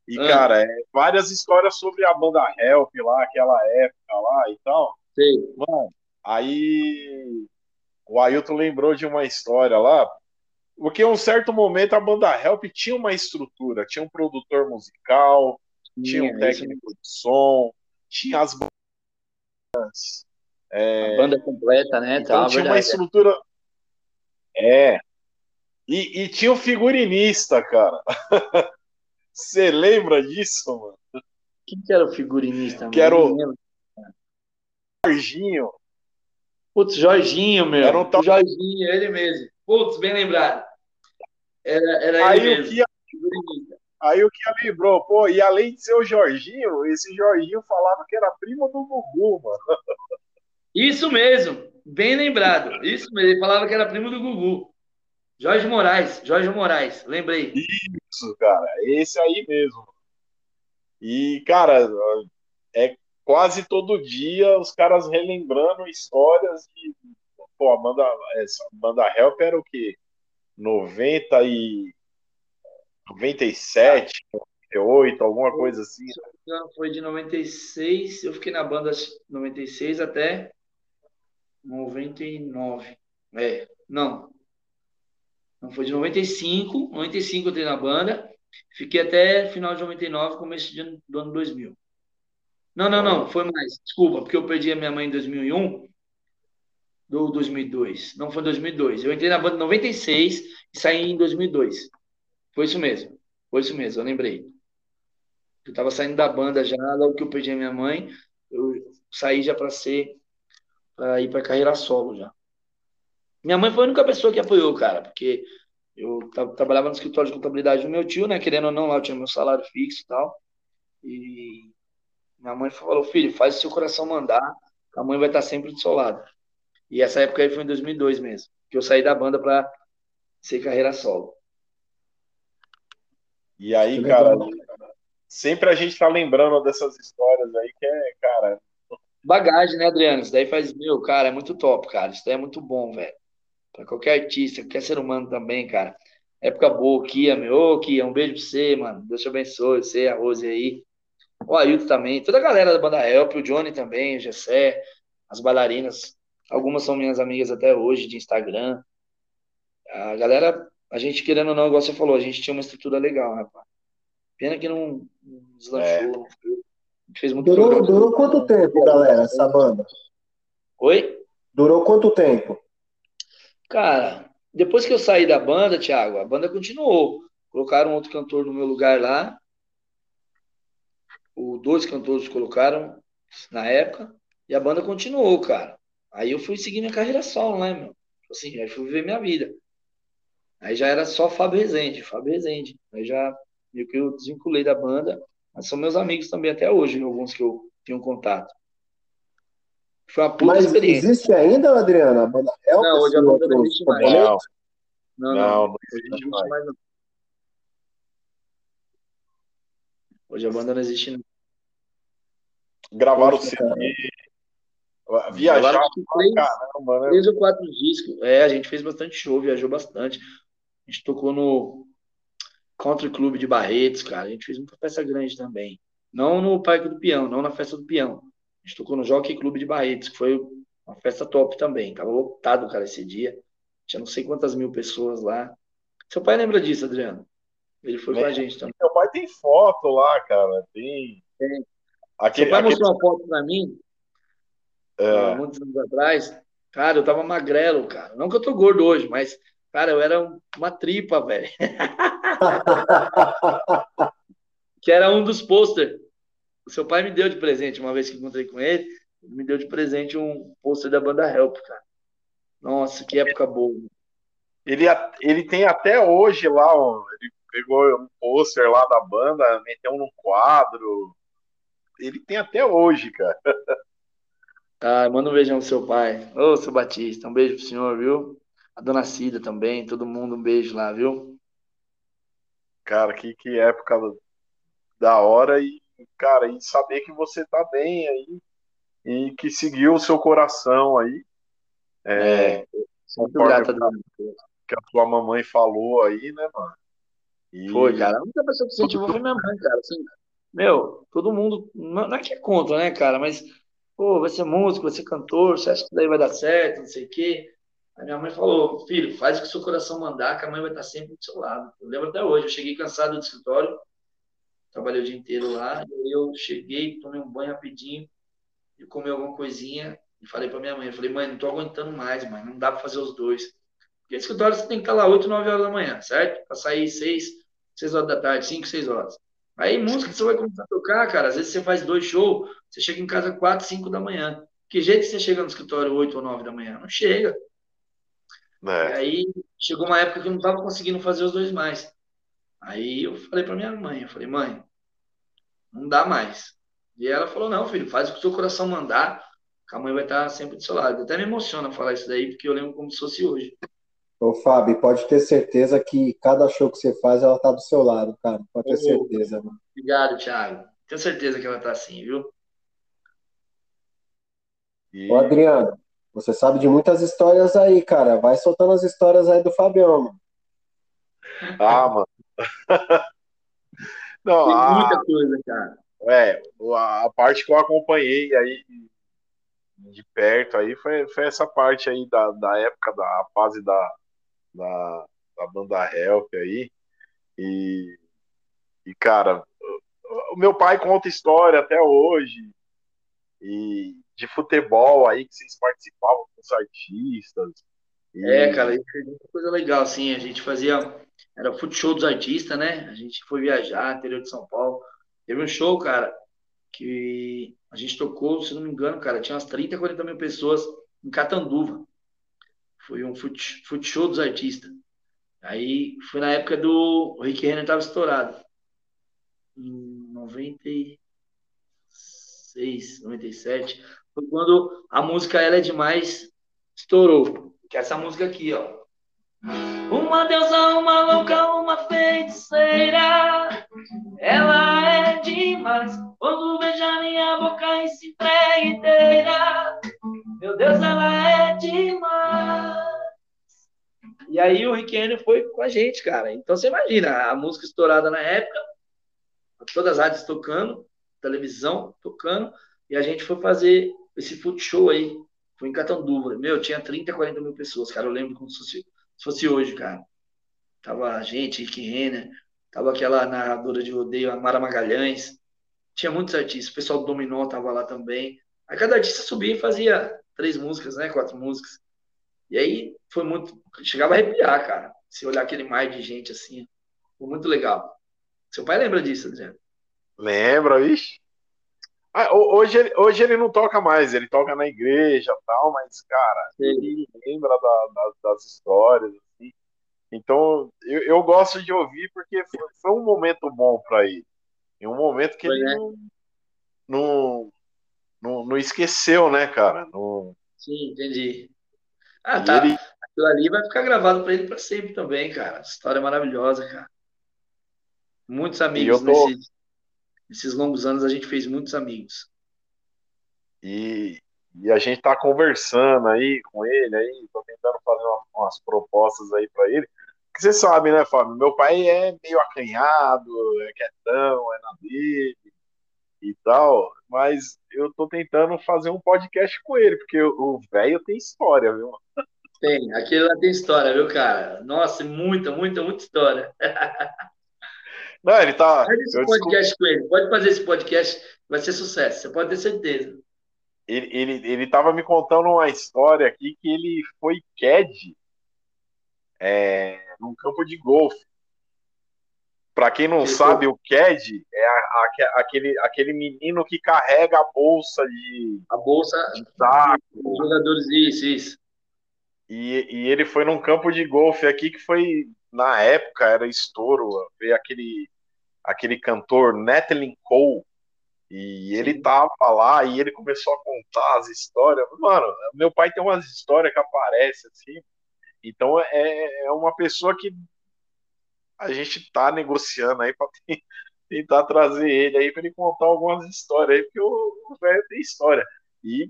E, ah. cara, é várias histórias sobre a banda Help lá, aquela época lá e tal. Sim. Mano, aí o Ailton lembrou de uma história lá, porque em um certo momento a banda Help tinha uma estrutura, tinha um produtor musical, tinha um técnico de som, tinha as bandas. É... A banda completa, né? Então tá, tinha uma estrutura. É. E, e tinha um figurinista, cara. Você lembra disso, mano? Quem que era o figurinista? Que era o Jorginho. Putz, Jorginho, meu. Era um tal... Jorginho, ele mesmo. Putz, bem lembrado. Era, era Aí ele mesmo. Que... Aí o que lembrou, pô, e além de ser o Jorginho, esse Jorginho falava que era primo do Gugu, mano. Isso mesmo, bem lembrado. Isso mesmo, ele falava que era primo do Gugu. Jorge Moraes, Jorge Moraes, lembrei. Isso, cara, esse aí mesmo. E, cara, é quase todo dia os caras relembrando histórias de. Pô, a banda, essa banda Help era o quê? 90 e. 97, 98, alguma coisa assim. Foi de 96, eu fiquei na banda 96 até 99. É, não. Não foi de 95, 95 eu entrei na banda, fiquei até final de 99, começo do ano 2000. Não, não, não, foi mais. Desculpa, porque eu perdi a minha mãe em 2001 do 2002. Não foi 2002. Eu entrei na banda em 96 e saí em 2002. Foi isso mesmo. Foi isso mesmo, eu lembrei. Eu tava saindo da banda já, logo que eu perdi a minha mãe, eu saí já para ser para ir para carreira solo já. Minha mãe foi a única pessoa que apoiou, cara, porque eu trabalhava no escritório de contabilidade do meu tio, né? Querendo ou não, lá eu tinha meu salário fixo e tal. E minha mãe falou: filho, faz o seu coração mandar, a mãe vai estar sempre do seu lado. E essa época aí foi em 2002 mesmo, que eu saí da banda para ser carreira solo. E aí, cara, sempre a gente tá lembrando dessas histórias aí que é, cara. Bagagem, né, Adriano? Isso daí faz, meu, cara, é muito top, cara. Isso daí é muito bom, velho. Pra qualquer artista, qualquer ser humano também, cara. Época boa, Kia, meu. Ô, Kia, um beijo pra você, mano. Deus te abençoe, você, a Rose aí. O Ailton também. Toda a galera da banda Help, o Johnny também, o Gessé, as bailarinas. Algumas são minhas amigas até hoje, de Instagram. A galera a gente, querendo ou não, igual você falou, a gente tinha uma estrutura legal, rapaz. Pena que não deslanchou. É. Fez muito durou, durou quanto tempo, galera, essa banda? Oi? Durou quanto tempo? Cara, depois que eu saí da banda, Thiago, a banda continuou. Colocaram outro cantor no meu lugar lá. O dois cantores colocaram na época. E a banda continuou, cara. Aí eu fui seguir minha carreira solo, né, meu? Assim, aí fui viver minha vida. Aí já era só Fábio Rezende, Fábio Rezende. Aí já meio que eu desvinculei da banda, mas são meus amigos também até hoje, alguns que eu tenho contato. Foi uma puta mas experiência. existe ainda, Adriana? A banda Help, não, hoje a banda não existe mais. Não, não, não, não, não existe mais. mais não. Hoje a banda não existe não. Gravaram o CD, viajar três, caramba, né? Três ou quatro discos. É, a gente fez bastante show, viajou bastante. A gente tocou no Country Club de Barretos, cara. A gente fez muita festa grande também. Não no Parque do Peão, não na festa do Peão. A gente tocou no Jockey Club de Barretos, que foi uma festa top também. Tava lotado, cara, esse dia. Tinha não sei quantas mil pessoas lá. Seu pai lembra disso, Adriano? Ele foi com a gente também. Meu pai tem foto lá, cara. Tem. tem. Aquele, Seu pai aquele... mostrou uma foto pra mim. É. Muitos anos atrás. Cara, eu tava magrelo, cara. Não que eu tô gordo hoje, mas Cara, eu era uma tripa, velho. que era um dos pôster. O seu pai me deu de presente, uma vez que encontrei com ele, me deu de presente um pôster da banda Help, cara. Nossa, que época boa. Ele, ele tem até hoje lá, ó, ele pegou um pôster lá da banda, meteu num quadro. Ele tem até hoje, cara. Ah, manda um beijão pro seu pai. Ô, seu Batista, um beijo pro senhor, viu? A dona Cida também, todo mundo, um beijo lá, viu? Cara, que, que época da hora e, cara, e saber que você tá bem aí e que seguiu o seu coração aí. É, É, muito grato a Deus. que a tua mamãe falou aí, né, mano? E, Foi, cara. A única pessoa que incentivou foi minha mãe, cara. Assim, meu, todo mundo. Não não é que é contra, né, cara? Mas, pô, vai ser músico, vai ser cantor, você acha que daí vai dar certo, não sei o quê. Minha mãe falou, filho, faz o que seu coração mandar, que a mãe vai estar sempre do seu lado. Eu lembro até hoje, eu cheguei cansado do escritório, trabalhei o dia inteiro lá, e eu cheguei, tomei um banho rapidinho, e comi alguma coisinha, e falei pra minha mãe, eu falei, mãe, não tô aguentando mais, mãe, não dá pra fazer os dois. Porque escritório você tem que estar lá 8, 9 horas da manhã, certo? Pra sair 6, 6 horas da tarde, 5, 6 horas. Aí, música você vai começar a tocar, cara, às vezes você faz dois shows, você chega em casa 4, 5 da manhã. Que jeito que você chega no escritório 8 ou 9 da manhã? Não chega. E né, aí, chegou uma época que eu não tava conseguindo fazer os dois mais. Aí eu falei pra minha mãe, eu falei, mãe, não dá mais. E ela falou, não, filho, faz o que o seu coração mandar, que a mãe vai estar sempre do seu lado. Até me emociona falar isso daí, porque eu lembro como se fosse hoje. Ô, Fábio, pode ter certeza que cada show que você faz, ela tá do seu lado, cara. Pode ter Ô, certeza, mano. Obrigado, Thiago. Tenho certeza que ela tá assim, viu? e Ô, Adriano, você sabe de muitas histórias aí, cara. Vai soltando as histórias aí do Fabião, mano. ah, mano. Não, Tem a, muita coisa, cara. é, a, parte que eu acompanhei aí de perto aí foi, foi essa parte aí da, da época da fase da, da, da banda Help aí. E, e cara, o, o meu pai conta história até hoje. E de futebol aí que vocês participavam com os artistas. E, É, cara, isso é muita coisa legal, assim, a gente fazia, era o food show dos artistas, né? A gente foi viajar, interior de São Paulo. Teve um show, cara, que a gente tocou, se não me engano, cara, tinha umas 30, 40 mil pessoas em Catanduva. Foi um food, food show dos artistas. Aí foi na época do o Rick Renner tava estourado. Em 96, 97. Foi quando a música Ela é Demais estourou. Que é essa música aqui, ó. Uma deusa, uma louca, uma feiticeira. Ela é demais. Quando beija minha boca e se entrega inteira. Meu Deus, ela é demais. E aí o Rick Henry foi com a gente, cara. Então você imagina, a música estourada na época, todas as rádios tocando, televisão tocando, e a gente foi fazer esse food show aí. Foi em Catanduva. Meu, tinha 30, 40 mil pessoas, cara. Eu lembro como se fosse, se fosse hoje, cara. Tava a gente, Rick Renner, tava aquela narradora de rodeio, a Mara Magalhães. Tinha muitos artistas. O pessoal do Dominó tava lá também. Aí cada artista subia e fazia três músicas, né? Quatro músicas. E aí foi muito. Chegava a arrepiar, cara. Se olhar aquele mar de gente assim. Foi muito legal. Seu pai lembra disso, Adriano? Lembra, vixe? Ah, ho- hoje, ele, hoje ele não toca mais, ele toca na igreja e tal, mas, cara, ele lembra da- da- das histórias, assim. Então, eu, eu gosto de ouvir porque foi, foi um momento bom para ele. E um momento que Foi, ele né? não, não, não, não esqueceu, né, cara? Não- Sim, entendi. Ah, e tá. ele, Aquilo ali vai ficar gravado pra ele pra sempre também, cara. História maravilhosa, cara. Muitos amigos tô, nesses, nesses longos anos, a gente fez muitos amigos. e, e a gente tá conversando aí com ele, aí, tô tentando fazer uma- umas propostas aí para ele. Porque você sabe, né, Fábio? Meu pai é meio acanhado, é quietão, é na dele e tal, mas eu tô tentando fazer um podcast com ele, porque o velho tem história, viu? Tem, aquele lá tem história, viu, cara? Nossa, muita, muita, muita história. Não, ele tá. Faz esse Eu descobri, podcast com ele. Pode fazer esse podcast, vai ser sucesso. Você pode ter certeza. ele, ele, ele tava me contando uma história aqui que ele foi CAD é, num campo de golfe. Pra quem não Ele sabe, o CAD é a- a- aquele, aquele menino que carrega a bolsa de, A bolsa de saco. jogadores, isso, isso. E, e ele foi num campo de golfe aqui que foi, na época, era estouro. Veio aquele, aquele cantor Natalie Cole. E ele tava lá e ele começou a contar as histórias. Mano, meu pai tem umas histórias que aparecem assim. Então é, é uma pessoa que a gente está negociando aí para tentar trazer ele aí para ele contar algumas histórias aí, porque o velho tem história. E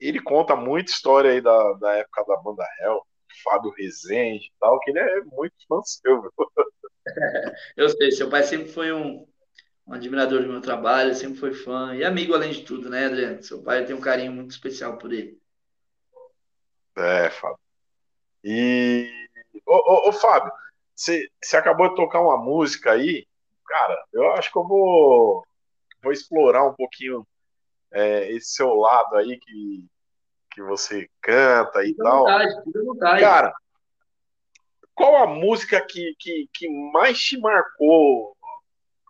ele conta muita história aí da, da época da banda Hell, Fábio Rezende e tal, que ele é muito fã seu. Eu sei, seu pai sempre foi um, um admirador do meu trabalho, sempre foi fã e amigo além de tudo, né, Adriano? Seu pai tem um carinho muito especial por ele. É, Fábio. E, ô, ô, ô Fábio, você, acabou de tocar uma música aí, cara, eu acho que eu vou, vou explorar um pouquinho é, esse seu lado aí que, que você canta e fica tal. Vontade, fica vontade. Cara, qual a música que, que, que mais te marcou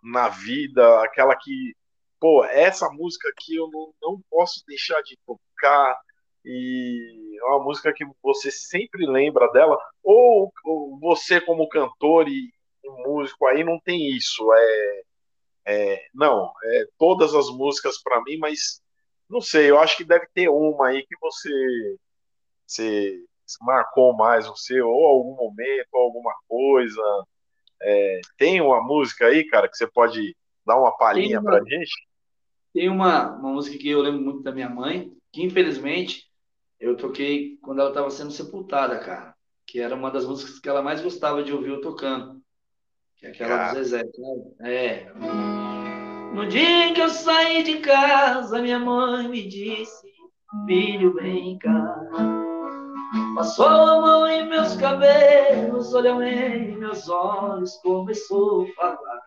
na vida? Aquela que, pô, essa música aqui eu não, não posso deixar de tocar e é uma música que você sempre lembra dela, ou, ou você como cantor e, e, músico aí não tem isso, é, é não, é todas as músicas para mim, mas não sei, eu acho que deve ter uma aí que você, você marcou mais você, ou algum momento, ou alguma coisa. É, tem uma música aí, cara, que você pode dar uma palhinha uma, pra gente? Tem uma, uma música que eu lembro muito da minha mãe, que infelizmente eu toquei quando ela estava sendo sepultada, cara. Que era uma das músicas que ela mais gostava de ouvir eu tocando. Que é aquela cara. do Zezé. Né? É. No dia em que eu saí de casa, minha mãe me disse: Filho, vem cá. Passou a mão em meus cabelos, olhou em meus olhos, começou a falar.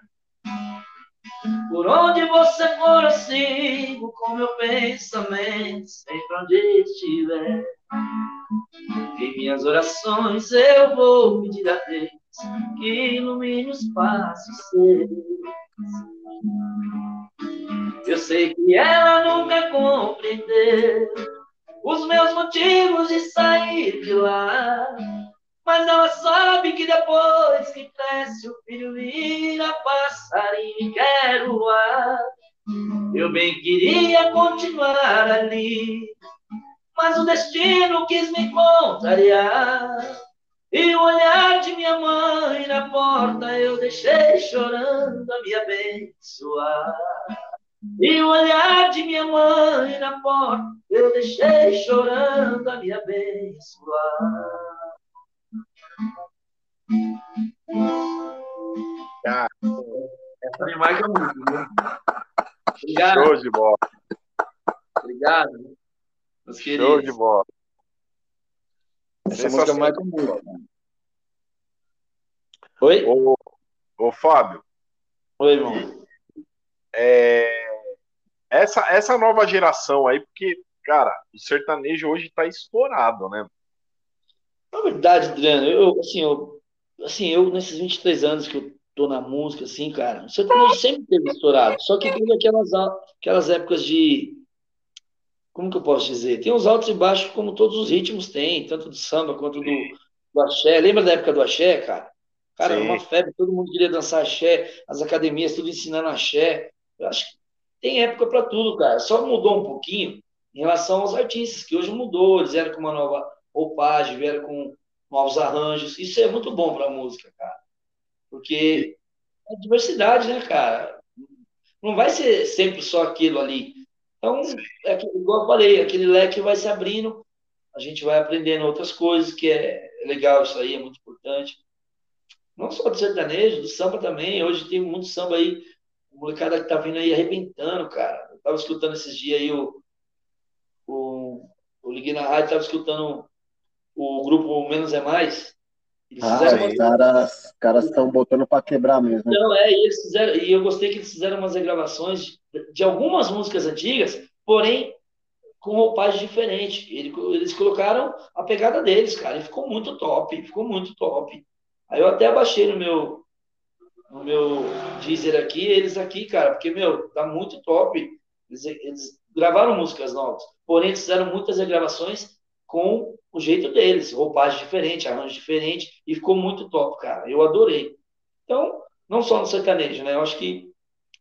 Por onde você for, eu sigo com meu pensamento, sempre onde estiver. Em minhas orações eu vou pedir a Deus que ilumine os passos seus. Eu sei que ela nunca compreendeu os meus motivos de sair de lá. Mas ela sabe que depois que cresce o filho vira passarinho e quer voar. Eu bem queria continuar ali, mas o destino quis me contrariar. E o olhar de minha mãe na porta eu deixei chorando a me abençoar. E o olhar de minha mãe na porta eu deixei chorando a me abençoar. Cara, essa me marca muito, né? Obrigado. Show de bola. Obrigado. Meus Show de bola. Essa música marca muito. Oi? Ô, ô Fábio. Oi, irmão. É, essa, essa nova geração aí, porque, cara, o sertanejo hoje tá estourado, né? Na verdade, Adriano, eu, assim, eu, assim, eu nesses 23 anos que eu tô na música, assim, cara, o sertanejo sempre teve estourado, só que teve aquelas, aquelas épocas de, como que eu posso dizer? Tem os altos e baixos como todos os ritmos têm, tanto do samba quanto do, do axé. Lembra da época do axé, cara? Cara, Sim. era uma febre, todo mundo queria dançar axé, as academias tudo ensinando axé. Eu acho que tem época para tudo, cara. Só mudou um pouquinho em relação aos artistas, que hoje mudou, eles vieram com uma nova roupagem, vieram com novos arranjos. Isso é muito bom para a música, cara. Porque é diversidade, né, cara? Não vai ser sempre só aquilo ali. Então, é igual eu falei, aquele leque vai se abrindo, a gente vai aprendendo outras coisas, que é legal isso aí, é muito importante. Não só do sertanejo, do samba também. Hoje tem muito samba aí molecada que tá vindo aí arrebentando, cara. Eu tava escutando esses dias aí o. o eu liguei na rádio, tava escutando o grupo Menos é Mais. Eles ah, os caras caras estão botando para quebrar mesmo. Não, é, e eles fizeram, e eu gostei que eles fizeram umas regravações de, de algumas músicas antigas, porém com roupagem diferente. Eles colocaram a pegada deles, cara, e ficou muito top, ficou muito top. Aí eu até abaixei no meu no meu Deezer aqui, eles aqui, cara, porque, meu, tá muito top. Eles, eles gravaram músicas novas, porém eles fizeram muitas regravações com o jeito deles, roupagem diferente, arranjo diferente, e ficou muito top, cara. Eu adorei. Então, não só no sertanejo, né? Eu acho que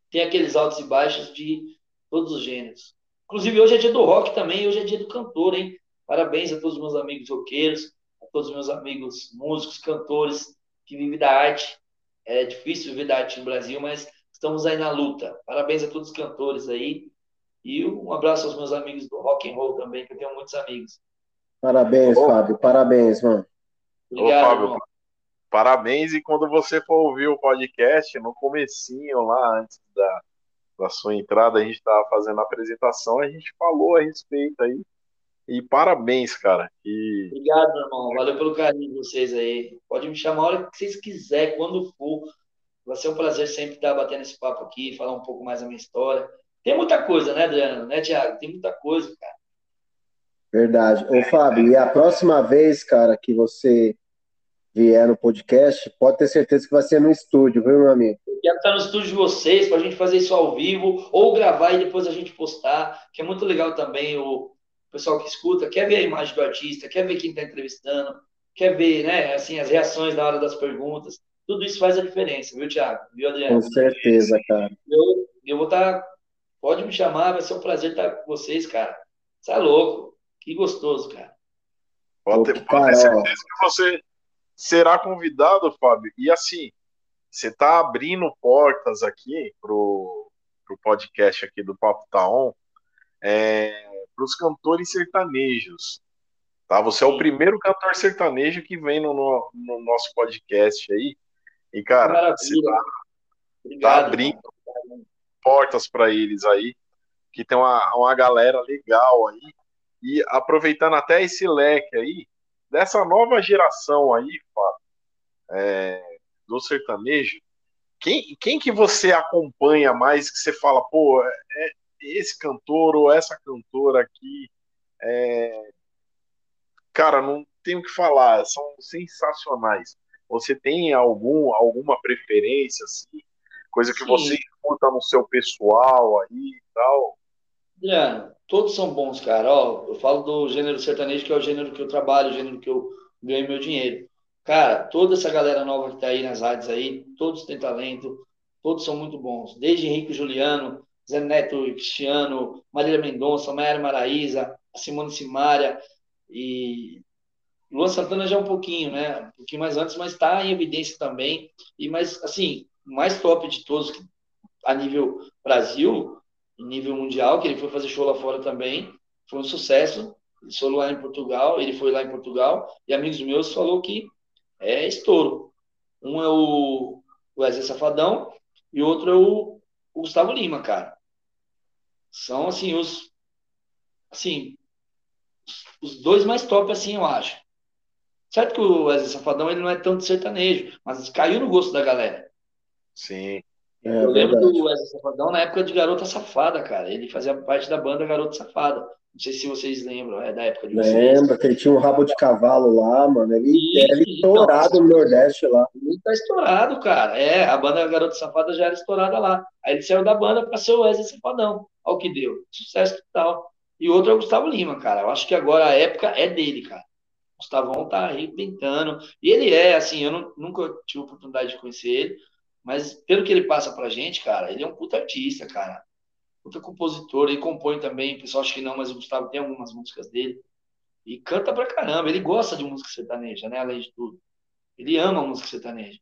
tem aqueles altos e baixos de todos os gêneros. Inclusive, hoje é dia do rock também, hoje é dia do cantor, hein? Parabéns a todos os meus amigos roqueiros, a todos os meus amigos músicos, cantores que vivem da arte. É difícil viver da arte no Brasil, mas estamos aí na luta. Parabéns a todos os cantores aí. E um abraço aos meus amigos do rock and roll também, que eu tenho muitos amigos. Parabéns, Ô, Fábio. Parabéns, mano. Obrigado, Ô, Fábio, irmão. Parabéns e quando você for ouvir o podcast, no comecinho lá, antes da, da sua entrada, a gente estava fazendo a apresentação, a gente falou a respeito aí. E parabéns, cara. E... Obrigado, meu irmão. Valeu pelo carinho de vocês aí. Pode me chamar a hora que vocês quiserem, quando for. Vai ser um prazer sempre estar batendo esse papo aqui, falar um pouco mais da minha história. Tem muita coisa, né, Adriano? Né, Tiago? Tem muita coisa, cara. Verdade. Ô, Fábio, e a próxima vez, cara, que você vier no podcast, pode ter certeza que vai ser no estúdio, viu, meu amigo? Eu quero estar no estúdio de vocês para a gente fazer isso ao vivo, ou gravar e depois a gente postar, que é muito legal também o pessoal que escuta, quer ver a imagem do artista, quer ver quem está entrevistando, quer ver, né, assim, as reações na hora das perguntas. Tudo isso faz a diferença, viu, Thiago? Viu, Adriano? Com certeza, cara. Eu, eu vou estar. Tá, pode me chamar, vai ser um prazer estar com vocês, cara. Você é louco. Que gostoso, cara. Pode ter, pode ter certeza que você será convidado, Fábio. E assim, você está abrindo portas aqui pro, pro podcast aqui do Papo Taon é, para os cantores sertanejos. Tá? Você é o primeiro cantor sertanejo que vem no, no, no nosso podcast aí. E, cara, você tá, tá abrindo portas para eles aí, que tem uma, uma galera legal aí. E aproveitando até esse leque aí, dessa nova geração aí, Fábio, é, do sertanejo, quem, quem que você acompanha mais que você fala, pô, é, é esse cantor ou essa cantora aqui, é, cara, não tenho o que falar, são sensacionais. Você tem algum, alguma preferência, assim, coisa que Sim. você escuta no seu pessoal aí e tal? Adriano, todos são bons, cara. Ó, eu falo do gênero sertanejo, que é o gênero que eu trabalho, o gênero que eu ganho meu dinheiro. Cara, toda essa galera nova que tá aí nas rádios aí, todos têm talento, todos são muito bons. Desde Henrique Juliano, Zé Neto Cristiano, Marília Mendonça, Mayara Maraíza, Simone Simária e Luan Santana já é um pouquinho, né? Um pouquinho mais antes, mas está em evidência também. E mas assim, mais top de todos a nível Brasil em nível mundial, que ele foi fazer show lá fora também, foi um sucesso. Ele solo lá em Portugal, ele foi lá em Portugal, e amigos meus falou que é estouro. Um é o Wesley Safadão e outro é o, o Gustavo Lima, cara. São, assim, os assim, os dois mais top, assim, eu acho. Certo que o Wesley Safadão ele não é tanto sertanejo, mas caiu no gosto da galera. Sim. É, eu lembro verdade. do Wesley Safadão na época de Garota Safada, cara. Ele fazia parte da banda Garota Safada. Não sei se vocês lembram, é da época de vocês. Lembra que ele tinha um rabo de cavalo lá, mano. Ele era estourado então, no Nordeste lá. Ele tá estourado, cara. É, a banda Garota Safada já era estourada lá. Aí ele saiu da banda pra ser o Wesley Safadão. Olha o que deu. Sucesso total. E outro é o Gustavo Lima, cara. Eu acho que agora a época é dele, cara. O Gustavão tá arrebentando. E ele é, assim, eu não, nunca tive oportunidade de conhecer ele, mas pelo que ele passa pra gente, cara, ele é um puta artista, cara. Puta compositor, ele compõe também, o pessoal acha que não, mas o Gustavo tem algumas músicas dele. E canta pra caramba, ele gosta de música sertaneja, né, além de tudo. Ele ama música sertaneja.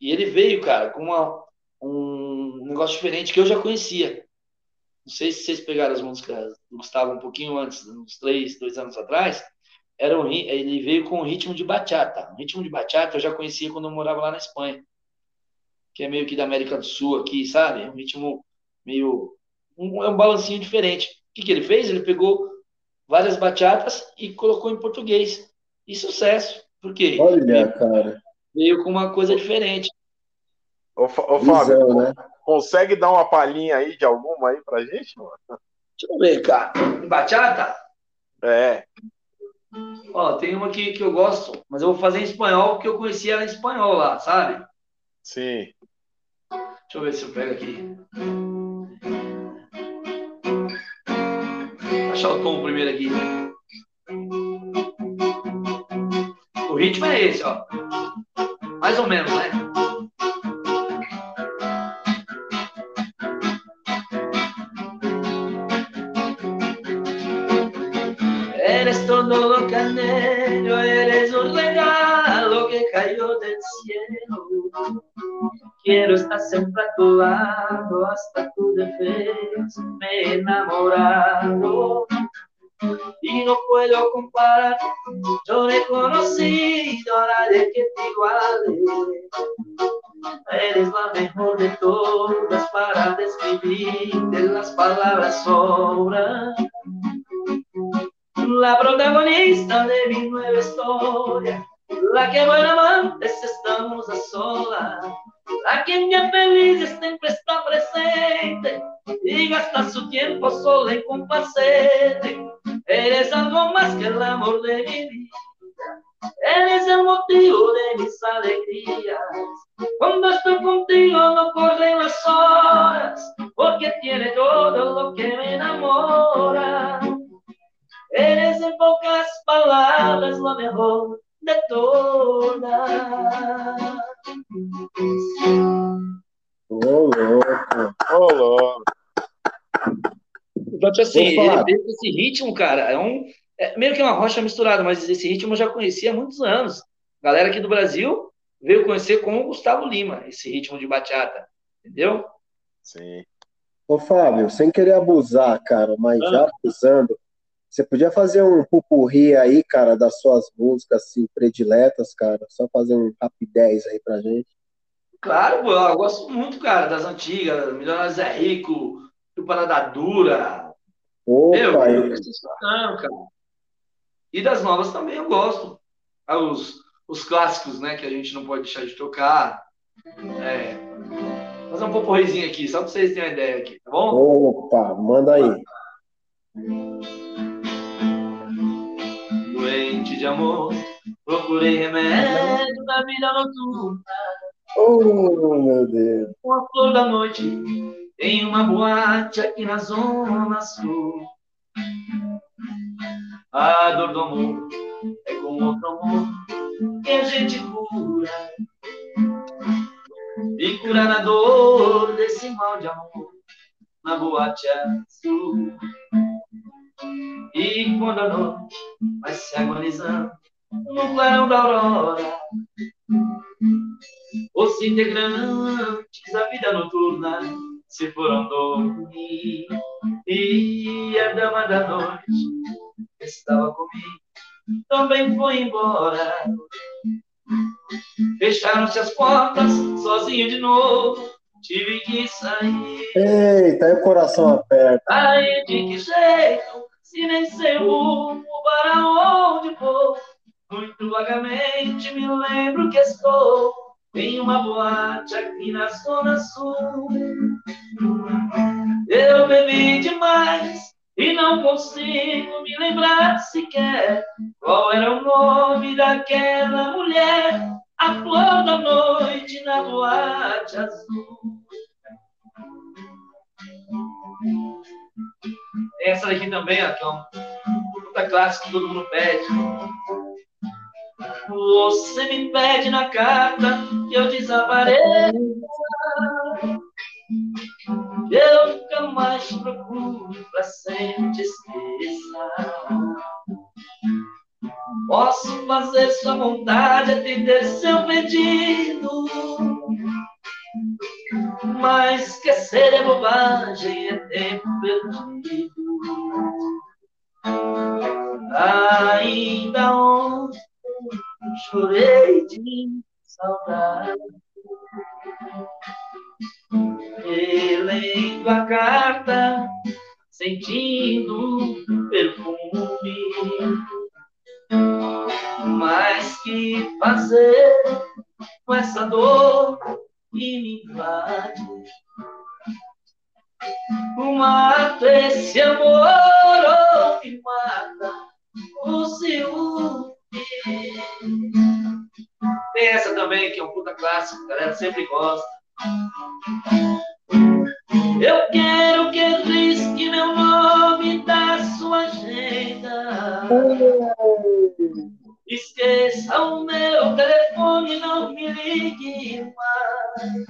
E ele veio, cara, com uma, um negócio diferente que eu já conhecia. Não sei se vocês pegaram as músicas do Gustavo um pouquinho antes, uns três, dois anos atrás. Era um, ele veio com o ritmo de bachata. O ritmo de bachata eu já conhecia quando eu morava lá na Espanha que é meio que da América do Sul aqui, sabe? É um ritmo meio. Um, é um balancinho diferente. O que, que ele fez? Ele pegou várias bachatas e colocou em português. E sucesso. Por quê? Olha, veio, cara. Veio com uma coisa diferente. Ô, ô Fábio, né? consegue dar uma palhinha aí de alguma aí pra gente, mano? Deixa eu ver, cara. Bachata? É. Ó, tem uma aqui que eu gosto, mas eu vou fazer em espanhol porque eu conheci ela em espanhol lá, sabe? Sim. Deixa eu ver se eu pego aqui. Vou achar o tom primeiro aqui. O ritmo é esse, ó. Mais ou menos, né? Quiero estar siempre a tu lado hasta tu defensa. Me he enamorado y no puedo comparar. Yo no he conocido a nadie que te iguale. Eres la mejor de todas para describir de las palabras sobran. La protagonista de mi nueva historia, la que buena amantes estamos a solas, la que en mi feliz siempre está presente y gasta su tiempo sola en complacerte. Eres algo más que el amor de mi vida. Eres el motivo de mis alegrías. Cuando estoy contigo no corren las horas, porque tiene todo lo que me enamora. Eres en pocas palabras lo mejor de todas. Ô, louco. Ô, louco. Então, tipo assim, ele fez esse ritmo, cara, é um. É meio que uma rocha misturada, mas esse ritmo eu já conhecia há muitos anos. Galera aqui do Brasil veio conhecer com o Gustavo Lima, esse ritmo de bachata. Entendeu? Sim. Ô, Fábio, sem querer abusar, cara, mas já abusando, você podia fazer um pupurri aí, cara, das suas músicas, assim, prediletas, cara? Só fazer um rapidez aí pra gente. Claro, pô, eu gosto muito, cara, das antigas, Milionários é Rico, do Parada Dura. Meu, Opa, eu aí. gosto escutando, cara. E das novas também eu gosto. Ah, Os, os clássicos, né, que a gente não pode deixar de tocar. É, fazer um poporrizinho aqui, só pra vocês terem uma ideia aqui, tá bom? Opa, manda aí. De amor, procurei remédio na vida noturna. Oh, meu Deus. Com a flor da noite, em uma boate aqui na Zona Sul. A dor do amor é com outro amor que a gente cura. E curar a dor desse mal de amor na boate azul. E quando a noite vai se agonizando no clarão da aurora, os integrantes da vida noturna se foram dormir e a dama da noite que estava comigo também foi embora. Fecharam-se as portas, sozinho de novo, tive que sair. Eita, aí o coração aperta. Aí de que jeito, se nem sei rumo para onde vou. Muito vagamente me lembro que estou em uma boate aqui na Zona Sul. Eu bebi demais e não consigo me lembrar sequer qual era o nome daquela mulher, a flor da noite na boate azul. Essa daqui também, ó, que é um puta clássico que todo mundo pede. Você me pede na carta que eu desapareça. Eu nunca mais te procuro pra sempre te esqueça. Posso fazer sua vontade, atender seu pedido. Mas esquecer é bobagem, é tempo perdido. Ainda ontem chorei de saudade. Relendo a carta, sentindo perfume. Mas que fazer com essa dor que me invade? Mata esse amor me mata o ciúme. Tem essa também, que é um puta clássico, a galera sempre gosta. Eu quero que risque meu nome da sua agenda. Esqueça o meu telefone, não me ligue mais.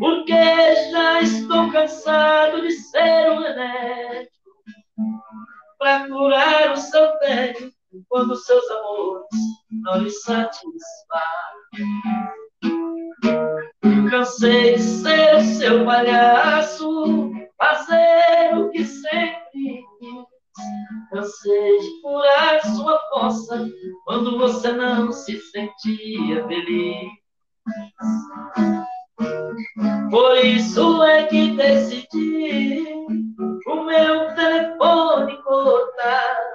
Porque já estou cansado de ser um remédio para curar o seu tédio quando seus amores não lhe satisfazem. Cansei de ser o seu palhaço, fazer o que sempre quis. Cansei de furar sua força quando você não se sentia feliz. Por isso é que decidi o meu telefone cortar.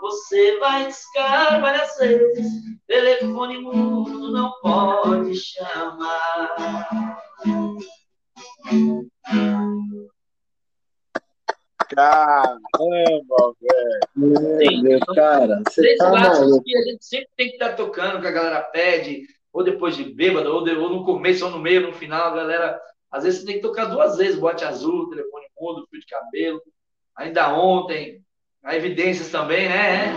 Você vai discar várias vezes, telefone mudo não pode chamar. Caramba, velho. Meu Deus, cara, você Três tá maluco. que a gente sempre tem que estar tocando, que a galera pede, ou depois de bêbado, ou, de- ou no começo, ou no meio, no final, a galera. Às vezes você tem que tocar duas vezes, bote azul, telefone mudo, fio de cabelo. Ainda ontem, a evidências também, né?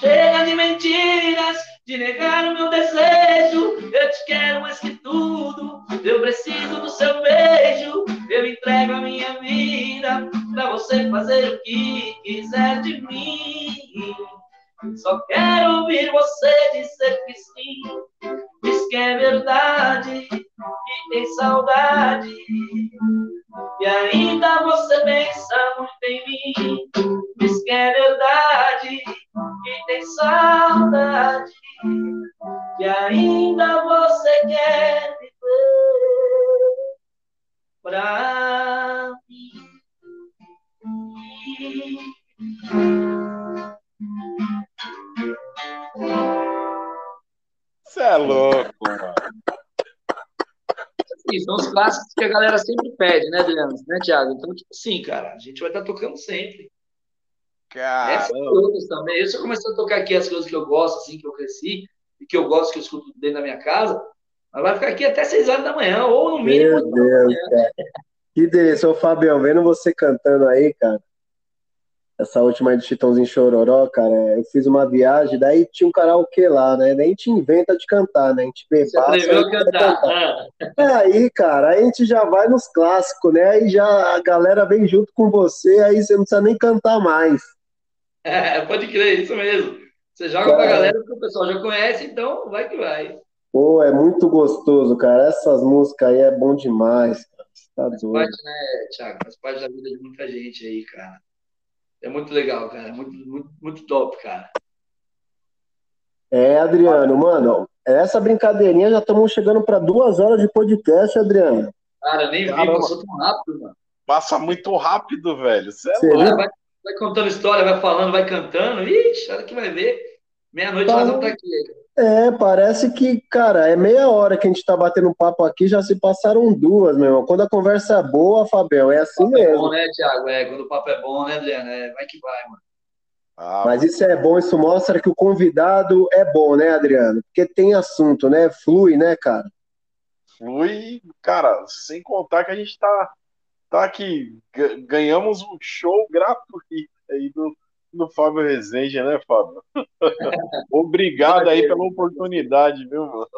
Chega de mentiras, de negar o meu desejo. Eu te quero mais que tudo. Eu preciso do seu beijo. Eu entrego a minha vida pra você fazer o que quiser de mim. Só quero ouvir você dizer que sim. Diz que é verdade, que tem saudade. E ainda você pensa muito em mim. Diz que é verdade, que tem saudade. E ainda você quer viver pra mim. Você é louco, mano. Assim, são os clássicos que a galera sempre pede, né, Adriano? Né, Thiago? Então, tipo assim, cara, a gente vai estar tocando sempre. Caramba. outras também. Eu só comecei a tocar aqui as coisas que eu gosto, assim, que eu cresci, e que eu gosto, que eu escuto dentro da minha casa. Mas vai ficar aqui até 6 horas da manhã, ou no mínimo. Meu Deus, cara. Que delícia. Ô, Fabião, vendo você cantando aí, cara. Essa última aí do Chitãozinho Chororó, cara, eu fiz uma viagem, daí tinha um karaokê lá, né? A gente inventa de cantar, né? A gente Você e vai cantar. cantar. Ah, Aí, cara, aí a gente já vai nos clássicos, né? Aí já a galera vem junto com você, aí você não precisa nem cantar mais. É, pode crer, isso mesmo. Você joga pra galera que o pessoal já conhece, então vai que vai. Pô, é muito gostoso, cara. Essas músicas aí é bom demais, cara. Você tá Faz doido. parte, né, Thiago? Faz parte da vida de muita gente aí, cara. É muito legal, cara. É muito, muito, muito top, cara. É, Adriano, mano, essa brincadeirinha já estamos chegando para duas horas de podcast, Adriano. Cara, eu nem vi, Caramba. passou tão rápido, mano. Passa muito rápido, velho. Você é Você louco. Vai, contando história, vai falando, vai cantando. Ixi, olha que vai ver. Meia-noite nós vamos estar aqui. É, parece que, cara, é meia hora que a gente tá batendo papo aqui, já se passaram duas, meu irmão. Quando a conversa é boa, Fabião, é assim O papo é mesmo. bom, né, Thiago? É, quando o papo é bom, né, Adriano? É, vai que vai, mano. Ah, Mas isso é bom, isso mostra que o convidado é bom, né, Adriano? Porque tem assunto, né? Flui, né, cara? flui, cara, sem contar que a gente tá, tá aqui, ga- ganhamos um show gratuito aí do, do Fábio Rezende, né, Fábio? Obrigado aí pela oportunidade, viu, mano?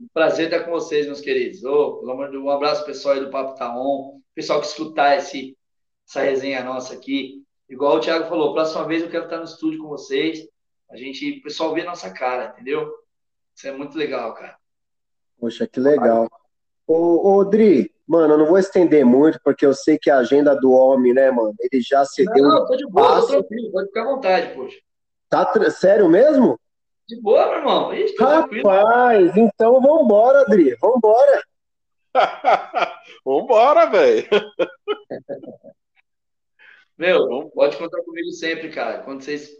Um prazer estar com vocês, meus queridos. Ô, pelo amor de Deus, um abraço pessoal aí do Papo Tá On. Pessoal que escutar esse, essa resenha nossa aqui. Igual o Thiago falou, próxima vez eu quero estar no estúdio com vocês. A gente, o pessoal vê a nossa cara, entendeu? Isso é muito legal, cara. Poxa, que legal. Ô, ô, Dri, mano, eu não vou estender muito, porque eu sei que a agenda do homem, né, mano, ele já cedeu. Não, tô de boa, tô tranquilo, pode ficar à vontade, poxa. Tá tra- sério mesmo? De boa, meu irmão. Ixi, tô tranquilo. Rapaz, então vambora, Adri, vambora. Vambora, velho. Meu, pode contar comigo sempre, cara. Quando vocês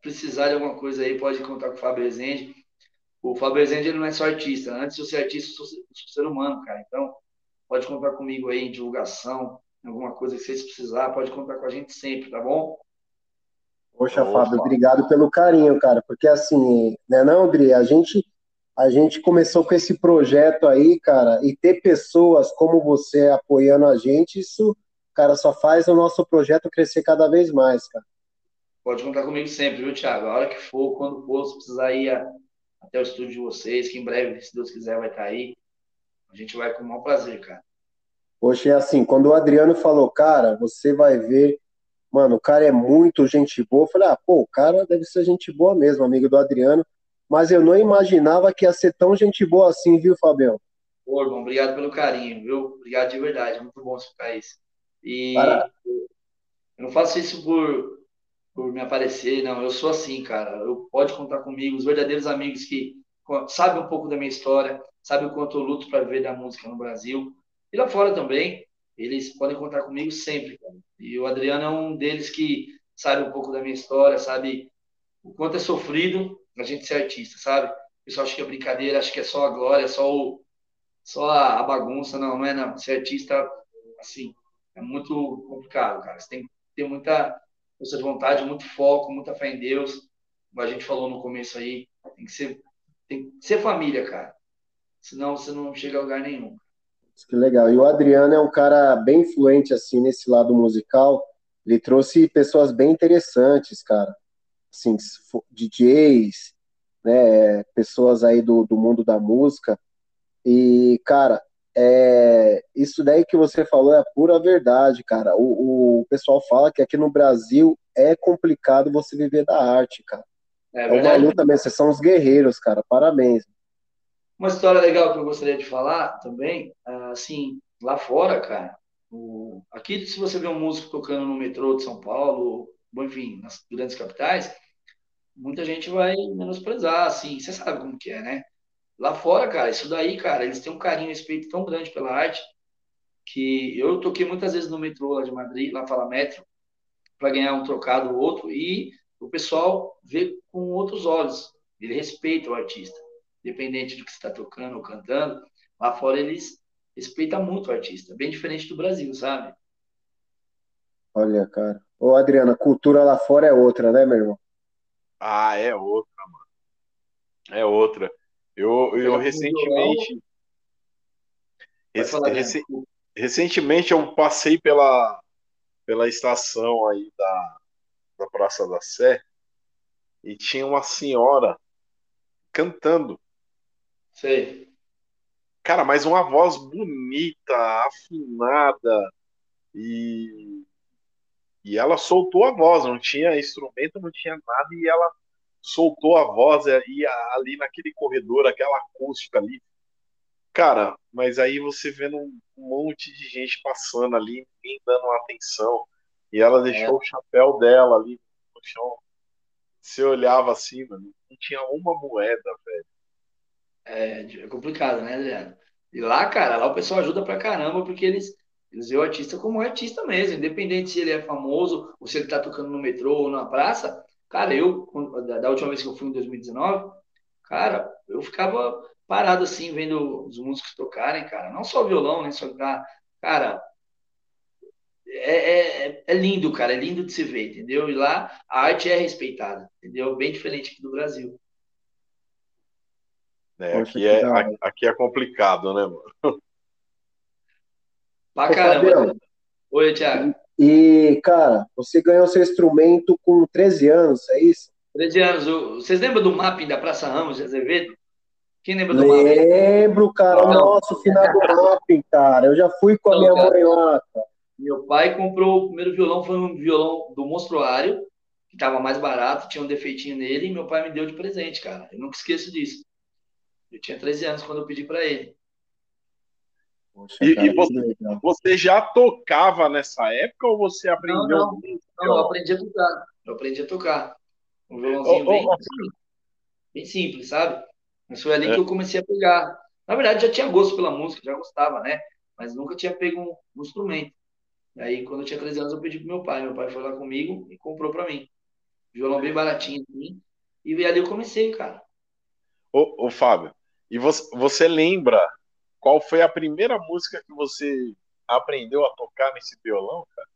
precisarem de alguma coisa aí, pode contar com o Fábio Rezende. O Fábio Rezende ele não é só artista. Antes de eu ser artista, eu sou ser humano, cara. Então, pode contar comigo aí em divulgação, em alguma coisa que vocês precisarem, pode contar com a gente sempre, tá bom? Poxa, Opa. Fábio, obrigado pelo carinho, cara, porque assim, né não, Dri, a gente, a gente começou com esse projeto aí, cara, e ter pessoas como você apoiando a gente, isso, cara, só faz o nosso projeto crescer cada vez mais, cara. Pode contar comigo sempre, viu, Thiago? A hora que for, quando for, se precisar ir a- até o estúdio de vocês, que em breve, se Deus quiser, vai estar aí. A gente vai com o maior prazer, cara. Poxa, é assim, quando o Adriano falou, cara, você vai ver mano, o cara é muito gente boa. Eu falei, ah, pô, o cara deve ser gente boa mesmo, amigo do Adriano. Mas eu não imaginava que ia ser tão gente boa assim, viu, Fabião? Pô, irmão, obrigado pelo carinho, viu? Obrigado de verdade, é muito bom escutar isso. E eu não faço isso por, por me aparecer, não. Eu sou assim, cara. Eu pode contar comigo, os verdadeiros amigos que sabem um pouco da minha história, sabem o quanto eu luto para viver da música no Brasil e lá fora também. Eles podem contar comigo sempre, cara. E o Adriano é um deles que sabe um pouco da minha história, sabe o quanto é sofrido a gente ser artista, sabe? O pessoal acha que é brincadeira, acha que é só a glória, só o, só a bagunça. Não, não é não. Ser artista, assim, é muito complicado, cara. Você tem que ter muita força de vontade, muito foco, muita fé em Deus. Como a gente falou no começo aí, tem que ser, tem que ser família, cara. Senão você não chega a lugar nenhum. Que legal. E o Adriano é um cara bem influente, assim, nesse lado musical. Ele trouxe pessoas bem interessantes, cara. Assim, DJs, né? Pessoas aí do, do mundo da música. E, cara, é, isso daí que você falou é a pura verdade, cara. O, o pessoal fala que aqui no Brasil é complicado você viver da arte, cara. É É uma luta mesmo. Vocês são os guerreiros, cara. Parabéns. Uma história legal que eu gostaria de falar também, ah, assim, lá fora, cara, o- aqui se você vê um músico tocando no metrô de São Paulo, ou, enfim, nas grandes capitais, muita gente vai menosprezar, assim, você sabe como que é, né? Lá fora, cara, isso daí, cara, eles têm um carinho e respeito tão grande pela arte que eu toquei muitas vezes no metrô lá de Madrid, lá fala metro, para ganhar um trocado ou outro, e o pessoal vê com outros olhos, ele respeita o artista, independente do que você está tocando ou cantando, lá fora eles respeitam muito o artista, bem diferente do Brasil, sabe? Olha, cara. Ô, Adriano, a cultura lá fora é outra, né, meu irmão? Ah, é outra, mano. É outra. Eu, eu recentemente, rec- rec- Adriano. recentemente eu passei pela, pela estação aí da, da Praça da Sé e tinha uma senhora cantando. Sei. Cara, mas uma voz bonita, afinada e, e ela soltou a voz, não tinha instrumento, não tinha nada e ela soltou a voz e ali naquele corredor, aquela acústica ali. Cara, mas aí você vendo um monte de gente passando ali, ninguém dando atenção, e ela deixou o chapéu dela ali no chão. Você olhava assim, mano, não tinha uma moeda, velho. É, é complicado, né, Adriano? E lá, cara, lá o pessoal ajuda pra caramba, porque eles, eles veem o artista como artista mesmo, independente se ele é famoso, ou se ele tá tocando no metrô ou na praça. Cara, eu, da, última vez que eu fui em 2019, cara, eu ficava parado assim, vendo os músicos tocarem, cara, não só violão, nem só guitarra. Cara, é, é, é lindo, cara, é lindo de se ver, entendeu? E lá a arte é respeitada, entendeu? Bem diferente aqui do Brasil. É, aqui, que é, aqui é complicado, né, mano? Pra caramba. Oi, Thiago. e, cara, você ganhou seu instrumento com 13 anos, é isso? 13 anos. Vocês lembram do mapping da Praça Ramos de Azevedo? Quem lembra do mapping? Lembro, cara. Não. Nossa, o final do mapping, cara. Eu já fui com a Não, minha cara. mãe lá, cara. Meu pai comprou o primeiro violão, foi um violão do Monstruário, que estava mais barato, tinha um defeitinho nele, e meu pai me deu de presente, cara. Eu nunca esqueço disso. Eu tinha 13 anos quando eu pedi para ele. Poxa, E- cara, e você- legal. Você já tocava nessa época ou você aprendeu? não. muito? Não, eu aprendi a tocar. Eu aprendi a tocar. Um violãozinho ô, bem, ô. bem simples, sabe? Mas foi ali É. que eu comecei a pegar. Na verdade, já tinha gosto pela música, já gostava, né? Mas nunca tinha pego um, um instrumento. E aí, quando eu tinha 13 anos, eu pedi pro meu pai. Meu pai foi lá comigo e comprou para mim. Violão bem baratinho, assim. E ali eu comecei, cara. Ô, ô, Fábio, e você, você lembra qual foi a primeira música que você aprendeu a tocar nesse violão, cara?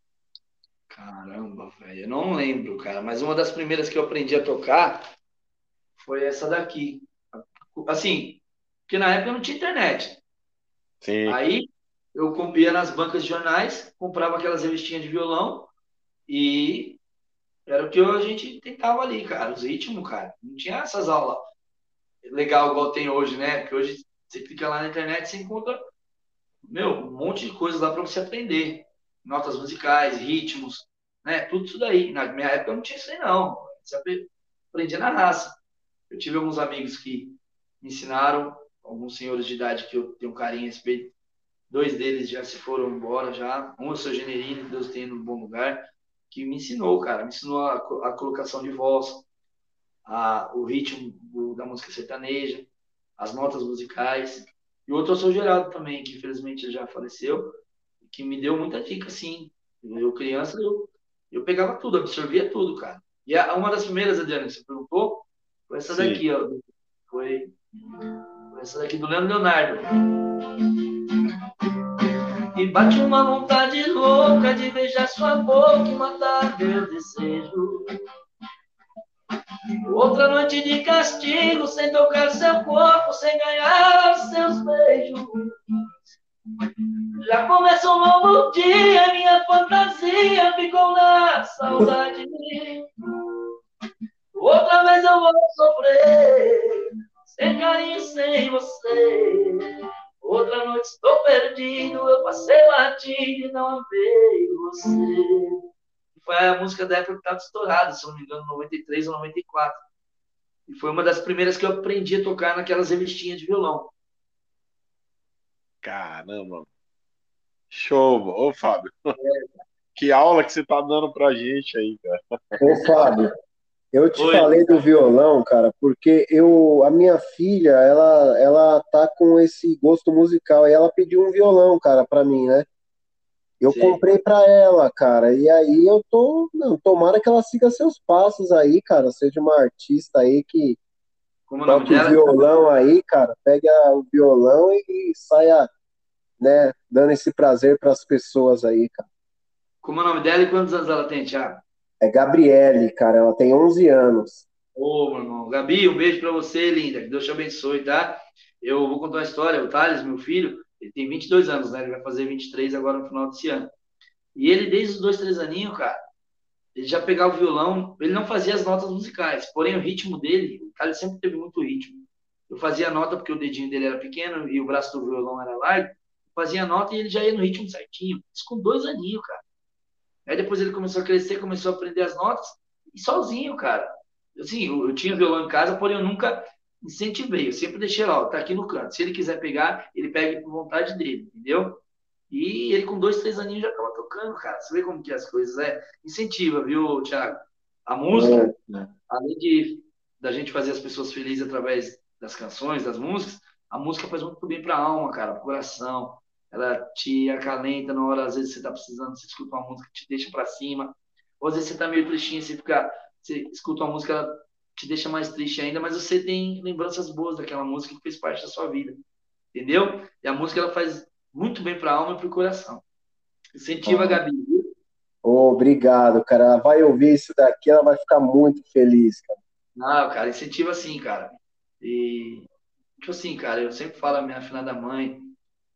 Caramba, velho. Eu não lembro, cara. Mas uma das primeiras que eu aprendi a tocar foi essa daqui. Assim, porque na época não tinha internet. Sim. Aí eu ia nas bancas de jornais, comprava aquelas revistinhas de violão e era o que a gente tentava ali, cara. Os ritmos, cara. Não tinha essas aulas legal igual tem hoje, né? Porque hoje você clica lá na internet e você encontra, meu, um monte de coisas lá para você aprender. Notas musicais, ritmos. né? Tudo isso daí. Na minha época eu não tinha isso aí, não. Você aprendia na raça. Eu tive alguns amigos que me ensinaram, alguns senhores de idade que eu tenho carinho e respeito. Dois deles já se foram embora já. Um é o seu Generino, Deus tenha no bom lugar, que me ensinou, cara. Me ensinou a, a colocação de voz, a, o ritmo do, da música sertaneja, as notas musicais. E outro é o seu Geraldo também, que infelizmente já faleceu, que me deu muita dica, assim. Eu, criança, eu, eu pegava tudo, absorvia tudo, cara. E a, uma das primeiras, Adriano, que você perguntou, foi essa Sim. daqui, ó. Foi, foi essa daqui do Leandro Leonardo. E bate uma vontade louca de beijar sua boca e matar meu desejo. Outra noite de castigo, sem tocar seu corpo, sem ganhar seus beijos. Já começa um novo dia, minha fantasia ficou na saudade. Outra vez eu vou sofrer, sem carinho, sem você. Outra noite estou perdido, eu passei batido e não amei você. Foi a música da época que estava estourada, se não me engano, 93 ou 94. E foi uma das primeiras que eu aprendi a tocar naquelas revistinhas de violão. Caramba. Show, ô Fábio. É. Que aula que você tá dando pra gente aí, cara. Ô Fábio, eu te Oi. falei do violão, cara, porque eu, a minha filha, ela, ela tá com esse gosto musical e ela pediu um violão, cara, para mim, né? Eu Sim. comprei para ela, cara, e aí eu tô, não, tomara que ela siga seus passos aí, cara, seja uma artista aí que Como toque o violão aí, cara, pega o violão e, e saia, né, dando esse prazer para as pessoas aí, cara. Como é o nome dela e quantos anos ela tem, Thiago? É Gabriele, cara, ela tem 11 anos. Ô, meu irmão. Gabi, um beijo para você, linda. Que Deus te abençoe, tá? Eu vou contar uma história. O Thales, meu filho, ele tem 22 anos, né? Ele vai fazer 23 agora no final desse ano. E ele, desde os dois, três aninhos, cara, ele já pegava o violão. Ele não fazia as notas musicais, porém o ritmo dele, o Thales sempre teve muito ritmo. Eu fazia a nota porque o dedinho dele era pequeno e o braço do violão era largo. Fazia a nota e ele já ia no ritmo certinho. Isso com dois aninhos, cara. Aí depois ele começou a crescer, começou a aprender as notas, e sozinho, cara. Assim, eu, eu tinha violão em casa, porém eu nunca incentivei. Eu sempre deixei lá, ó, tá aqui no canto. Se ele quiser pegar, ele pega por vontade dele, entendeu? E ele com dois, três aninhos já estava tocando, cara. Você vê como que as coisas é. Incentiva, viu, Thiago? A música, é, é. além de da gente fazer as pessoas felizes através das canções, das músicas, a música faz muito bem para a alma, cara, para o coração ela te acalenta na hora, às vezes você está precisando, você escuta uma música que te deixa para cima, ou às vezes você está meio tristinho, você fica, você escuta uma música, ela te deixa mais triste ainda, mas você tem lembranças boas daquela música que fez parte da sua vida, entendeu? E a música ela faz muito bem para a alma e para o coração. Incentiva a Gabi. Oh, obrigado, cara. Ela vai ouvir isso daqui, ela vai ficar muito feliz, cara. Não, cara, incentiva sim, cara. E, tipo assim, cara, eu sempre falo a minha afinada mãe,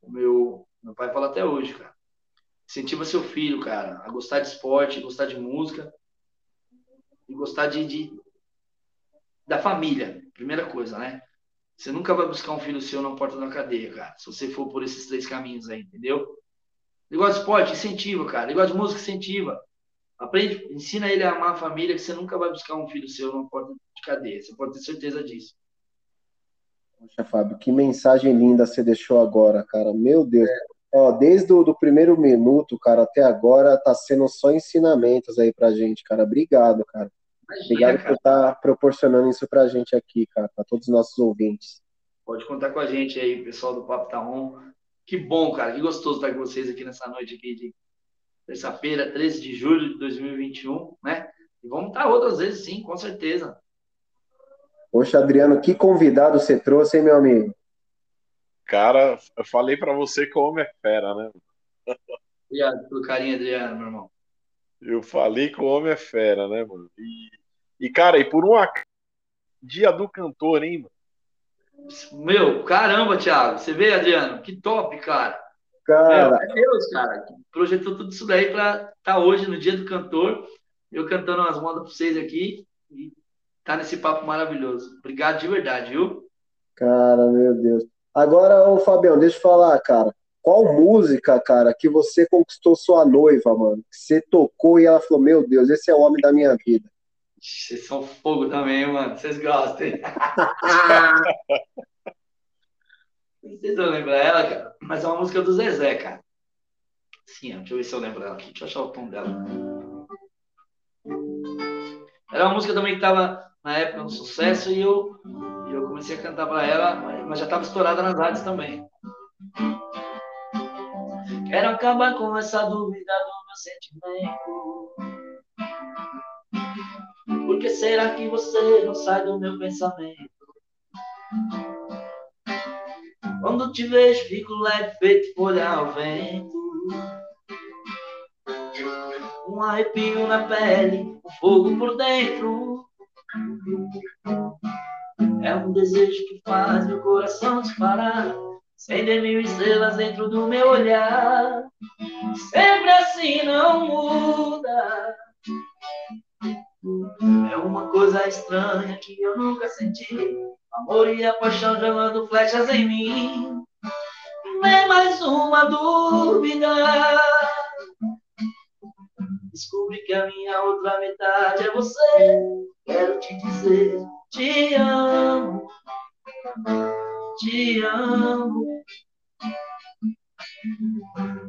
o meu, meu pai fala até hoje, cara. Incentiva seu filho, cara, a gostar de esporte, gostar de música e gostar de, de da família. Primeira coisa, né? Você nunca vai buscar um filho seu na porta da cadeia, cara. Se você for por esses três caminhos aí, entendeu? Negócio de esporte, incentiva, cara. Negócio de música, incentiva. Aprende, ensina ele a amar a família, que você nunca vai buscar um filho seu na porta de cadeia. Você pode ter certeza disso. Poxa, Fábio, que mensagem linda você deixou agora, cara. Meu Deus. Ó, desde o do primeiro minuto, cara, até agora, tá sendo só ensinamentos aí pra gente, cara. Obrigado, cara. Imagina, Obrigado cara. por estar tá proporcionando isso pra gente aqui, cara, pra todos os nossos ouvintes. Pode contar com a gente aí, pessoal do Papo Tá On. Que bom, cara, que gostoso estar com vocês aqui nessa noite aqui de terça-feira, 13 de julho de 2021, né? E vamos estar outras vezes, sim, com certeza. Poxa, Adriano, que convidado você trouxe, hein, meu amigo? Cara, eu falei para você que o homem é fera, né? Obrigado pelo carinho, Adriano, meu irmão. Eu falei que o homem é fera, né, mano? E, e cara, e por um dia do cantor, hein, mano? Meu, caramba, Thiago. Você vê, Adriano? Que top, cara. Cara. Meu, é Deus, cara. Projetou tudo isso daí pra estar tá hoje no dia do cantor. Eu cantando umas modas pra vocês aqui. E tá nesse papo maravilhoso. Obrigado de verdade, viu? Cara, meu Deus. Agora, ô Fabião, deixa eu falar, cara. qual música, cara, que você conquistou sua noiva, mano? Que você tocou e ela falou: Meu Deus, esse é o homem da minha vida. Vocês são fogo também, mano. Vocês gostam, hein? Não sei se eu lembro ela, cara. Mas é uma música do Zezé, cara. Sim, deixa eu ver se eu lembro ela aqui. Deixa eu achar o tom dela. Era uma música também que tava na época um sucesso e eu, eu comecei a cantar para ela, mas já estava estourada nas rádios também. Quero acabar com essa dúvida do meu sentimento. Por que será que você não sai do meu pensamento? Quando te vejo, fico leve, feito folha ao vento. Um arrepio na pele, um fogo por dentro. É um desejo que faz meu coração disparar. Acender mil estrelas dentro do meu olhar. Sempre assim não muda. É uma coisa estranha que eu nunca senti. Amor e a paixão jogando flechas em mim. Nem mais uma dúvida. Descobri que a minha outra metade é você. Quero te dizer, te amo. Te amo.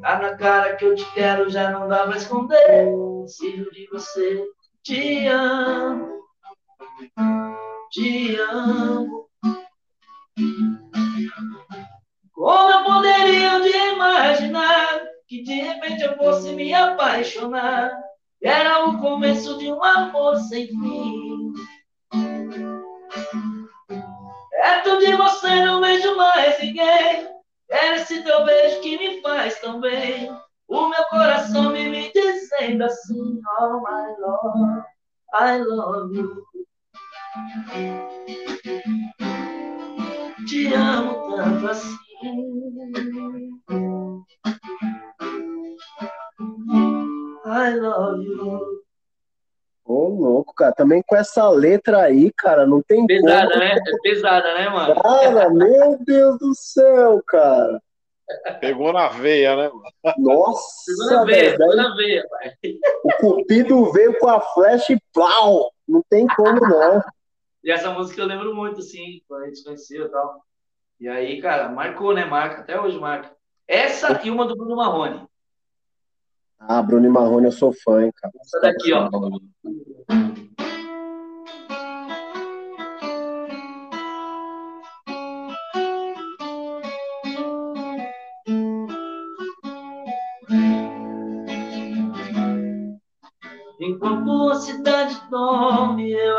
Tá na cara que eu te quero, já não dá pra esconder. Preciso de você, te amo. Te amo. Como eu poderia de imaginar que de repente eu fosse me apaixonar? Era o começo de um amor sem fim. Perto de você não vejo mais ninguém. É esse teu beijo que me faz tão bem. O meu coração me, me dizendo assim: Oh my love, I love you. Te amo tanto assim. I love you. Ô, louco, cara. Também com essa letra aí, cara, não tem Pesada, como. né? É pesada, né, mano? Cara, meu Deus do céu, cara. Pegou na veia, né? Nossa, Pegou na veia, pegou na veia, pai. O Cupido veio com a flecha e plau. Não tem como, não. E essa música eu lembro muito, assim, quando a gente se conheceu e tal. E aí, cara, marcou, né? Marca, até hoje marca. Essa e uma do Bruno Marrone. Ah, Bruno e Marrone, eu sou fã, hein, cara. Essa daqui, ó. Enquanto a cidade dorme, eu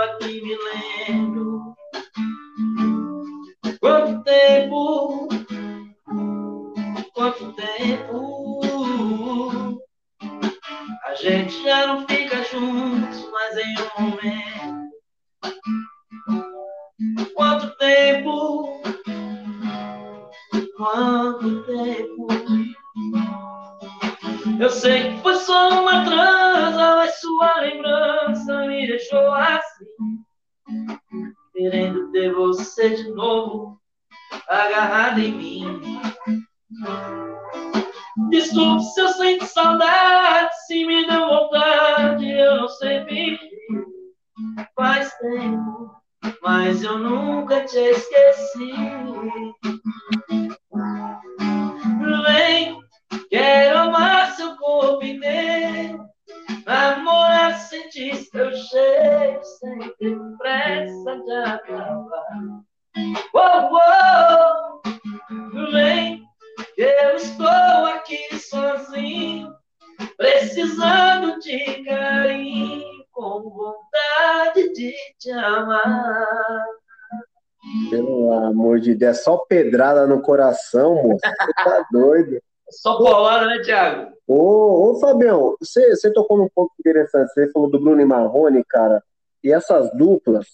pedrada no coração, moço. Você tá doido. Só paulada, né, Thiago? Ô, ô Fabião, você, você tocou num ponto interessante. Você falou do Bruno e Marrone, cara, e essas duplas.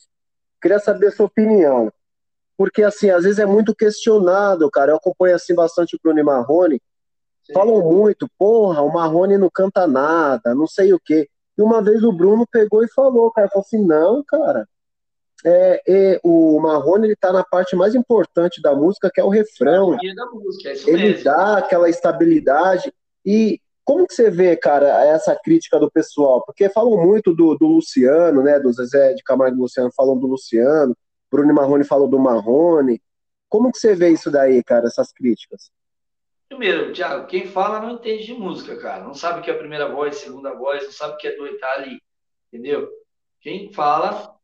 Queria saber a sua opinião. Porque, assim, às vezes é muito questionado, cara. Eu acompanho, assim, bastante o Bruno e Marrone. Falam muito, porra, o Marrone não canta nada, não sei o quê. E uma vez o Bruno pegou e falou, cara, falou assim, não, cara, é, é, o Marrone ele tá na parte mais importante da música, que é o refrão. É música, é ele mesmo. dá aquela estabilidade. E como que você vê, cara, essa crítica do pessoal? Porque falam muito do, do Luciano, né? Do Zezé de Camargo e Luciano falam do Luciano, Bruno Marrone falou do Marrone. Como que você vê isso daí, cara, essas críticas? Primeiro, Thiago, quem fala não entende de música, cara. Não sabe o que é a primeira voz, segunda voz, não sabe o que é do ali, entendeu? Quem fala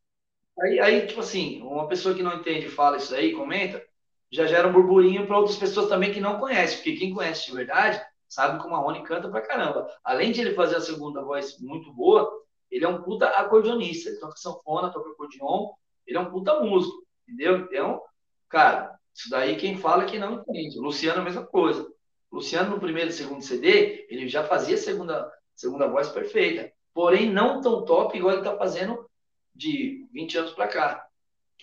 Aí, aí, tipo assim, uma pessoa que não entende fala isso aí, comenta, já gera um burburinho para outras pessoas também que não conhecem, porque quem conhece de verdade sabe que o Marrone canta pra caramba. Além de ele fazer a segunda voz muito boa, ele é um puta acordeonista. Ele toca sanfona, toca acordeon, ele é um puta músico, entendeu? Então, cara, isso daí quem fala é que não entende. O Luciano, a mesma coisa. O Luciano, no primeiro e segundo CD, ele já fazia segunda, segunda voz perfeita. Porém, não tão top igual ele tá fazendo de 20 anos para cá.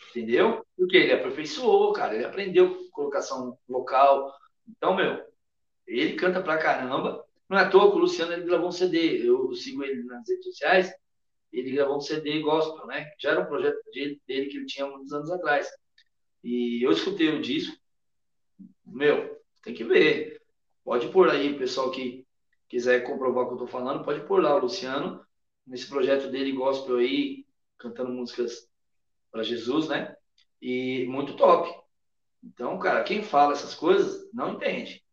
Entendeu? Porque ele aperfeiçoou, cara. Ele aprendeu colocação vocal. Então, meu, ele canta pra caramba. Não é à toa que o Luciano ele gravou um CD. Eu sigo ele nas redes sociais. Ele gravou um CD gospel, né? Já era um projeto dele que ele tinha muitos anos atrás. E eu escutei o disco. Meu, tem que ver. Pode pôr aí, pessoal que quiser comprovar o que eu tô falando, pode pôr lá o Luciano nesse projeto dele gospel aí, cantando músicas para Jesus, né? E muito top. Então, cara, quem fala essas coisas não entende.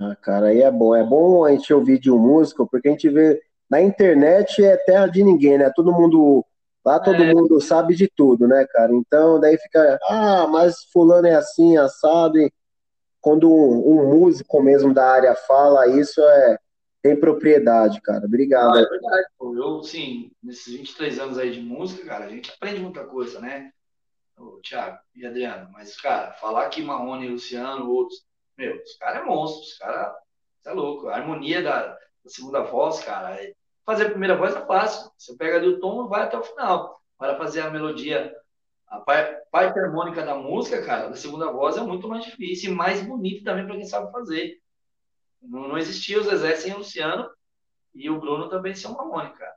Ah, cara, aí é bom. É bom a gente ouvir de um músico, porque a gente vê na internet é terra de ninguém, né? Todo mundo lá todo é. mundo sabe de tudo, né, cara? Então daí fica, ah, mas fulano é assim, assado. E quando um, um músico mesmo da área fala isso é tem propriedade, cara. Obrigado. Ah, é verdade, pô. Eu, sim, nesses 23 anos aí de música, cara, a gente aprende muita coisa, né? O Thiago e Adriano. Mas, cara, falar que Marrone, Luciano, outros, meu, os caras é monstro, os caras, é louco. A harmonia da, da, segunda voz, cara, é... fazer a primeira voz é fácil. Você pega ali o tom e vai até o final. Para fazer a melodia, a parte harmônica da música, cara, da segunda voz é muito mais difícil e mais bonito também para quem sabe fazer. Não, não existia o Zezé sem o Luciano e o Bruno também sem o Mamone, cara.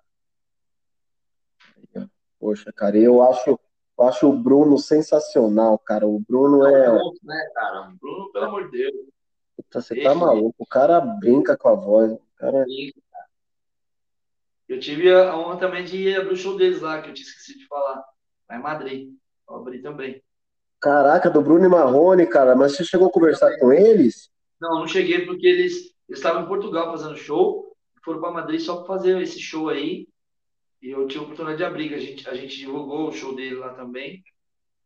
Poxa, cara, eu acho, eu acho o Bruno sensacional, cara. O Bruno é. é né, cara? O Bruno, pelo amor de Deus. Puta, você tá maluco. O cara brinca com a voz. O cara... Eu tive a honra também de ir abrir o show deles lá, que eu tinha esquecido de falar. Lá em Madrid. Eu abri também. Caraca, do Bruno e Marrone, cara. Mas você chegou a conversar com eles? Não, não cheguei porque eles, eles estavam em Portugal fazendo show, foram para Madrid só para fazer esse show aí. E eu tive a oportunidade de abrir, a gente, a gente divulgou o show dele lá também,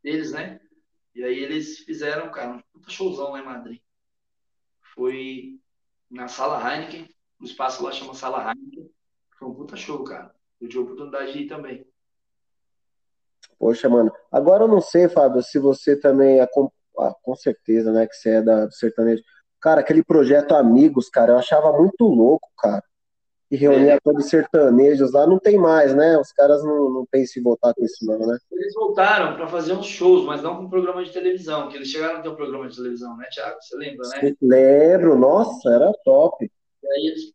deles, né? E aí eles fizeram, cara, um puta showzão lá em Madrid. Foi na Sala Heineken, o espaço lá chama Sala Heineken. Foi um puta show, cara. Eu tive a oportunidade de ir também. Poxa, mano. Agora eu não sei, Fábio, se você também é com, ah, com certeza, né, que você é da, do sertanejo. Cara, aquele projeto Amigos, cara, eu achava muito louco, cara. E reunia é. todos os sertanejos lá, não tem mais, né? Os caras não, não pensam em voltar com isso, não, né? Eles voltaram para fazer uns shows, mas não com programa de televisão, que eles chegaram a ter um programa de televisão, né, Thiago? Você lembra, né? Lembro, nossa, era top. E aí eles,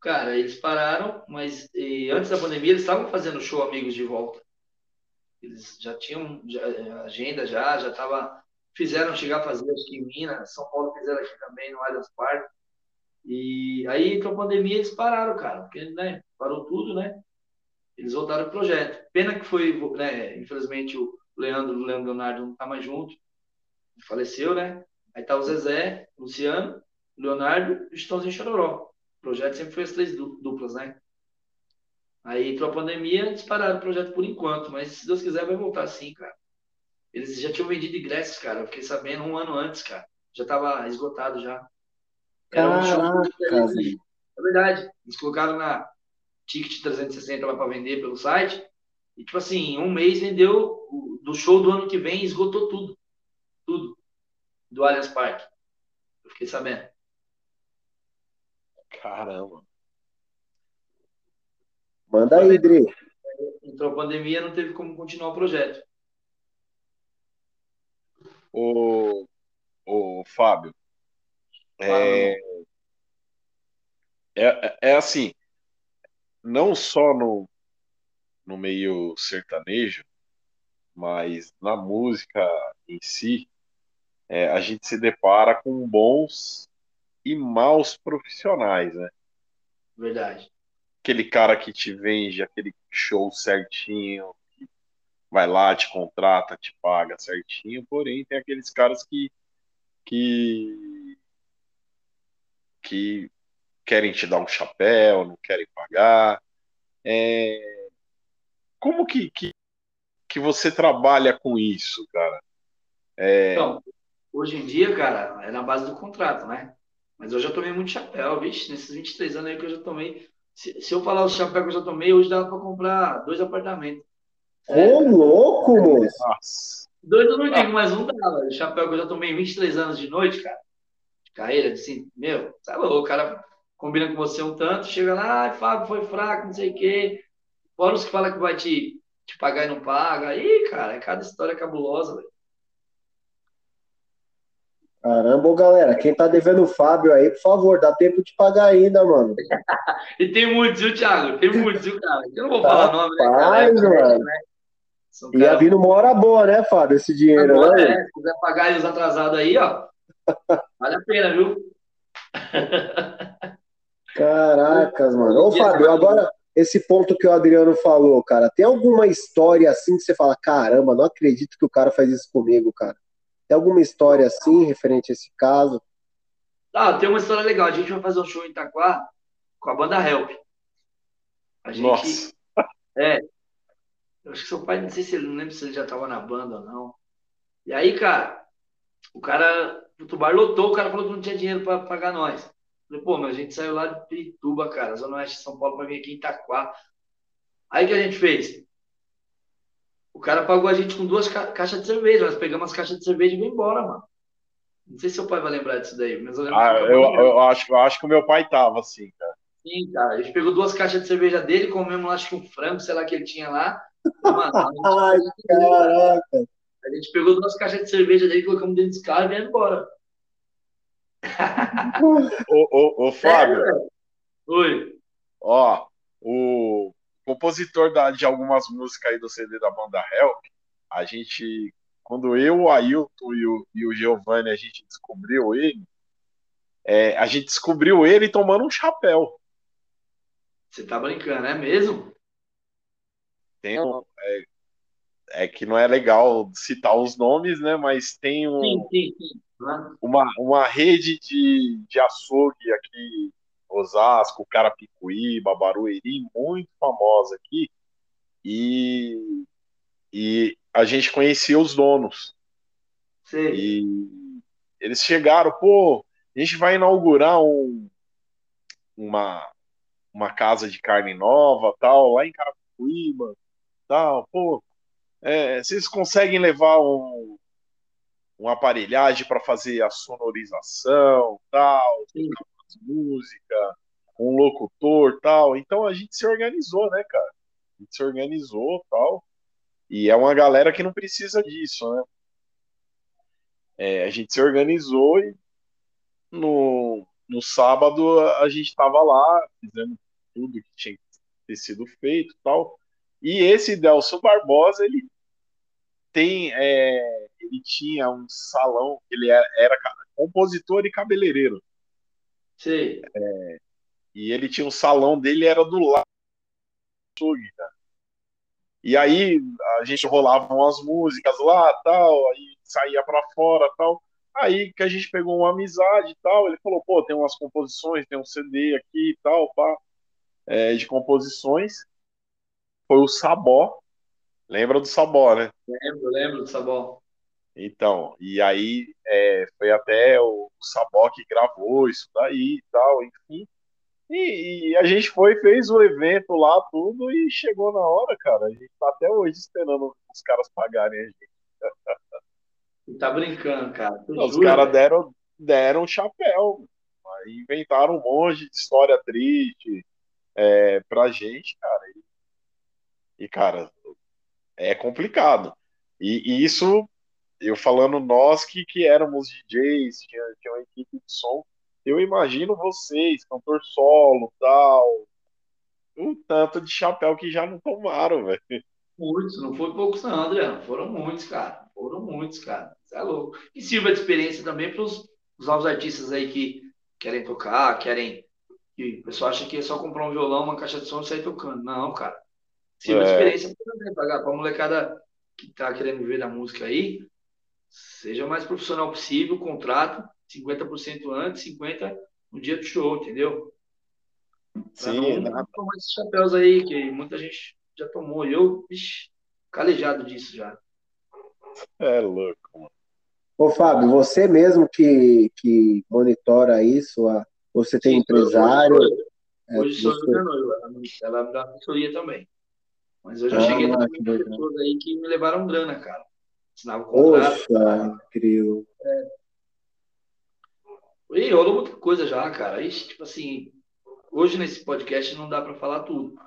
cara, eles pararam, mas antes da pandemia eles estavam fazendo show Amigos de volta. Eles já tinham já, agenda já, já estava fizeram chegar a fazer, acho que em Minas, São Paulo fizeram aqui também, no Allianz Parque. E aí, com a pandemia, eles pararam, cara, porque, né, parou tudo, né? Eles voltaram o projeto. Pena que foi, né, infelizmente, o Leandro, o Leandro Leonardo não tá mais junto, faleceu, né? Aí tá o Zezé, o Luciano, o Leonardo e o Chitãozinho Chororó. O projeto sempre foi as três duplas, né? Aí entrou a pandemia, eles pararam o projeto por enquanto, mas se Deus quiser vai voltar sim, cara. Eles já tinham vendido ingressos, cara. Eu fiquei sabendo um ano antes, cara. Já estava esgotado já. Era um show. É verdade. Eles colocaram na Ticket 360 lá para vender pelo site. E, tipo assim, um mês vendeu do show do ano que vem esgotou tudo. Tudo. Do Allianz Parque. Eu fiquei sabendo. Caramba. Manda aí, Dri. Entrou a pandemia, não teve como continuar o projeto. O, o Fábio, é, é, é assim, não só no, no meio sertanejo, mas na música em si, é, a gente se depara com bons e maus profissionais, né? Verdade. Aquele cara que te vende aquele show certinho, vai lá, te contrata, te paga certinho, porém tem aqueles caras que que que querem te dar um chapéu, não querem pagar. É... Como que, que, que você trabalha com isso, cara? É... Então, hoje em dia, cara, é na base do contrato, né? Mas eu já tomei muito chapéu, vixe, nesses 23 anos aí que eu já tomei. Se, se eu falar o chapéu que eu já tomei, hoje dá para comprar dois apartamentos. Ô, é, louco, moço! Dois eu não digo, mas um dava. O chapéu que eu já tomei 23 anos de noite, cara. De carreira, assim, meu, tá louco, o cara combina com você um tanto, chega lá, ah, Fábio foi fraco, não sei o quê. Fora os que falam que vai te, te pagar e não paga. Aí, cara, é cada história cabulosa, velho. Caramba, galera, quem tá devendo o Fábio aí, por favor, dá tempo de pagar ainda, mano. e tem muitos, viu, Thiago? Tem muitos, viu, cara? Eu não vou falar nome, né, cara? É, mano. Né? Ia vir numa hora boa, né, Fábio, esse dinheiro, Agora, né? É, se quiser pagar os atrasados aí, ó, vale a pena, viu? Caracas, mano. Ô, Fábio, agora, esse ponto que o Adriano falou, cara, tem alguma história assim que você fala, caramba, não acredito que o cara faz isso comigo, cara? Tem alguma história assim referente a esse caso? Ah, tem uma história legal. A gente vai fazer um show em Itaquá com a banda Help. A gente. Nossa. É. Eu acho que seu pai, não sei se ele não lembra se ele já estava na banda ou não. E aí, cara, o cara, o bar lotou, o cara falou que não tinha dinheiro para pagar nós. Eu falei, pô, mas a gente saiu lá de Pirituba, cara, Zona Oeste de São Paulo, para vir aqui em Itaquá. Aí que a gente fez? O cara pagou a gente com duas ca caixas de cerveja. Nós pegamos as caixas de cerveja e vim embora, mano. Não sei se seu pai vai lembrar disso daí, mas eu lembro ah, eu, eu, acho, eu acho que o meu pai tava assim, cara. Sim, cara. A gente pegou duas caixas de cerveja dele, comemos, acho que um frango, sei lá, que ele tinha lá. Ai, caraca. A gente pegou duas caixas de cerveja dele, colocamos dentro dos carros e veio embora. ô, ô, ô, Fábio. É, Oi. Ó, o, compositor da, de algumas músicas aí do CD da banda Help, a gente, quando eu, o Ailton e o, e o Giovanni, a gente descobriu ele, é, a gente descobriu ele tomando um chapéu. Você tá brincando, é mesmo? Tem um, é, é, que não é legal citar os nomes, né? Mas tem um, sim, sim, sim. Uma, uma rede de, de açougue aqui Osasco, Carapicuíba, Barueri, muito famosa aqui. E, e a gente conhecia os donos. Sim. E eles chegaram, pô, a gente vai inaugurar um, uma, uma casa de carne nova, tal, lá em Carapicuíba, tal, pô, é, vocês conseguem levar um, uma aparelhagem para fazer a sonorização, tal, música, um locutor, tal. Então a gente se organizou, né, cara? A gente se organizou, tal. E é uma galera que não precisa disso, né? É, a gente se organizou e no, no sábado a gente estava lá, fizendo tudo que tinha que ter sido feito tal. E esse Delson Barbosa, ele tem, é, ele tinha um salão, ele era, era compositor e cabeleireiro. Sim. É, e ele tinha um salão dele, era do lado do cara. E aí a gente rolava umas músicas lá, tal, aí saía para fora, tal. Aí que a gente pegou uma amizade e tal, ele falou, pô, tem umas composições, tem um CD aqui e tal, pá, é, de composições. Foi o Sabó. Lembra do Sabó, né? Lembro, lembro do Sabó. Então, e aí é, foi até o Sabó que gravou isso daí e tal, enfim. E, e, a gente foi, fez o evento lá, tudo, e chegou na hora, cara. A gente tá até hoje esperando os caras pagarem a gente. Tá brincando, cara. Não, os caras deram, deram chapéu. Aí inventaram um monte de história triste é, pra gente, cara. E, e, cara, é complicado. E, e isso eu falando nós que, que éramos DJs, tinha, tinha uma equipe de som, eu imagino vocês, cantor solo, tal, o tanto de chapéu que já não tomaram, velho. Muitos, não foram poucos, não, Adriano. Foram muitos, cara. Foram muitos, cara. Você é louco. E sirva de experiência também para os novos artistas aí que querem tocar, querem. Que o pessoal acha que é só comprar um violão, uma caixa de som e sair tocando. Não, cara. Sirva de É. experiência também, para a molecada que tá querendo viver da música aí. Seja o mais profissional possível, contrato 50% antes, 50% no dia do show, entendeu? Pra Sim, não né? tomar esses chapéus aí, que muita gente já tomou. E eu, vixi, calejado disso já. é louco, mano. Ô, Fábio, você mesmo que, que monitora isso, a- você tem Sim, empresário? Hoje, é, hoje sou eu você-. Ela me- Ela me dá assessoria também. Mas eu já Ah, cheguei com legal. pessoas aí que me levaram grana, cara. Assinava o contrato. Poxa, incrível. E rolou muita coisa já, cara. Ixi, tipo assim, hoje nesse podcast não dá pra falar tudo.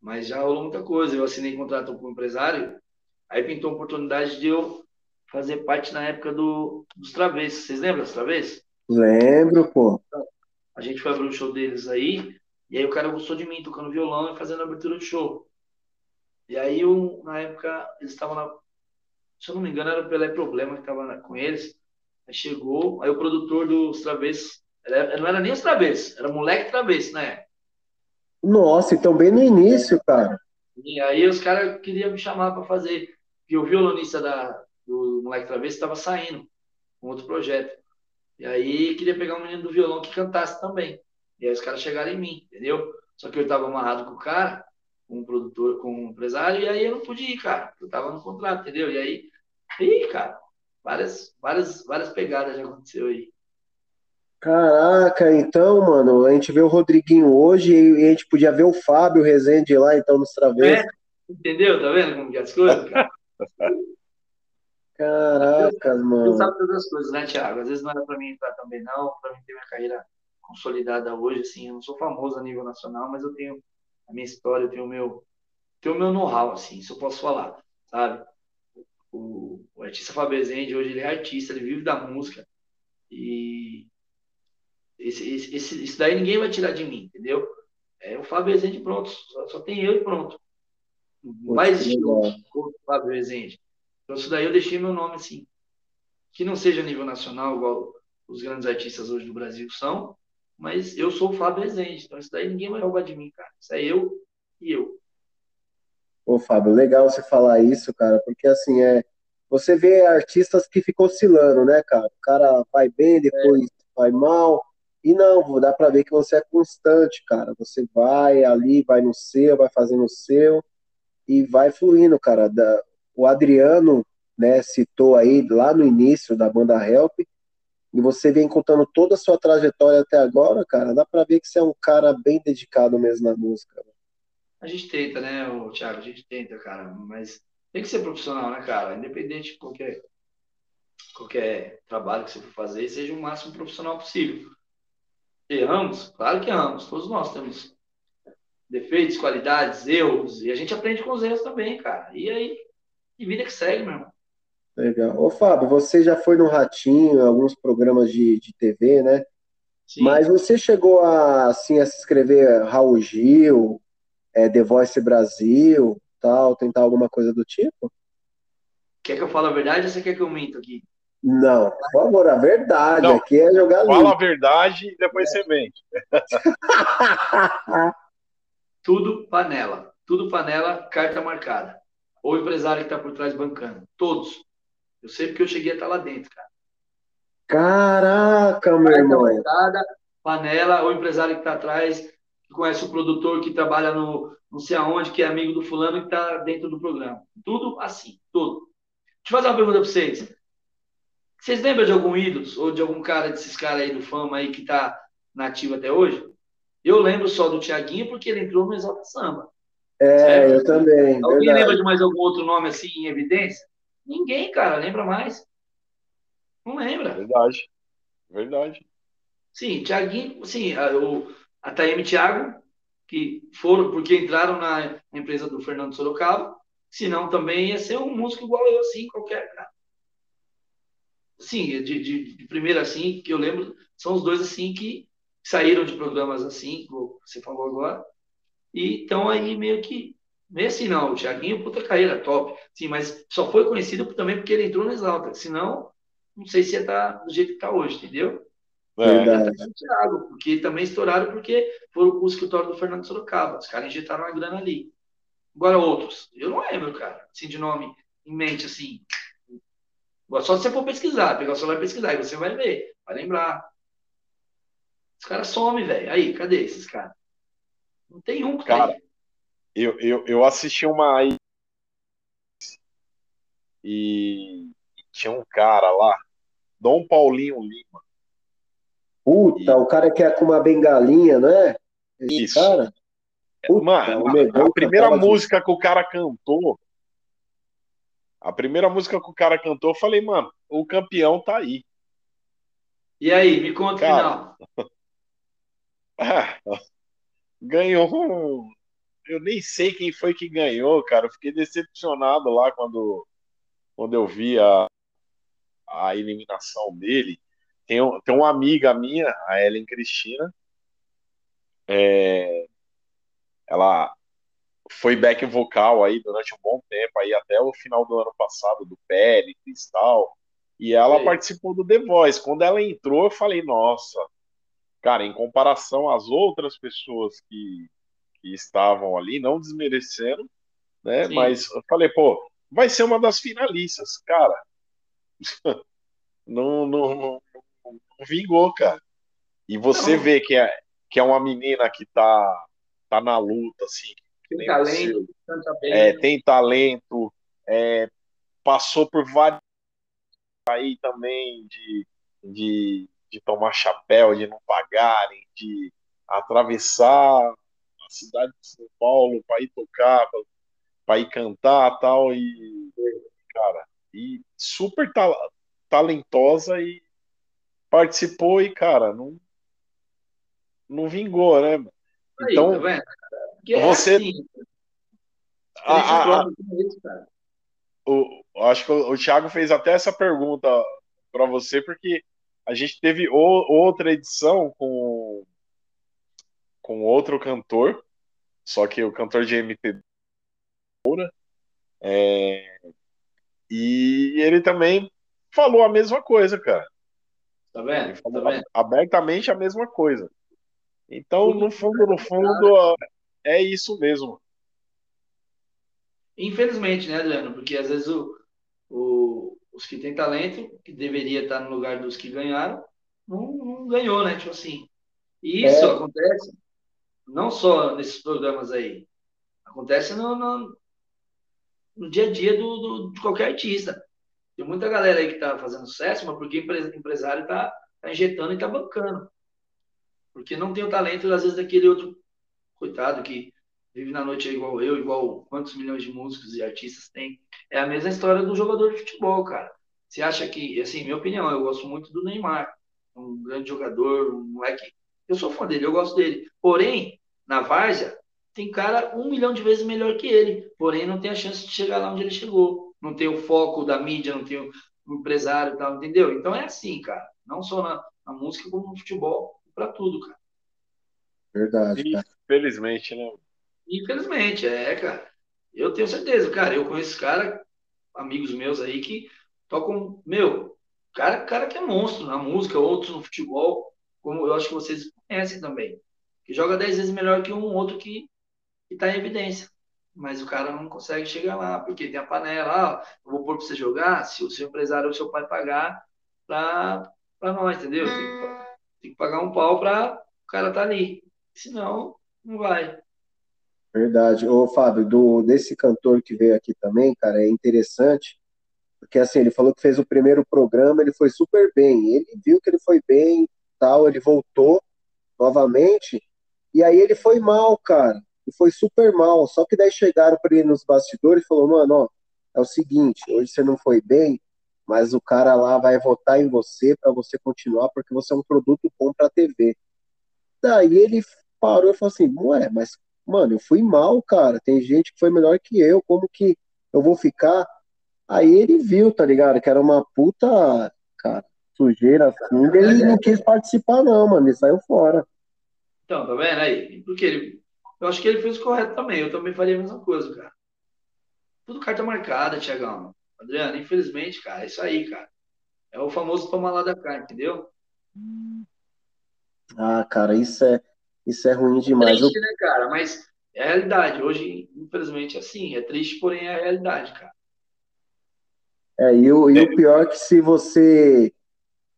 Mas já rolou muita coisa. Eu assinei contrato com o empresário, aí pintou a oportunidade de eu fazer parte na época do, dos travessos. Vocês lembram dos travessos? Lembro, pô. A gente foi abrir o show deles aí, e aí o cara gostou de mim tocando violão e fazendo a abertura do show. E aí, na época, eles estavam na. Se eu não me engano, era o Pelé Problema que estava com eles. Aí chegou, aí o produtor dos travessos. Não era nem os travessos, era moleque travesso, né? Nossa, então bem no início, cara. E aí os caras queriam me chamar para fazer. Porque o violonista da, do moleque travesso estava saindo com outro projeto. E aí queria pegar um menino do violão que cantasse também. E aí os caras chegaram em mim, entendeu? Só que eu estava amarrado com o cara, com o produtor, com o empresário, e aí eu não podia ir, cara. Eu estava no contrato, entendeu? E aí, ih, cara, várias, várias, várias pegadas já aconteceu aí. Caraca, então, mano, a gente vê o Rodriguinho hoje e a gente podia ver o Fábio Rezende lá, então, nos travessos. É, entendeu? Tá vendo como que é as coisas, cara? Caraca, mano. sabe todas as coisas, né, Thiago? Às vezes não era para mim entrar também, não, para mim ter minha carreira consolidada hoje, assim, eu não sou famoso a nível nacional, mas eu tenho a minha história, eu tenho o meu, tenho o meu know-how, assim, isso eu posso falar, sabe? O, o artista Fábio Rezende, hoje ele é artista, ele vive da música, e esse, esse, esse, isso daí ninguém vai tirar de mim, entendeu? É o Fábio Rezende pronto, só, só tem eu e pronto. Não vai existir outro, Fábio Rezende. Então, isso daí eu deixei meu nome assim. Que não seja nível nacional, igual os grandes artistas hoje do Brasil são, mas eu sou o Fábio Rezende. Então, isso daí ninguém vai roubar de mim, cara. Isso é eu e eu. Ô, Fábio, legal você falar isso, cara, porque assim, é. Você vê artistas que ficam oscilando, né, cara? O cara vai bem, depois vai mal. E não, dá pra ver que você é constante, cara. Você vai ali, vai no seu, vai fazendo o seu e vai fluindo, cara. O Adriano, né, citou aí lá no início da banda Help, e você vem contando toda a sua trajetória até agora, cara. Dá pra ver que você é um cara bem dedicado mesmo na música. A gente tenta, né, ô, Thiago? A gente tenta, cara. Mas tem que ser profissional, né, cara? Independente de qualquer, qualquer trabalho que você for fazer, seja o máximo profissional possível. Erramos? Claro que erramos. Todos nós temos defeitos, qualidades, erros. E a gente aprende com os erros também, cara. E aí, que vida que segue, meu irmão. Legal. Ô, Fábio, você já foi no Ratinho, em alguns programas de, de TV, né? Sim. Mas você chegou a, assim, a se inscrever Raul Gil, é, The Voice Brasil, tal, tentar alguma coisa do tipo? Quer que eu fale a verdade ou você quer que eu minto aqui? Não, por favor, a verdade Não. aqui é jogar Fala limpo. a verdade e depois você mente. Tudo panela. Tudo panela, carta marcada. Ou o empresário que está por trás bancando. Todos. Eu sei porque eu cheguei a estar lá dentro, cara. Caraca, meu irmão. marcada, panela, ou o empresário que está atrás, que conhece o produtor que trabalha no não sei aonde, que é amigo do fulano que está dentro do programa. Tudo assim, tudo. Deixa eu fazer uma pergunta para vocês. Vocês lembram de algum ídolo ou de algum cara desses caras aí do fama aí que está nativo até hoje? Eu lembro só do Tiaguinho porque ele entrou no Exalta Samba. É, Certo? eu também, Alguém verdade. lembra de mais algum outro nome assim em evidência? Ninguém, cara, lembra mais. Não lembra. Verdade. Verdade. Sim, Tiaguinho, sim, a, o, a Taeme e Thiago, que foram porque entraram na, empresa do Fernando Sorocaba, senão também ia ser um músico igual eu, assim, qualquer cara. Sim, de, de, de primeira assim, que eu lembro, são os dois assim que saíram de programas assim, como você falou agora, E então aí meio que. Assim, não, o Thiaguinho, puta carreira, top. Sim, mas só foi conhecido também porque ele entrou no Exalta. Senão, não sei se ia estar do jeito que está hoje, entendeu? É, Verdade. Thiago, porque também estouraram porque foram o escritório do Fernando Sorocaba. Os caras injetaram uma grana ali. Agora outros, eu não lembro, cara, assim, de nome em mente, assim. Só se você for pesquisar, pegar o celular e pesquisar, e você vai ver, vai lembrar. Os caras somem, velho. Aí, cadê esses caras? Não tem um que tá Cara, aí. Eu, eu, eu assisti uma aí e tinha um cara lá, Dom Paulinho Lima. Puta, o cara que é com uma bengalinha, não é? Esse Isso. cara? Puta, Mano, Negão a primeira cantava de- música que o cara cantou, a primeira música que o cara cantou, eu falei, mano, o campeão tá aí. E aí, me conta o Cara. final. Ah, ganhou. Eu nem sei quem foi que ganhou, cara. Eu fiquei decepcionado lá quando, quando eu vi a, a eliminação dele. Tem, um- tem uma amiga minha, a Ellen Cristina. é, ela foi back vocal aí durante um bom tempo, aí até o final do ano passado, do Péricles e tal. E ela Sei. participou do The Voice. Quando ela entrou, eu falei, nossa, cara, em comparação às outras pessoas que, que estavam ali, não desmerecendo, né? Sim. Mas eu falei, pô, vai ser uma das finalistas, cara. Não, não, não, não vingou, cara. E você Não. vê que é, que é uma menina que tá, tá na luta, assim, Tem talento. É, tem talento, é, passou por vários aí também de, de, de tomar chapéu, de não pagarem, de atravessar cidade de São Paulo para ir tocar, para ir cantar tal, e cara, e super ta- talentosa e participou e, cara, não, não vingou, né? mano? Aí, Então, tá vendo? Porque é você- assim, a- o, acho que o, o Thiago fez até essa pergunta para você, porque a gente teve o- outra edição com, com outro cantor, só que o cantor de MPB, é, e ele também falou a mesma coisa, cara. Tá Ele vendo? Tá falou vendo? abertamente a mesma coisa. Então, no fundo, no fundo, é isso mesmo. Infelizmente, né, Adriano? Porque às vezes o, o- os que têm talento, que deveria estar no lugar dos que ganharam, não, não ganhou, né? Tipo assim. E isso É. acontece não só nesses programas aí, acontece no, no, no dia a dia do, do- de qualquer artista. Tem muita galera aí que tá fazendo sucesso, mas porque o empre- empresário tá, tá injetando e tá bancando. Porque não tem o talento, às vezes, daquele outro coitado que vive na noite igual eu, igual quantos milhões de músicos e artistas tem. É a mesma história do jogador de futebol, cara. Você acha que, assim, minha opinião, eu gosto muito do Neymar, um grande jogador, um moleque. Eu sou fã dele, eu gosto dele. Porém, na Várzea, tem cara um milhão de vezes melhor que ele. Porém, não tem a chance de chegar lá onde ele chegou. Não tem o foco da mídia, não tem o, empresário e tal, entendeu? Então é assim, cara. Não só na, na música, como no futebol, pra tudo, cara. Verdade, cara. Infelizmente, né? Infelizmente, é, cara. Eu tenho certeza, cara. Eu conheço cara, amigos meus aí que tocam, meu, cara, cara que é monstro na música, outros no futebol, como eu acho que vocês conhecem também. Que joga 10 vezes melhor que um outro que, que tá em evidência. Mas o cara não consegue chegar lá, porque tem a panela, ah, eu vou pôr pra você jogar, se o seu empresário ou seu pai pagar pra nós, entendeu? Tem que, tem que pagar um pau pra o cara tá ali. Senão, não vai. Verdade. Ô, Fábio, do, desse cantor que veio aqui também, cara, é interessante, porque assim, ele falou que fez o primeiro programa, ele foi super bem. Ele viu que ele foi bem, tal, ele voltou novamente, e aí ele foi mal, cara. Ele foi super mal. Só que daí chegaram para ele nos bastidores e falou, mano, ó, é o seguinte, hoje você não foi bem, mas o cara lá vai votar em você para você continuar, porque você é um produto bom para TV. Daí ele parou e falou assim, ué, mas mano, eu fui mal, cara. Tem gente que foi melhor que eu, como que eu vou ficar? Aí ele viu, tá ligado? Que era uma puta, cara, sujeira assim. Ele não quis participar, não, mano. Ele saiu fora. Então, tá vendo aí? Porque ele, eu acho que ele fez o correto também. Eu também faria a mesma coisa, cara. Tudo carta marcada, Tiagão. Adriano, infelizmente, cara, é isso aí, cara. É o famoso tomar lá da cá, entendeu? Ah, cara, isso é, isso é ruim demais. Triste, né, cara? Mas é a realidade. Hoje, infelizmente, é assim. É triste, porém é a realidade, cara. É, e o, e o pior é que se você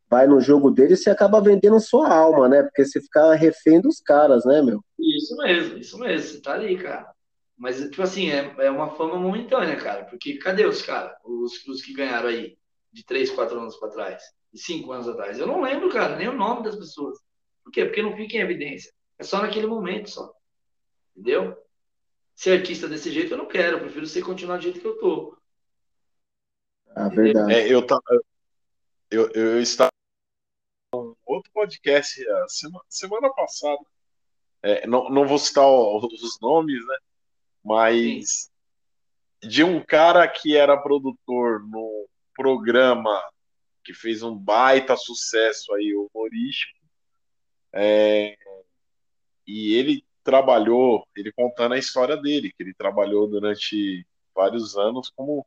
vai no jogo dele, você acaba vendendo sua alma, né? Porque você fica refém dos caras, né, meu? Isso mesmo, isso mesmo. Você tá ali, cara. Mas, tipo assim, é, é uma fama momentânea, cara. Porque cadê os caras? Os, os que ganharam aí? De 3, 4 anos pra trás? De 5 anos atrás? Eu não lembro, cara, nem o nome das pessoas. Por quê? Porque não fica em evidência. É só naquele momento, só. Entendeu? Ser artista desse jeito eu não quero. Eu prefiro ser continuar do jeito que eu tô. Ah, verdade. É, eu, tá, eu, eu, estava um outro podcast semana, semana passada. É, não, não vou citar os nomes, né? Mas Sim. de um cara que era produtor no programa que fez um baita sucesso aí humorístico. É, e ele trabalhou, ele contando a história dele, que ele trabalhou durante vários anos como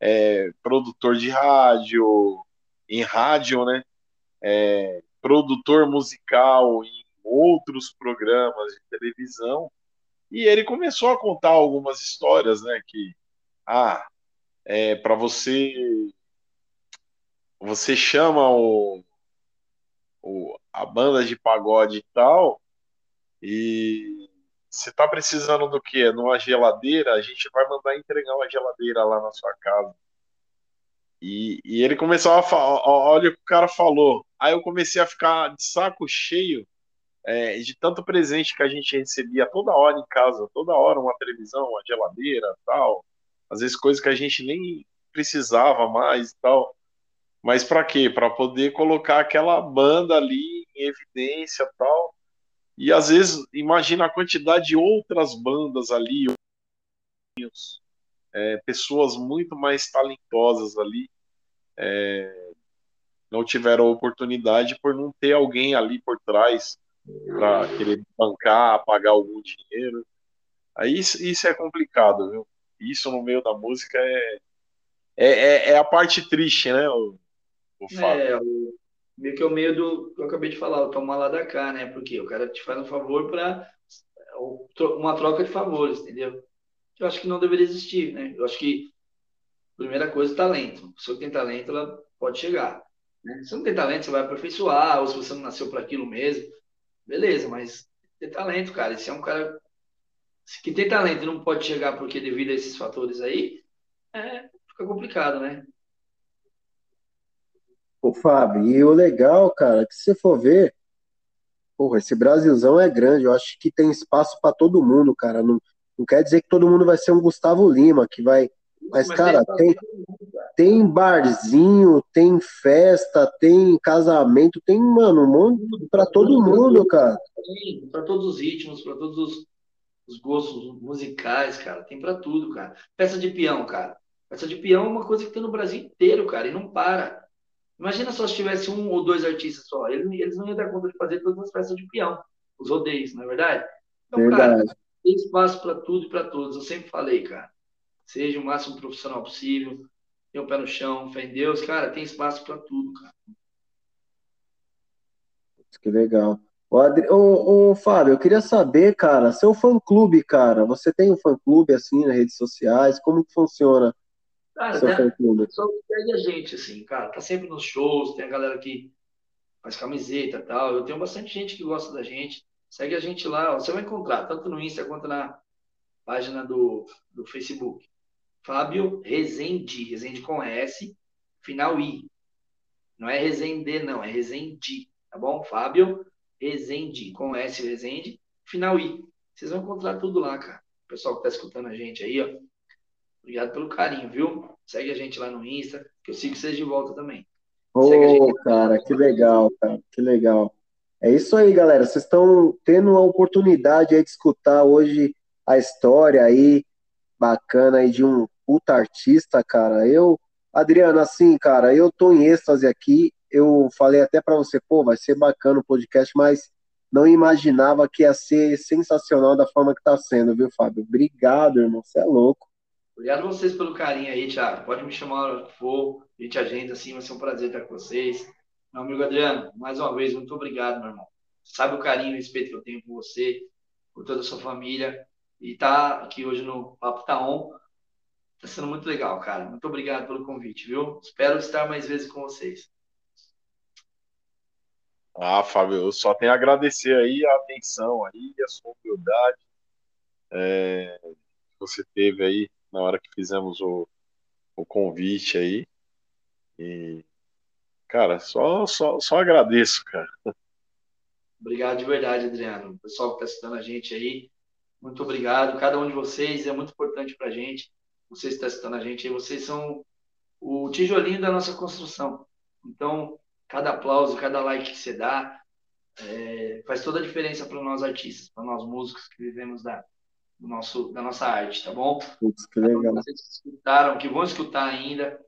é, produtor de rádio, em rádio, né? É, produtor musical em outros programas de televisão. E ele começou a contar algumas histórias, né? Que, ah, é, para você. Você chama o, o, a banda de pagode e tal, e você tá precisando do quê? Numa geladeira, a gente vai mandar entregar uma geladeira lá na sua casa. E, e ele começou a falar, olha o que o cara falou. Aí eu comecei a ficar de saco cheio é, de tanto presente que a gente recebia toda hora em casa, toda hora uma televisão, uma geladeira, tal. Às vezes coisas que a gente nem precisava mais tal. Mas para quê? Para poder colocar aquela banda ali em evidência, tal. E às vezes imagina a quantidade de outras bandas ali, é, pessoas muito mais talentosas ali, é, não tiveram oportunidade por não ter alguém ali por trás para querer bancar, pagar algum dinheiro. Aí isso, isso, é complicado, viu? Isso no meio da música é, é, é, é a parte triste, né? O, o Fábio. É, o, meio que é o meio do que eu acabei de falar, o tomar lá da cá, né? Porque o cara te faz um favor para uma troca de favores, entendeu? Eu acho que não deveria existir, né? Eu acho que primeira coisa, talento. A pessoa que tem talento, ela pode chegar. Né? Se não tem talento, você vai aperfeiçoar, ou se você não nasceu para aquilo mesmo, beleza, mas tem talento, cara. E se é um cara que tem talento e não pode chegar porque devido a esses fatores aí, é, fica complicado, né? Ô, Fábio, e o legal, cara, que se você for ver, porra, esse Brasilzão é grande, eu acho que tem espaço para todo mundo, cara. Não, não quer dizer que todo mundo vai ser um Gustavo Lima, que vai. Mas, Mas cara, tem, tem barzinho, tem festa, tem casamento, tem, mano, um monte para todo mundo, cara. Para todos os ritmos, para todos os, os, gostos musicais, cara. Tem para tudo, cara. Festa de peão, cara. Festa de peão é uma coisa que tem no Brasil inteiro, cara, e não para. Imagina só se tivesse um ou dois artistas só. Eles, eles não iam dar conta de fazer todas as festas de peão, os rodeios, não é verdade? Então, verdade. cara, tem espaço para tudo e para todos. Eu sempre falei, cara. Seja o máximo profissional possível. Tenha o pé no chão, fé em Deus. Cara, tem espaço para tudo, cara. Que legal. Ô, Adri... ô, ô, Fábio, eu queria saber, cara, seu fã-clube, cara, você tem um fã-clube, assim, nas redes sociais? Como que funciona cara, seu né, fã-clube? Só segue a gente, assim, cara, tá sempre nos shows, tem a galera que faz camiseta e tal, eu tenho bastante gente que gosta da gente, Segue a gente lá, você vai encontrar, tanto no Insta quanto na página do, do Facebook. Fábio Rezende, Rezende com S, final I. Não é Rezende, não, é Rezende, tá bom? Fábio Rezende, com S, Rezende, final I. Vocês vão encontrar tudo lá, cara. O pessoal que tá escutando a gente aí, ó. Obrigado pelo carinho, viu? Segue a gente lá no Insta, que eu sigo vocês de volta também. Ô, oh, cara, que legal, cara, que legal. É isso aí, galera. Vocês estão tendo a oportunidade aí de escutar hoje a história aí bacana aí de um puta artista, cara. Eu, Adriano, assim, cara, eu tô em êxtase aqui. Eu falei até para você, pô, vai ser bacana o podcast, mas não imaginava que ia ser sensacional da forma que tá sendo, viu, Fábio? Obrigado, irmão. Você é louco. Obrigado a vocês pelo carinho aí, Thiago. Pode me chamar a hora que for, a gente agenda assim, vai ser um prazer estar com vocês. Meu amigo Adriano, mais uma vez, muito obrigado, meu irmão. Sabe o carinho e o respeito que eu tenho por você, por toda a sua família. E tá aqui hoje no Papo Taon. Tá sendo muito legal, cara. Muito obrigado pelo convite, viu? Espero estar mais vezes com vocês. Ah, Fábio, eu só tenho a agradecer aí a atenção aí, a sua humildade é, que você teve aí na hora que fizemos o, o convite aí. E, cara, só, só, só agradeço, cara. Obrigado de verdade, Adriano. O pessoal que está assistindo a gente aí, muito obrigado. Cada um de vocês é muito importante para a gente. Vocês que estão assistindo a gente aí, vocês são o tijolinho da nossa construção. Então, cada aplauso, cada like que você dá, é, faz toda a diferença para nós artistas, para nós músicos que vivemos da, nosso, da nossa arte, tá bom? Putz, que legal. Vocês que escutaram, que vão escutar ainda.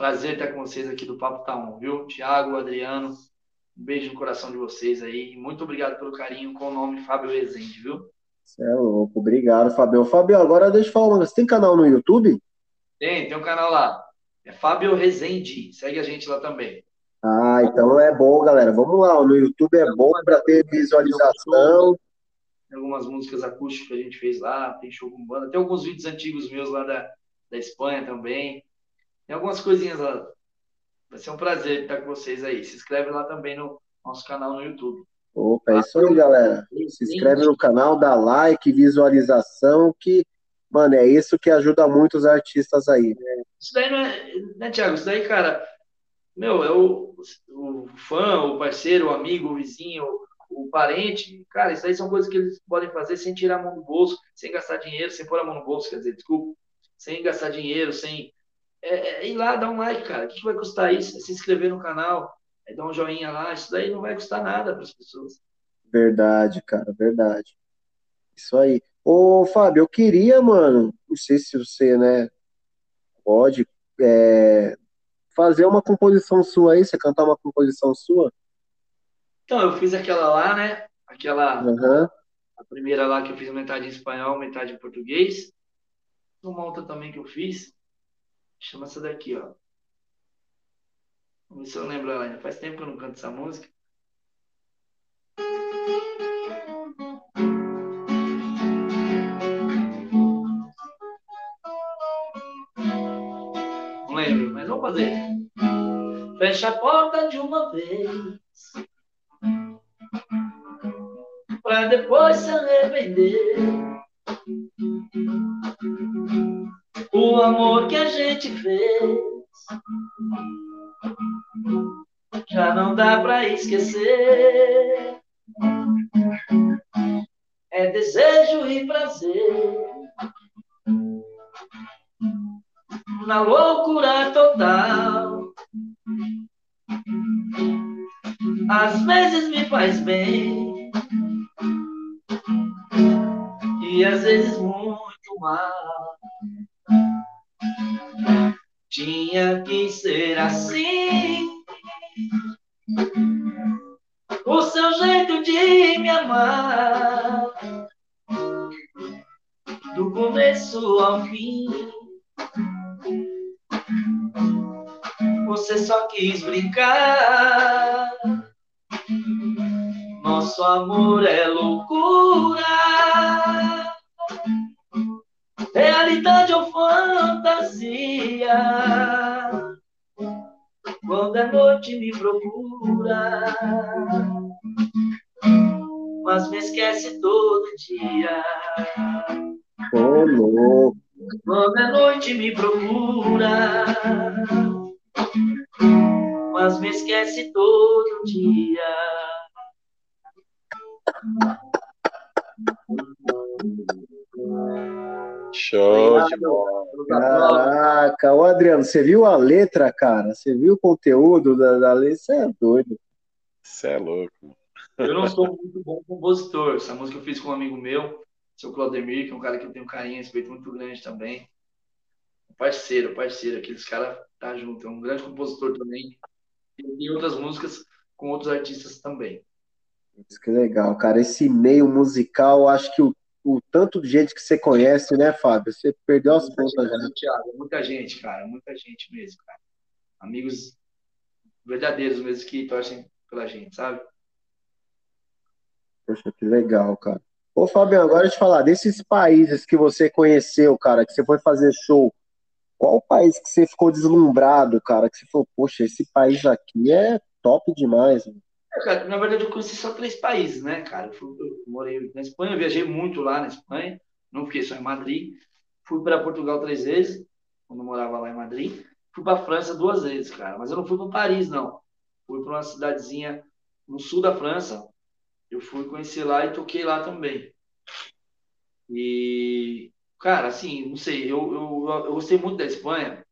Prazer estar com vocês aqui do Papo Tá On, viu? Tiago, Adriano, um beijo no coração de vocês aí. Muito obrigado pelo carinho com o nome Fábio Rezende, viu? Você é louco. Obrigado, Fabio. Fabio, agora deixa eu falar Você tem canal no YouTube? Tem, tem um canal lá. É Fábio Rezende. Segue a gente lá também. Ah, então é bom, galera. Vamos lá. No YouTube é bom para ter visualização. Tem algumas músicas acústicas que a gente fez lá, tem show com banda. Tem alguns vídeos antigos meus lá da, da Espanha também. Tem algumas coisinhas lá. Vai ser um prazer estar com vocês aí. Se inscreve lá também no nosso canal no YouTube. Opa, é isso aí, galera. Se inscreve no canal, dá like, visualização, que, mano, é isso que ajuda muito os artistas aí. Isso daí não é, né, Thiago? Isso daí, cara, meu, é o, o fã, o parceiro, o amigo, o vizinho, o parente, cara, isso aí são coisas que eles podem fazer sem tirar a mão do bolso, sem gastar dinheiro, sem pôr a mão no bolso, quer dizer, desculpa, sem gastar dinheiro, sem. É, é ir lá, dar um like, cara. O que, que vai custar isso? É se inscrever no canal, é dar um joinha lá, isso daí não vai custar nada para as pessoas. Verdade, cara, verdade. Isso aí. Ô, Fábio, eu queria, mano, não sei se você, né, pode é, fazer uma composição sua aí, você cantar uma composição sua? Então, eu fiz aquela lá, né? Aquela. Uhum. A primeira lá que eu fiz metade em espanhol, metade em português. Uma outra também que eu fiz. Chama essa daqui, ó. Vamos ver se eu lembro ela ainda. Faz tempo que eu não canto essa música. Não lembro, mas vamos fazer. Fecha a porta de uma vez pra depois se arrepender. O amor que a gente fez já não dá pra esquecer. É desejo e prazer na loucura total. Às vezes me faz bem e às vezes muito mal. Tinha que ser assim. O seu jeito de me amar, do começo ao fim. Você só quis brincar. Nosso amor é loucura. Realidade ou fantasia? Quando a noite me procura, mas me esquece todo dia. Louco. Quando a noite me procura, mas me esquece todo dia. Show de bola. Caraca, ô Adriano, você viu a letra, cara? Você viu o conteúdo da, da letra? Você é doido. Você é louco. Eu não sou muito bom compositor. Essa música eu fiz com um amigo meu, seu Claudemir, que é um cara que eu tenho um carinho e respeito muito grande também. Parceiro, parceiro, aqueles caras tá junto. É um grande compositor também. E tem outras músicas com outros artistas também. Isso que legal, cara. Esse meio musical, acho que o, o tanto de gente que você conhece, né, Fábio? Você perdeu as Muita contas gente, já. Thiago, muita gente, cara, muita gente mesmo, cara. Amigos verdadeiros mesmo que torcem pela gente, sabe? Poxa, que legal, cara. Ô, Fabião, agora eu te falar, desses países que você conheceu, cara, que você foi fazer show, qual o país que você ficou deslumbrado, cara? Que você falou, poxa, esse país aqui é top demais. mano. É, cara, na verdade, eu conheci só três países, né, cara? Eu, morei na Espanha, viajei muito lá na Espanha, não fiquei só em Madrid. Fui para Portugal três vezes, quando morava lá em Madrid. Fui para França duas vezes, cara, mas eu não fui para Paris, não. Fui para uma cidadezinha no sul da França. Eu fui conhecer lá e toquei lá também. E, cara, assim, não sei, eu, eu, eu gostei muito da Espanha,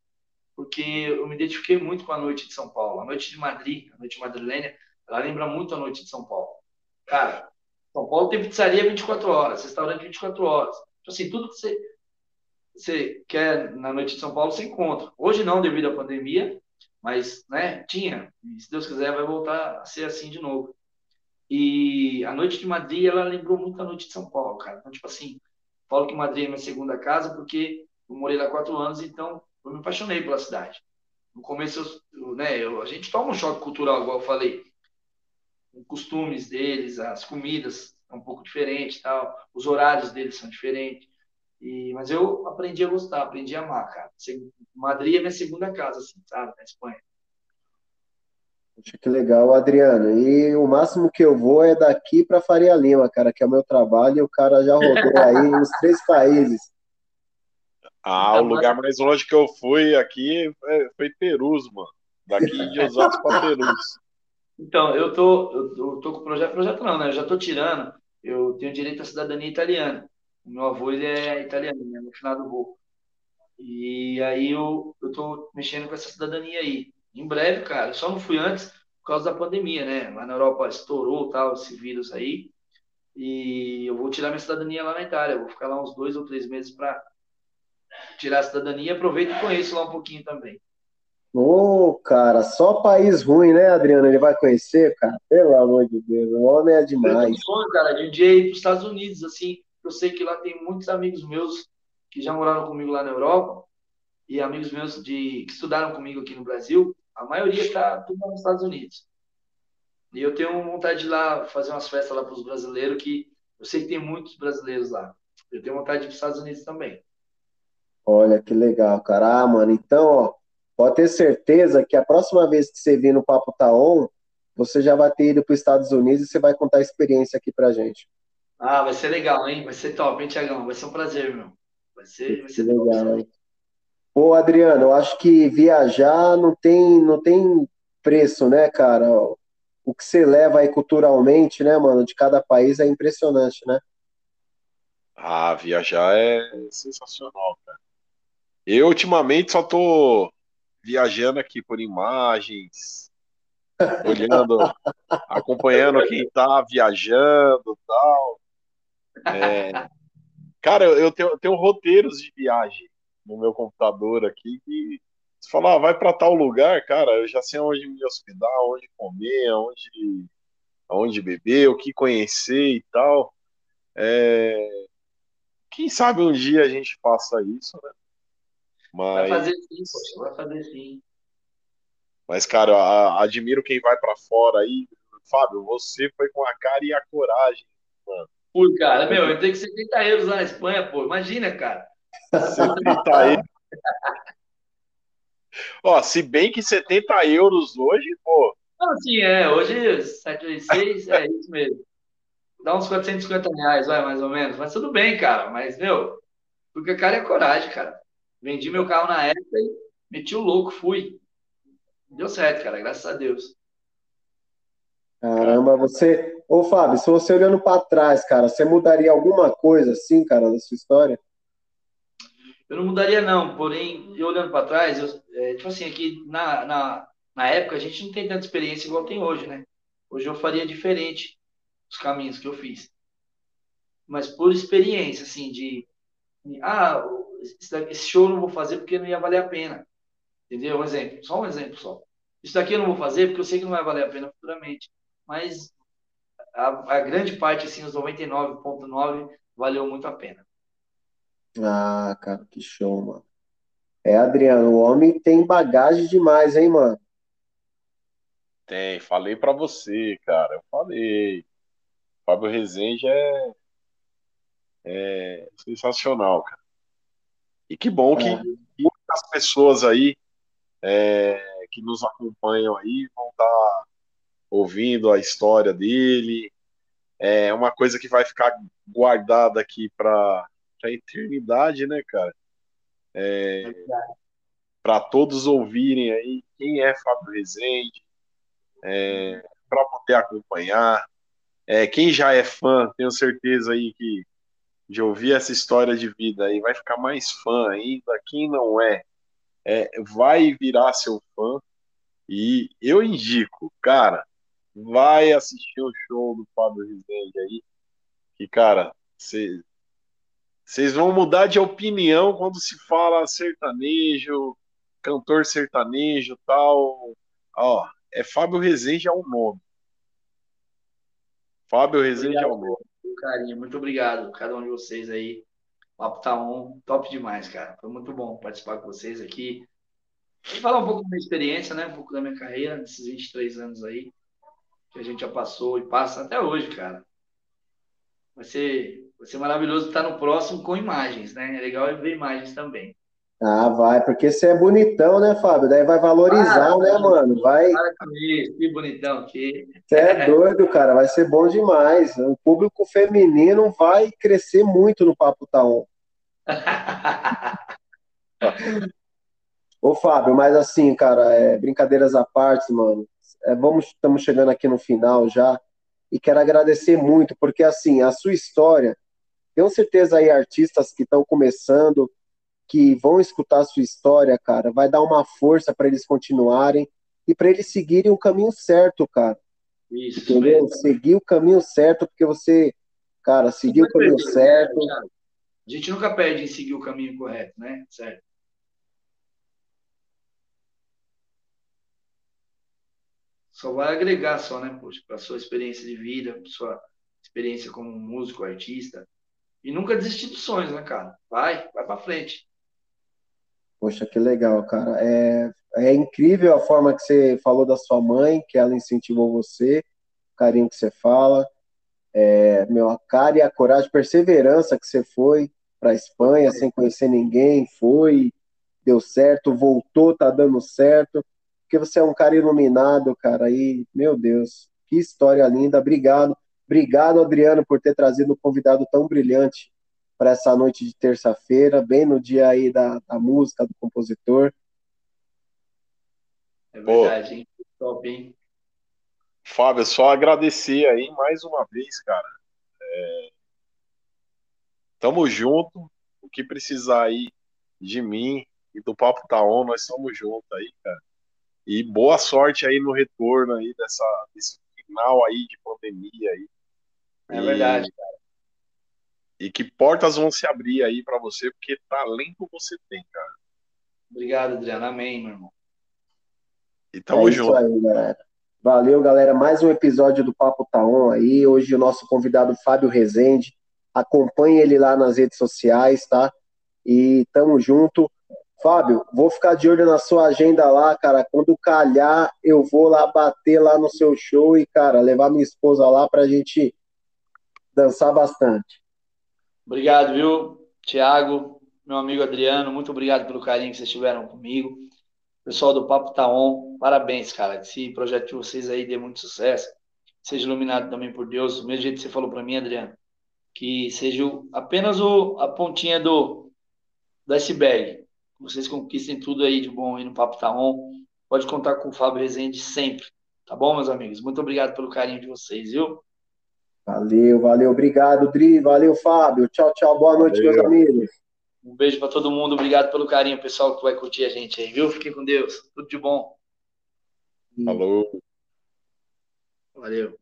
porque eu me identifiquei muito com a noite de São Paulo. A noite de Madrid, a noite madrilene, ela lembra muito a noite de São Paulo. Cara, São Paulo tem pizzaria 24 horas, restaurante 24 horas. Tipo assim, tudo que você, você quer na noite de São Paulo, você encontra. Hoje não, devido à pandemia, mas, né, tinha. E se Deus quiser, vai voltar a ser assim de novo. E a noite de Madrid, ela lembrou muito a noite de São Paulo, cara. Então, tipo assim, falo que Madrid é minha segunda casa porque eu morei lá quatro anos, então eu me apaixonei pela cidade. No começo, eu, né, eu, a gente toma um choque cultural, igual eu falei. Os costumes deles, as comidas são um pouco diferentes, tal. Os horários deles são diferentes. E, mas eu aprendi a gostar, aprendi a amar, cara. Madrid é minha segunda casa, assim, sabe, na Espanha. Poxa, que legal, Adriano. E o máximo que eu vou é daqui para Faria Lima, cara, que é o meu trabalho, e o cara já rodou aí nos três países. Ah, o lugar mais longe que eu fui aqui foi, foi Perus, mano. Daqui de Osasco para Perus. Então, eu tô, eu, tô com o projeto, projeto não, né? Eu já tô tirando. Eu tenho direito à cidadania italiana. O meu avô, ele é italiano, né? No final do gol. E aí eu, eu tô mexendo com essa cidadania aí. Em breve, cara, só não fui antes por causa da pandemia, né? Lá na Europa estourou tal, esse vírus aí. E eu vou tirar minha cidadania lá na Itália. Eu vou ficar lá uns dois ou três meses para tirar a cidadania. Aproveito e conheço lá um pouquinho também. Ô, cara, só país ruim, né, Adriano? Ele vai conhecer, cara? Pelo amor de Deus, o homem é Eu demais. um sonho, cara, de um dia ir para os Estados Unidos, assim. Eu sei que lá tem muitos amigos meus que já moraram comigo lá na Europa e amigos meus de, que estudaram comigo aqui no Brasil. A maioria está tudo nos Estados Unidos. E eu tenho vontade de ir lá fazer umas festas lá para os brasileiros, que eu sei que tem muitos brasileiros lá. Eu tenho vontade de ir para os Estados Unidos também. Olha que legal, cara. Ah, mano, então, ó, pode ter certeza que a próxima vez que você vir no Papo Tá On, você já vai ter ido para os Estados Unidos e você vai contar a experiência aqui pra gente. Ah, vai ser legal, hein? Vai ser top, hein, Tiagão? Vai ser um prazer, meu. Vai ser, vai ser top. legal, hein? Pô, Adriano, eu acho que viajar não tem, não tem preço, né, cara? O que você leva aí culturalmente, né, mano, de cada país é impressionante, né? Ah, viajar é sensacional, cara. Eu ultimamente só tô viajando aqui por imagens, olhando, acompanhando quem tá viajando tal. É, cara, eu tenho, tenho roteiros de viagem no meu computador aqui que se falar, ah, vai pra tal lugar, cara, eu já sei onde me hospedar, onde comer, onde, onde beber, o que conhecer e tal. É, quem sabe um dia a gente faça isso, né? Vai Mas, fazer sim, poxa, vai fazer sim. mas cara, a- admiro quem vai pra fora aí. Fábio, você foi com a cara e a coragem, mano. Ui, cara, meu, eu tenho que 70 euros lá na Espanha, pô. Imagina, cara. 70 euros. Ó, se bem que 70 euros hoje, pô, Não, assim, é, hoje 786, é isso mesmo. Dá uns 450 reais, vai, mais ou menos. Mas tudo bem, cara. Mas, meu, porque a cara é coragem, cara. Vendi meu carro na época e meti o louco, fui. Deu certo, cara, graças a Deus. Caramba, você. Ô, Fábio, se você olhando pra trás, cara, você mudaria alguma coisa assim, cara, da sua história? Eu não mudaria, não. Porém, eu olhando para trás, eu, é, tipo assim, aqui na, na, na época a gente não tem tanta experiência igual tem hoje, né? Hoje eu faria diferente os caminhos que eu fiz. Mas por experiência, assim, de. Ah, esse, show eu não vou fazer porque não ia valer a pena. Entendeu? Um exemplo, só um exemplo só. Isso daqui eu não vou fazer porque eu sei que não vai valer a pena futuramente. Mas a, a grande parte, assim, os 99,9 valeu muito a pena. Ah, cara, que show, mano. É, Adriano, o homem tem bagagem demais, hein, mano? Tem, falei pra você, cara. Eu falei. Fábio Rezende é, é sensacional, cara. E que bom que É. muitas pessoas aí é, que nos acompanham aí vão estar ouvindo a história dele. É uma coisa que vai ficar guardada aqui para a eternidade, né, cara? Para todos ouvirem aí quem é Fábio Rezende, é, para poder acompanhar. É, quem já é fã, tenho certeza aí que de ouvir essa história de vida aí vai ficar mais fã ainda. Quem não é, é vai virar seu fã. E eu indico, cara, vai assistir o show do Fábio Rezende aí, que, cara, vocês vão mudar de opinião quando se fala sertanejo, cantor sertanejo tal. Ó, é Fábio Rezende é o nome. Fábio Rezende é o nome. Carinho, muito obrigado, cada um de vocês aí. O papo tá on, top demais, cara. Foi muito bom participar com vocês aqui. E falar um pouco da minha experiência, né? Um pouco da minha carreira, nesses 23 anos aí, que a gente já passou e passa até hoje, cara. Vai ser, vai ser maravilhoso estar no próximo com imagens, né? É legal ver imagens também. Ah, vai, porque você é bonitão, né, Fábio? Daí vai valorizar, Ah, né, mano? Vai, Para com isso, que bonitão aqui. você é doido, cara, vai ser bom demais. O público feminino vai crescer muito no Papo Taon. Ô, Fábio, mas assim, cara, é, brincadeiras à parte, mano. É, vamos, estamos chegando aqui no final já e quero agradecer muito, porque assim, a sua história, tenho certeza aí artistas que estão começando, que vão escutar a sua história, cara, vai dar uma força para eles continuarem e para eles seguirem o caminho certo, cara. Isso Entendeu? mesmo. Seguir o caminho certo, porque você, cara, seguiu o caminho certo. A gente nunca perde em seguir o caminho correto, né? Certo. Só vai agregar só, né, poxa, para sua experiência de vida, pra sua experiência como músico, artista. E nunca desistir dos sonhos, né, cara? Vai, vai para frente. Poxa, que legal, cara. É, é incrível a forma que você falou da sua mãe, que ela incentivou você, o carinho que você fala, é, meu, a cara e a coragem, perseverança que você foi para Espanha sem conhecer ninguém, foi, deu certo, voltou, tá dando certo, porque você é um cara iluminado, cara, e, meu Deus, que história linda, obrigado. Obrigado, Adriano, por ter trazido um convidado tão brilhante para essa noite de terça-feira, bem no dia aí da, da música, do compositor. É Pô. verdade, hein? Top, hein? Fábio, só agradecer aí mais uma vez, cara. É... Tamo junto. O que precisar aí de mim e do Papo Tá On, nós estamos juntos aí, cara. E boa sorte aí no retorno aí dessa, desse final aí de pandemia aí. É E- verdade. E que portas vão se abrir aí pra você, porque talento você tem, cara. Obrigado, Adriano. Amém, meu irmão. E tamo é isso junto. aí, galera. Valeu, galera. Mais um episódio do Papo Taon aí. Hoje o nosso convidado Fábio Rezende. Acompanhe ele lá nas redes sociais, tá? E tamo junto. Fábio, vou ficar de olho na sua agenda lá, cara. Quando calhar, eu vou lá bater lá no seu show e, cara, levar minha esposa lá pra gente dançar bastante. Obrigado, viu, Tiago, meu amigo Adriano, muito obrigado pelo carinho que vocês tiveram comigo. Pessoal do Papo Tá parabéns, cara. Esse projeto de vocês aí dê muito sucesso. Seja iluminado também por Deus, do mesmo jeito que você falou para mim, Adriano. Que seja apenas o, a pontinha do, do iceberg. Vocês conquistem tudo aí de bom aí no Papo Tá. Pode contar com o Fábio Rezende sempre. Tá bom, meus amigos? Muito obrigado pelo carinho de vocês, viu? Valeu, valeu. Obrigado, Dri. Valeu, Fábio. Tchau, tchau. Boa noite, Valeu. meus amigos. Um beijo para todo mundo. Obrigado pelo carinho, pessoal, que vai curtir a gente aí, viu? Fiquem com Deus. Tudo de bom. Falou. Valeu.